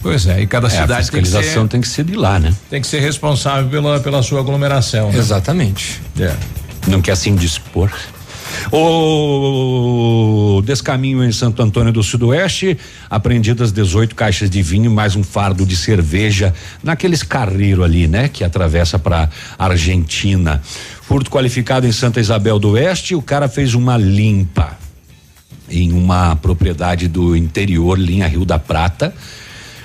Pois é, e cada É, cidade a fiscalização tem que, ser, de lá, né? Tem que ser responsável pela, pela sua aglomeração. Né? Exatamente. É. Não quer assim dispor. O descaminho em Santo Antônio do Sudoeste, apreendidas 18 caixas de vinho, mais um fardo de cerveja naqueles carreiros ali, né? Que atravessa para Argentina. Furto qualificado em Santa Isabel do Oeste, o cara fez uma limpa em uma propriedade do interior, linha Rio da Prata.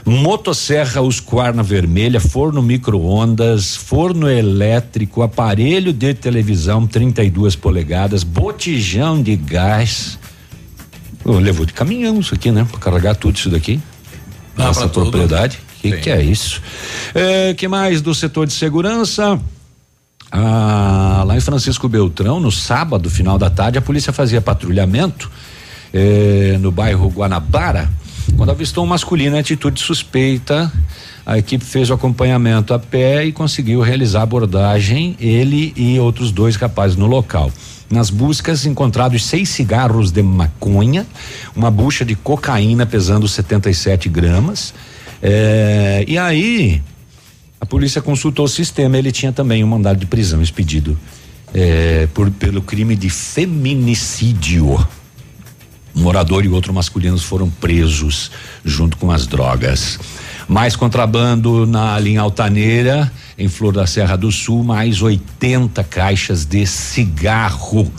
Motosserra Husqvarna vermelha, forno micro-ondas, forno elétrico, aparelho de televisão 32 polegadas, botijão de gás. Levou de caminhão isso aqui, né? Pra carregar tudo isso daqui. Pra tudo. propriedade. Que Sim. que é isso? É, que mais do setor de segurança? Ah, lá em Francisco Beltrão, no sábado, final da tarde, a polícia fazia patrulhamento eh, no bairro Guanabara, quando avistou um masculino em atitude suspeita. A equipe fez o acompanhamento a pé e conseguiu realizar a abordagem, ele e outros dois rapazes no local. Nas buscas, encontrados seis cigarros de maconha, uma bucha de cocaína pesando 77 gramas. eh, e aí, a polícia consultou o sistema, ele tinha também um mandado de prisão expedido eh, por, pelo crime de feminicídio. Um morador e outro masculinos foram presos junto com as drogas. Mais contrabando na linha altaneira, em Flor da Serra do Sul, mais 80 caixas de cigarro.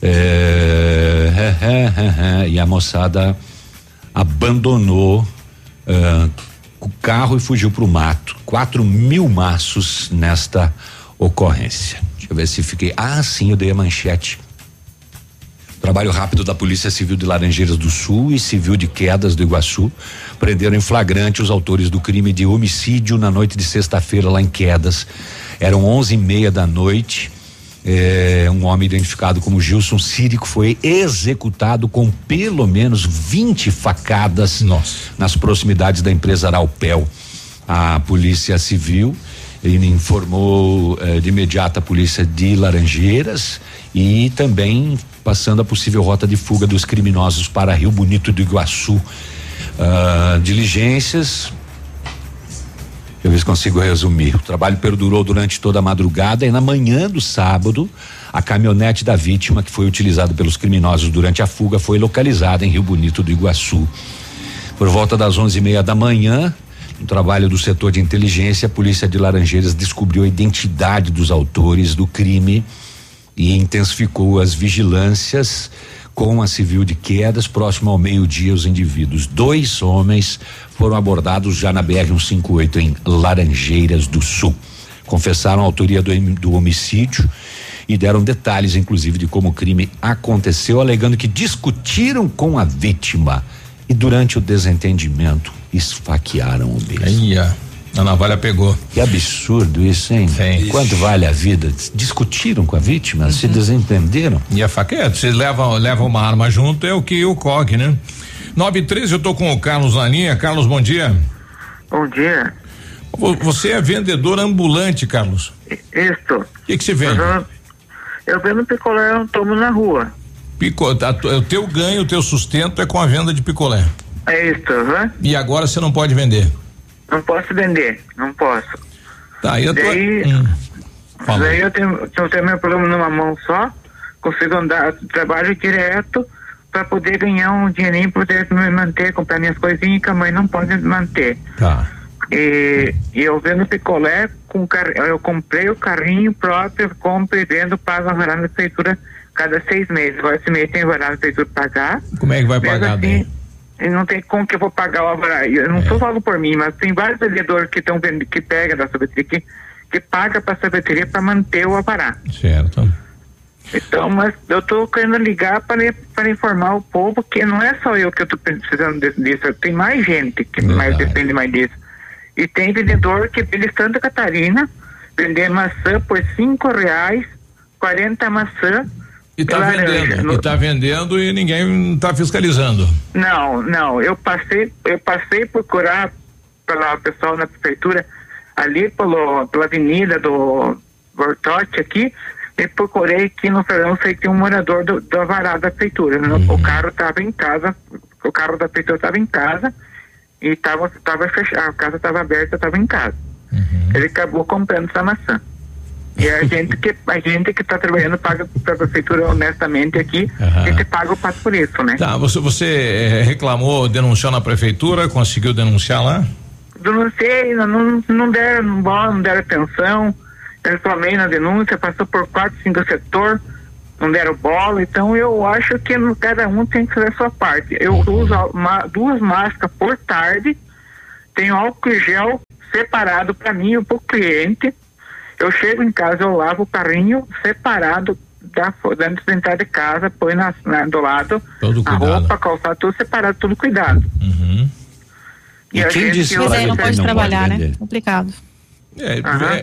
É, e a moçada abandonou ah, o carro e fugiu para o mato. Quatro mil maços nesta ocorrência. Deixa eu ver se fiquei. Ah, sim, eu dei a manchete. Trabalho rápido da Polícia Civil de Laranjeiras do Sul e Civil de Quedas do Iguaçu prenderam em flagrante os autores do crime de homicídio na noite de sexta-feira lá em Quedas. Eram onze e meia da noite. É, um homem identificado como Gilson Círico foi executado com pelo menos 20 facadas nas proximidades da empresa Araupel. A Polícia Civil ele informou eh, de imediato a polícia de Laranjeiras e também passando a possível rota de fuga dos criminosos para Rio Bonito do Iguaçu. Ah, diligências. Eu ver se consigo resumir. O trabalho perdurou durante toda a madrugada e na manhã do sábado, a caminhonete da vítima, que foi utilizada pelos criminosos durante a fuga, foi localizada em Rio Bonito do Iguaçu. Por volta das onze e meia da manhã, no trabalho do setor de inteligência, a polícia de Laranjeiras descobriu a identidade dos autores do crime e intensificou as vigilâncias com a civil de quedas próximo ao meio-dia os indivíduos. Dois homens foram abordados já na BR 158 em Laranjeiras do Sul. Confessaram a autoria do, do homicídio e deram detalhes, inclusive, de como o crime aconteceu, alegando que discutiram com a vítima e durante o desentendimento esfaquearam o ó, a navalha pegou. Que absurdo isso, hein? Sim. Quanto vale a vida? Discutiram com a vítima, se desentenderam. E a faca é, você leva, leva uma arma junto, é o que ocorre, né? 9 e 13, eu tô com o Carlos na linha. Carlos, bom dia. Bom dia. Vo- Você é vendedor ambulante, Carlos. Isto. O que que você vende? Eu, eu vendo picolé, eu tomo na rua. Pico, a tu- o teu ganho, o teu sustento é com a venda de picolé. É isso, aham. E agora você não pode vender. Não posso vender, não posso. Tá, e a tua. Daí, Hum, daí eu tenho, eu tenho meu problema numa mão só, consigo andar, trabalho direto para poder ganhar um dinheirinho, poder me manter, comprar minhas coisinhas que a mãe não pode manter. Tá. E, e eu vendo picolé, com car... eu comprei o carrinho próprio, compro e vendo, pago a varada da prefeitura cada seis meses. Agora esse mês tem varada da prefeitura pra pagar. Como é que vai Mesmo pagar assim, não tem como que eu vou pagar o alvará. Eu É. não estou falando por mim, mas tem vários vendedores que estão vendo, que pega da sorveteria, que, que paga para a sorveteria para manter o alvará. Certo. Então, mas eu estou querendo ligar para, informar o povo que não é só eu que estou precisando disso, tem mais gente que mais depende mais disso. E tem vendedor que vende Santa Catarina, vender maçã por cinco reais, 40 maçã E tá laranja. vendendo, No- e tá vendendo e ninguém tá fiscalizando. Não, não. Eu passei, eu passei por procurar pela pessoal na prefeitura ali pelo, pela avenida do Bortote aqui e procurei que no verão sei que um morador do, da varada da prefeitura. né? O carro estava em casa, o carro da prefeitura estava em casa e estava tava fechado, a casa estava aberta, estava em casa. Ele acabou comprando essa maçã. E a gente que a gente que está trabalhando paga para a prefeitura honestamente aqui, a gente paga o passo por isso, né? Tá, você, você eh, reclamou, denunciou na prefeitura, conseguiu denunciar lá? denunciei, não, não, deram bola, não deram atenção, eu reclamei na denúncia, passou por quatro, cinco setor, não deram bola, então eu acho que cada um tem que fazer a sua parte. Eu uso a- ma- duas máscaras por tarde, tenho álcool e gel separado para mim e para o cliente. Eu chego em casa, eu lavo o carrinho separado da, antes de entrar de casa, põe na, na- do lado Todo a roupa, calçado, tudo separado, tudo cuidado. E a quem disse Mas pra aí ele não que pode não trabalhar, né? vender? Complicado. É,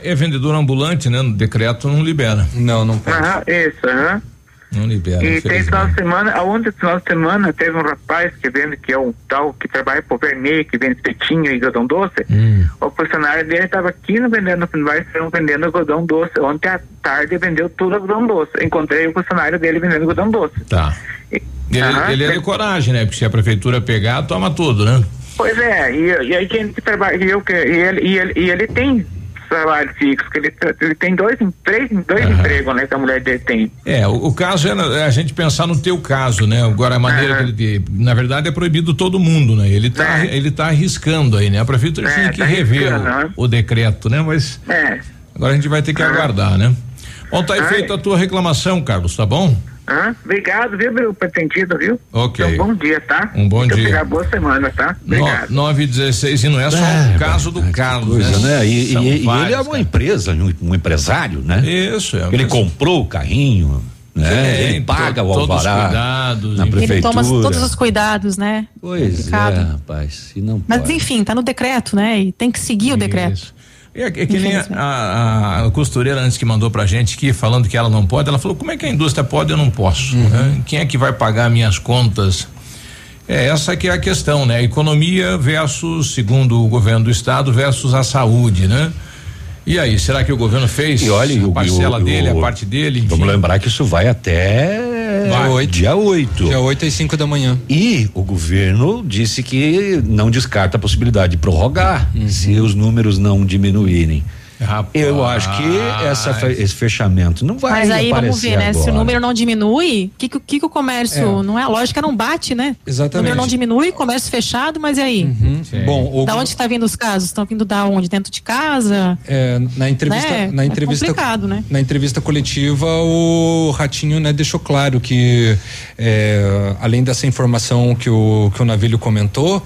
é, é vendedor ambulante, né? No decreto não libera. Não, não Aham, isso, aham. Não libera. E tem final de semana, aonde final de semana teve um rapaz que vende, que é um tal, que trabalha por vermelho, que vende espetinho e algodão doce. Hum. O funcionário dele estava aqui no vendendo, no vai vendendo algodão doce. Ontem à tarde vendeu tudo algodão doce. Encontrei o funcionário dele vendendo algodão doce. Tá. Ele, Aham. ele é de coragem, né? Porque se a prefeitura pegar, toma tudo, né? Pois é, e, e aí gente que trabalha, e, eu, que- e, ele, e, ele, e ele tem salário fixo, que ele, tra- ele tem dois, três, dois empregos, né, que a mulher dele tem. É, o, o caso é é a gente pensar no teu caso, né? Agora a maneira que ele, na verdade é proibido todo mundo, né? Ele tá, ele tá arriscando aí, né? A prefeitura É, tem que tá rever arriscando, né? o, o decreto, né? Mas É. agora a gente vai ter que aguardar, né? Bom, tá aí feita a tua reclamação, Carlos, tá bom? Hã? Obrigado, viu, meu pretendido, viu? Ok. Então, bom dia, tá? Um bom Então, dia. pegar boa semana, tá? Obrigado. No, 9 e 16 e não é só É, o caso do Carlos, Coisa, né? E, São e- e ele vários, é uma empresa, um, um empresário, né? Isso, é. Ele comprou o carrinho, né? Sim, ele paga to- o todos os alvará cuidados, na enfim. Ele prefeitura. toma todos os cuidados, né? Pois Complicado. é, rapaz. E não Mas pode. enfim, tá no decreto, né? E tem que seguir o decreto. É, é que nem a, a- a costureira antes que mandou pra gente aqui, falando que ela não pode, ela falou, como é que a indústria pode, eu não posso, né? Quem é que vai pagar minhas contas? É, essa que é a questão, né? Economia versus, segundo o governo do estado, versus a saúde, né? E aí, será que o governo fez E olha, a o- parcela o- dele, o- a parte dele? enfim? Vamos lembrar que isso vai até Vai. dia 8. Dia 8 e 5 da manhã. E o governo disse que não descarta a possibilidade de prorrogar Uhum. se os números não diminuírem. Rapaz. Eu acho que essa esse fechamento não vai Mas aí vamos ver, né? Se o agora. número não diminui, o que, que, que o comércio. É. Não é? A lógica não bate, né? Exatamente. O número não diminui, comércio fechado, mas e aí? Bom, o, Da onde está vindo os casos? Estão vindo da onde? Dentro de casa? é, na entrevista, Né? na É entrevista, complicado, né? na entrevista coletiva, o Ratinho, né, deixou claro que é, além dessa informação que o que o Navilho comentou,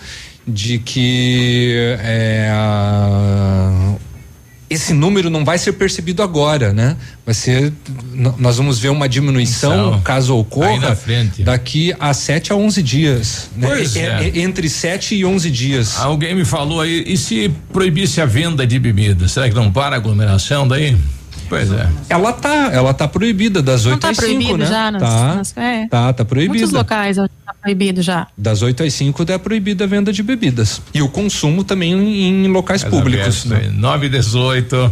de que é, a- esse número não vai ser percebido agora, né? Vai ser, nós vamos ver uma diminuição, Então, caso ocorra, daqui a 7 a 11 dias. Né? Pois É- é. é- entre 7 e 11 dias. Alguém me falou aí, e se proibisse a venda de bebida, será que não para a aglomeração daí? Pois é. Ela tá, ela tá proibida das 8 Não tá às 5, proibido né? já nas, tá, nas- é. tá, tá proibida. Muitos locais tá proibido já. Das 8 às 5 é proibida a venda de bebidas. E o consumo também em, em locais públicos. né? 9 e 18.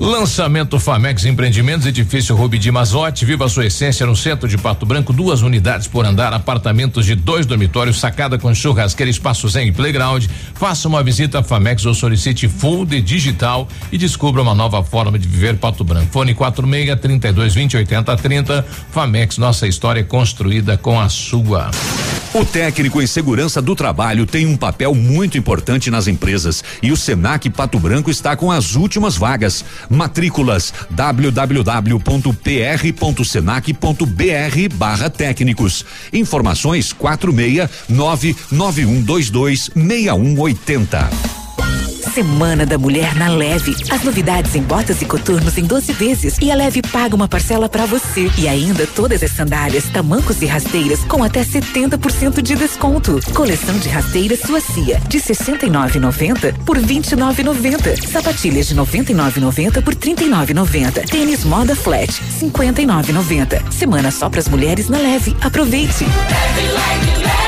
Lançamento Famex Empreendimentos, edifício Rubi de Mazote, viva sua essência no centro de Pato Branco, duas unidades por andar, apartamentos de dois dormitórios, sacada com churrasqueira, espaço zen e playground. Faça uma visita a Famex ou solicite full de digital e descubra uma nova forma de viver Pato Branco. Fone 46 32 20 80 30. Famex, nossa história construída com a sua. O técnico em segurança do trabalho tem um papel muito importante nas empresas e o Senac Pato Branco está com as últimas vagas. Matrículas www.pr.senac.br barra técnicos. Informações quatro meia nove nove um dois dois meia um oitenta. Semana da Mulher na Leve. As novidades em botas e coturnos em 12 vezes e a Leve paga uma parcela para você. E ainda todas as sandálias, tamancos e rasteiras com até 70% de desconto. Coleção de rasteiras Suacia de 69,90 por 29,90. Sapatilhas de 99,90 por 39,90. Tênis Moda Flat 59,90. Semana só para as mulheres na Leve. Aproveite. Leve, leve, leve,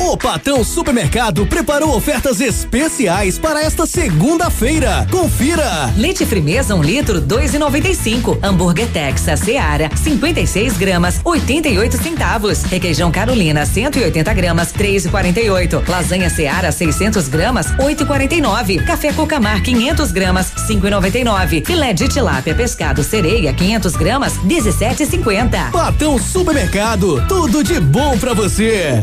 O Patão Supermercado preparou ofertas especiais para esta segunda-feira. Confira! Leite Frimeza 1 um litro 2,95. Hambúrguer Texas Seara 56 gramas 88 centavos. Requeijão Carolina 180 gramas 3,48. Lasanha Seara 600 gramas 8,49. Café Cocamar 500 gramas 5,99. Filé de tilápia pescado sereia 500 gramas 17,50. Patão Supermercado, tudo de bom para você.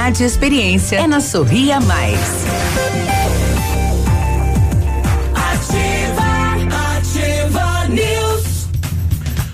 e experiência é na Sorria Mais. Ativa, ativa News.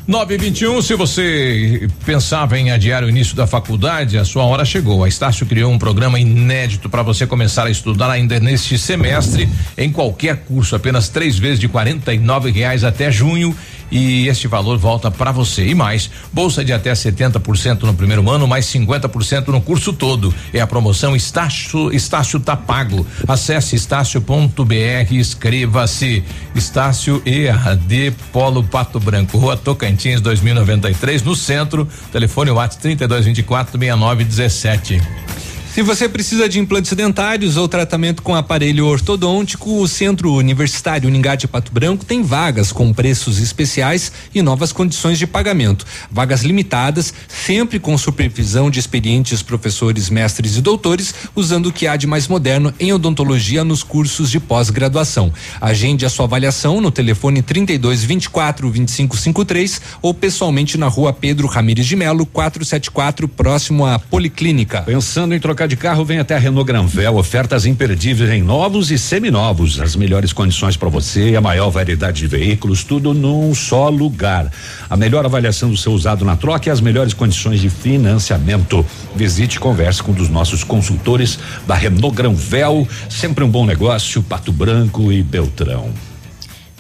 921, se você pensava em adiar o início da faculdade, a sua hora chegou. A Estácio criou um programa inédito para você começar a estudar ainda neste semestre em qualquer curso, apenas três vezes de R$ reais até junho e este valor volta para você. E mais, bolsa de até 70% no primeiro ano, mais 50% no curso todo. É a promoção Estácio, Estácio tá pago. Acesse estácio.br, inscreva-se. Estácio EAD Polo Pato Branco, Rua Tocantins 2093, no centro. Telefone WhatsApp 3224 6917. Se você precisa de implantes dentários ou tratamento com aparelho ortodôntico, o Centro Universitário Uningá de Pato Branco tem vagas com preços especiais e novas condições de pagamento. Vagas limitadas, sempre com supervisão de experientes professores, mestres e doutores, usando o que há de mais moderno em odontologia nos cursos de pós-graduação. Agende a sua avaliação no telefone 32 24 25 53 ou pessoalmente na rua Pedro Ramires de Melo, 474, próximo à Policlínica. Pensando em trocar de carro, vem até a Renault Granvel, ofertas imperdíveis em novos e seminovos, as melhores condições para você, a maior variedade de veículos, tudo num só lugar. A melhor avaliação do seu usado na troca e as melhores condições de financiamento. Visite e converse com um dos nossos consultores da Renault Granvel, sempre um bom negócio, Pato Branco e Beltrão.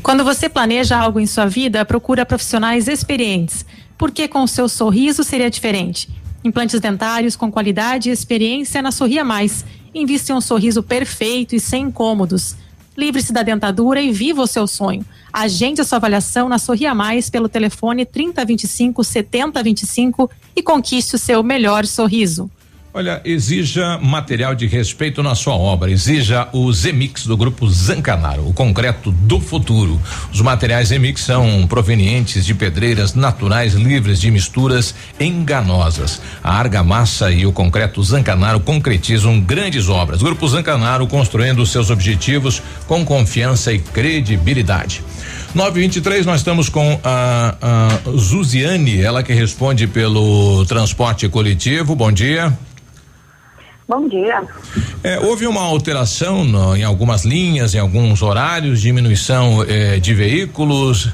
Quando você planeja algo em sua vida, procura profissionais experientes, porque com o seu sorriso seria diferente. Implantes dentários com qualidade e experiência na Sorria Mais. Invista em um sorriso perfeito e sem incômodos. Livre-se da dentadura e viva o seu sonho. Agende a sua avaliação na Sorria Mais pelo telefone 3025 7025 e conquiste o seu melhor sorriso. Olha, exija material de respeito na sua obra. Exija o Zemix do grupo Zancanaro, o concreto do futuro. Os materiais Zemix são provenientes de pedreiras naturais livres de misturas enganosas. A argamassa e o concreto Zancanaro concretizam grandes obras. Grupo Zancanaro construindo seus objetivos com confiança e credibilidade. 923, nós estamos com a, a Zuziane, ela que responde pelo transporte coletivo. Bom dia. Bom dia. É, houve uma alteração no, em algumas linhas, em alguns horários, diminuição eh, de veículos?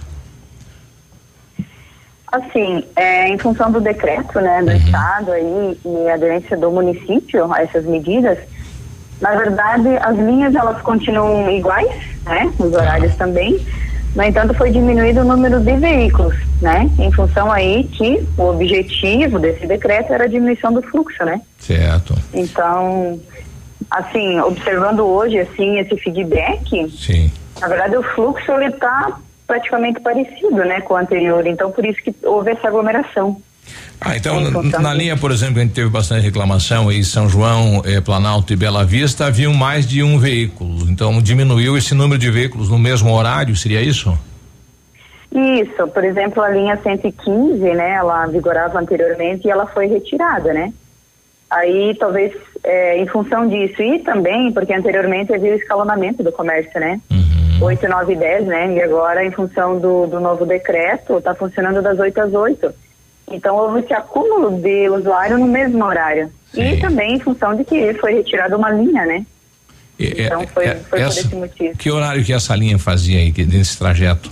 Assim, é, em função do decreto, né, do estado aí e a aderência do município a essas medidas, na verdade as linhas elas continuam iguais, né, os horários também. No entanto, foi diminuído o número de veículos, né, em função aí que o objetivo desse decreto era a diminuição do fluxo, né. Certo. Então, assim, observando hoje assim esse feedback, Sim. na verdade o fluxo ele está praticamente parecido, né, com o anterior. Então, por isso que houve essa aglomeração. Ah, então, Em na linha, por exemplo, a gente teve bastante reclamação aí, São João, eh, Planalto e Bela Vista, haviam mais de um veículo. Então, diminuiu esse número de veículos no mesmo horário, seria isso? Isso, por exemplo, a linha 115, né, ela vigorava anteriormente e ela foi retirada, né? Aí, talvez, é, em função disso, e também porque anteriormente havia o escalonamento do comércio, né? 8, 9 e 10, né? E agora, em função do, do novo decreto, está funcionando das 8 às 8. Então, houve esse acúmulo de usuário no mesmo horário. E também em função de que foi retirada uma linha, né? Eh, Então, foi, eh, foi por essa- esse motivo. que horário que essa linha fazia aí, nesse trajeto?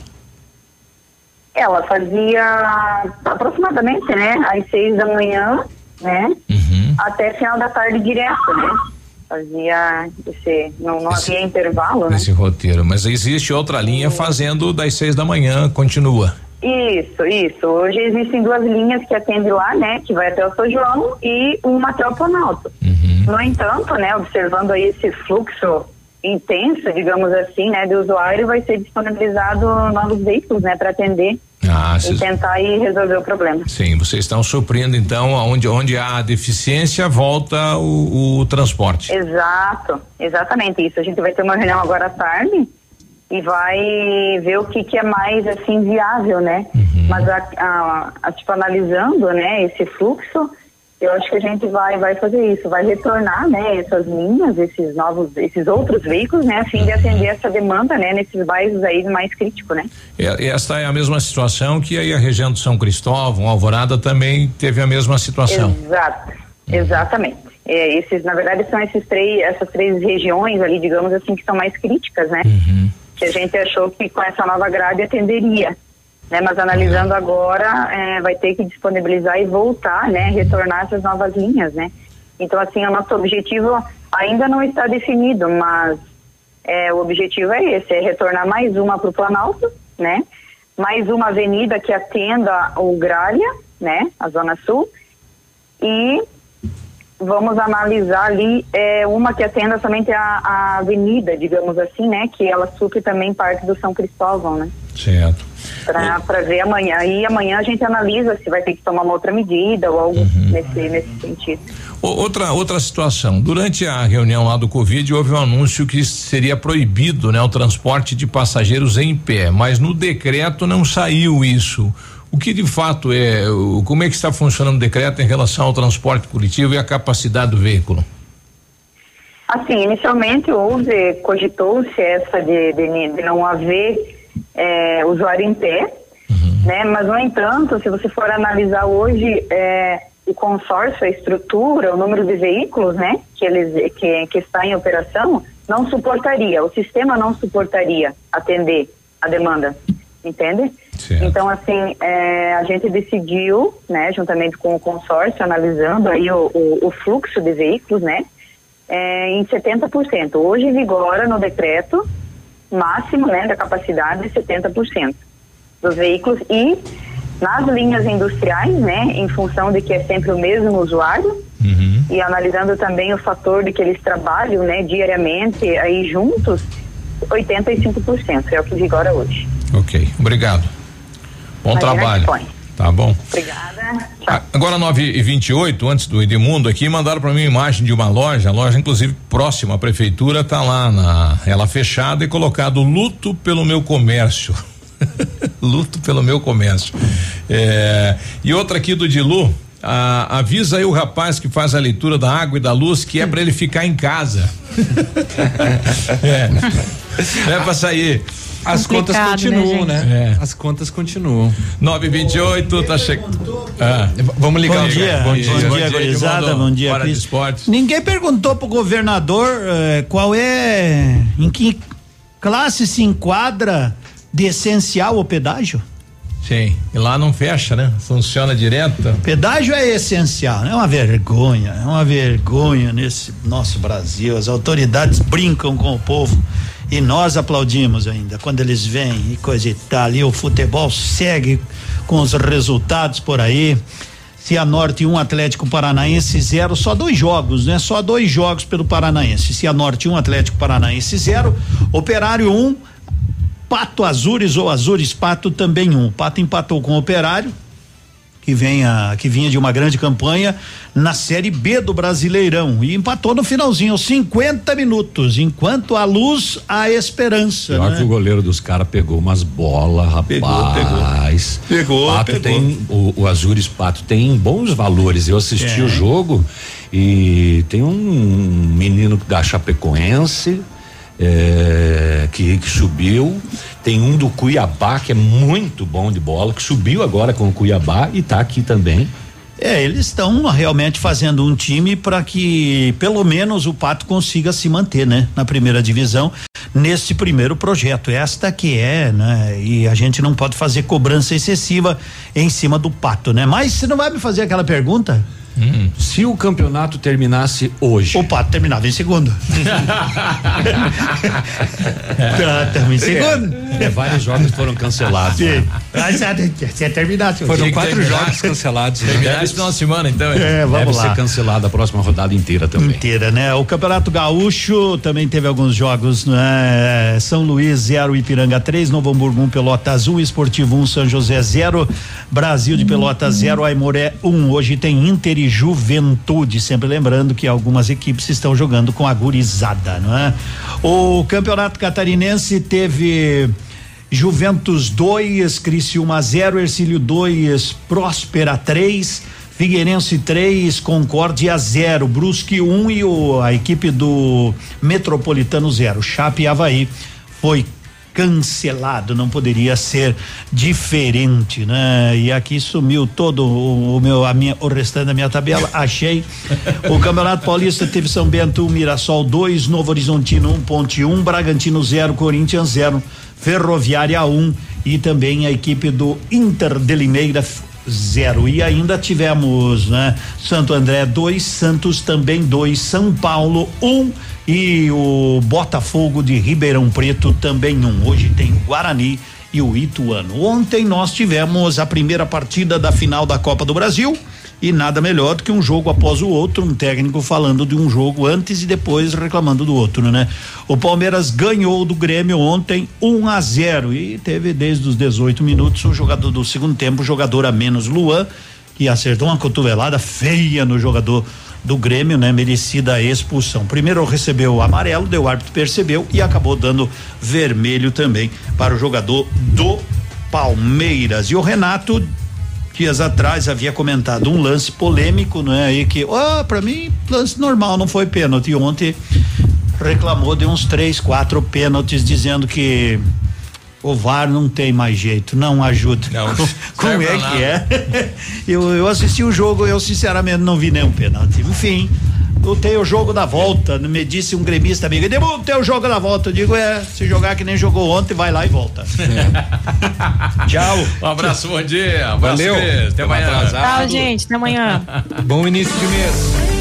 Ela fazia aproximadamente, né, às seis da manhã, né, até final da tarde direto, né. Fazia esse, não, não havia intervalo, né. Nesse roteiro. Mas existe outra linha fazendo das seis da manhã, continua. Isso, isso. Hoje existem duas linhas que atendem lá, né, que vai até o São João e uma até o Planalto. No entanto, né, observando aí esse fluxo intenso, digamos assim, né, de usuário, vai ser disponibilizado novos veículos, né, para atender Ah, e vocês- tentar aí resolver o problema. Sim, vocês estão suprindo então, onde, onde há deficiência, volta o, o transporte. Exato, exatamente isso. A gente vai ter uma reunião agora à tarde e vai ver o que, que é mais assim viável, né? Mas a, a- a- tipo analisando, né, esse fluxo, eu acho que a gente vai vai fazer isso, vai retornar, né, essas linhas, esses novos, esses outros veículos, né, a fim de atender essa demanda, né, nesses bairros aí mais críticos, né? É, esta é a mesma situação que aí a região de São Cristóvão, Alvorada também teve a mesma situação. Exato, exatamente. É, esses, na verdade, são esses três, essas três regiões ali, digamos assim, que são mais críticas, né? Que a gente achou que com essa nova grade atenderia. Né? Mas analisando agora, é, vai ter que disponibilizar e voltar, né? Retornar essas novas linhas, né? Então, assim, o nosso objetivo ainda não está definido, mas é, o objetivo é esse, é retornar mais uma para o Planalto, né? Mais uma avenida que atenda o Gralha, né? A Zona Sul. E vamos analisar ali é, uma que atenda somente a, a avenida, digamos assim, né? Que ela supre também parte do São Cristóvão, né? Certo. Para ver amanhã. E amanhã a gente analisa se vai ter que tomar uma outra medida ou algo nesse, nesse sentido. Outra, outra situação. Durante a reunião lá do Covid, houve um anúncio que seria proibido né, o transporte de passageiros em pé, mas no decreto não saiu isso. O que de fato é, o- como é que está funcionando o decreto em relação ao transporte coletivo e a capacidade do veículo? Assim, inicialmente houve, cogitou-se essa de, de, de não haver é, usuário em pé, né? Mas, no entanto, se você for analisar hoje é, o consórcio, a estrutura, o número de veículos, né? Que, eles, que, que está em operação, não suportaria, o sistema não suportaria atender a demanda, entende? Então, assim, é, a gente decidiu, né, juntamente com o consórcio, analisando aí o, o, o fluxo de veículos, né, é, em 70%. Hoje vigora no decreto máximo, né, da capacidade de 70% dos veículos e nas linhas industriais, né, em função de que é sempre o mesmo usuário e analisando também o fator de que eles trabalham, né, diariamente aí juntos, 85% é o que vigora hoje. Ok, obrigado. Bom Aí trabalho. Tá bom. Obrigada. A- Agora 9 e 28 antes do Edmundo aqui, mandaram para mim uma imagem de uma loja, a loja inclusive próxima à prefeitura, tá lá na ela fechada e colocado luto pelo meu comércio. luto pelo meu comércio. É, e outra aqui do Dilu, a- avisa aí o rapaz que faz a leitura da água e da luz que é para ele ficar em casa. é. É pra sair. As contas continuam, né? As contas continuam. 928, tá chegando. Ah, vamos ligar Bom o dia, cara. bom dia, bom dia, gurizada, bom dia, Hora de Cris. esportes. Ninguém perguntou pro governador eh, qual é, em que classe se enquadra de essencial o pedágio? Sim, e lá não fecha, né? Funciona direto. Pedágio é essencial, é uma vergonha, é uma vergonha nesse nosso Brasil. As autoridades brincam com o povo e nós aplaudimos ainda quando eles vêm e coisa e tal. E o futebol segue com os resultados por aí. Cianorte 1, um, Atlético Paranaense 0, só dois jogos, né? Só dois jogos pelo Paranaense. Cianorte 1, um, Atlético Paranaense 0, Operário 1, um, Pato Azures ou Azures Pato também um. Pato empatou com o Operário, que venha que vinha de uma grande campanha na série B do Brasileirão e empatou no finalzinho, aos 50 minutos, enquanto a luz a esperança. Pior né? que o goleiro dos caras pegou umas bolas, rapaz. Pegou, pegou. Pegou, Pato pegou. tem o, o Azures Pato tem bons valores. Eu assisti É. o jogo e tem um menino da Chapecoense é, que, que subiu. Tem um do Cuiabá que é muito bom de bola, que subiu agora com o Cuiabá e tá aqui também. É, eles estão realmente fazendo um time para que pelo menos o Pato consiga se manter, né, na primeira divisão neste primeiro projeto. Esta que é, né, e a gente não pode fazer cobrança excessiva em cima do Pato, né? Mas você não vai me fazer aquela pergunta? Se o campeonato terminasse hoje. O Pato terminava em segundo. tá, tamo em segundo. É, vários jogos foram cancelados. Sim. né? Mas se terminar, Foram Tinha que quatro terminar. jogos cancelados. Terminar esse final de semana, então. É, vamos Deve lá. ser cancelada a próxima rodada inteira também. inteira, né? O Campeonato Gaúcho também teve alguns jogos, né? São Luís 0, Ipiranga 3, Novo Hamburgo 1, um, Pelotas 1, um, Esportivo 1, um, São José 0, Brasil de Pelotas 0, Aimoré 1. Um. Hoje tem Inter e Juventude, sempre lembrando que algumas equipes estão jogando com a gurizada, não é? O Campeonato Catarinense teve Juventus 2, Criciúma 0, Ercílio 2, Próspera 3, Figueirense 3, Concórdia 0, Brusque 1 um, e o, a equipe do Metropolitano 0. Chape e Havaí foi cancelado, não poderia ser diferente, né? E aqui sumiu todo o, o meu a minha o restante da minha tabela, achei. O Campeonato Paulista teve São Bento 1, um, Mirassol 2, Novo Horizontino 1, um, Ponte 1, um, Bragantino 0, Corinthians 0, Ferroviária 1 um, e também a equipe do Inter de Limeira zero. E ainda tivemos, né? Santo André 2, Santos também 2, São Paulo 1 um, e o Botafogo de Ribeirão Preto também um. Hoje tem o Guarani e o Ituano. Ontem nós tivemos a primeira partida da final da Copa do Brasil e nada melhor do que um jogo após o outro, um técnico falando de um jogo antes e depois reclamando do outro, né? O Palmeiras ganhou do Grêmio ontem 1 um a 0 e teve desde os 18 minutos o jogador do segundo tempo, jogador a menos Luan, que acertou uma cotovelada feia no jogador do Grêmio, né? Merecida a expulsão. Primeiro recebeu o amarelo, deu o árbitro percebeu e acabou dando vermelho também para o jogador do Palmeiras. E o Renato dias atrás havia comentado um lance polêmico, não é? Aí que, ó, oh, para mim, lance normal, não foi pênalti. E ontem reclamou de uns três, quatro pênaltis, dizendo que o VAR não tem mais jeito, não ajuda. Não, Como é que é? eu, eu assisti o jogo, eu sinceramente não vi nenhum pênalti. Enfim, eu tenho o jogo da volta. Me disse um gremista amigo, tem o jogo da volta. Eu digo, é, se jogar que nem jogou ontem, vai lá e volta. É. Tchau. Um abraço, bom dia. Um abraço, Valeu. Cris. Até amanhã. Tchau, gente. Até amanhã. Bom início de mês.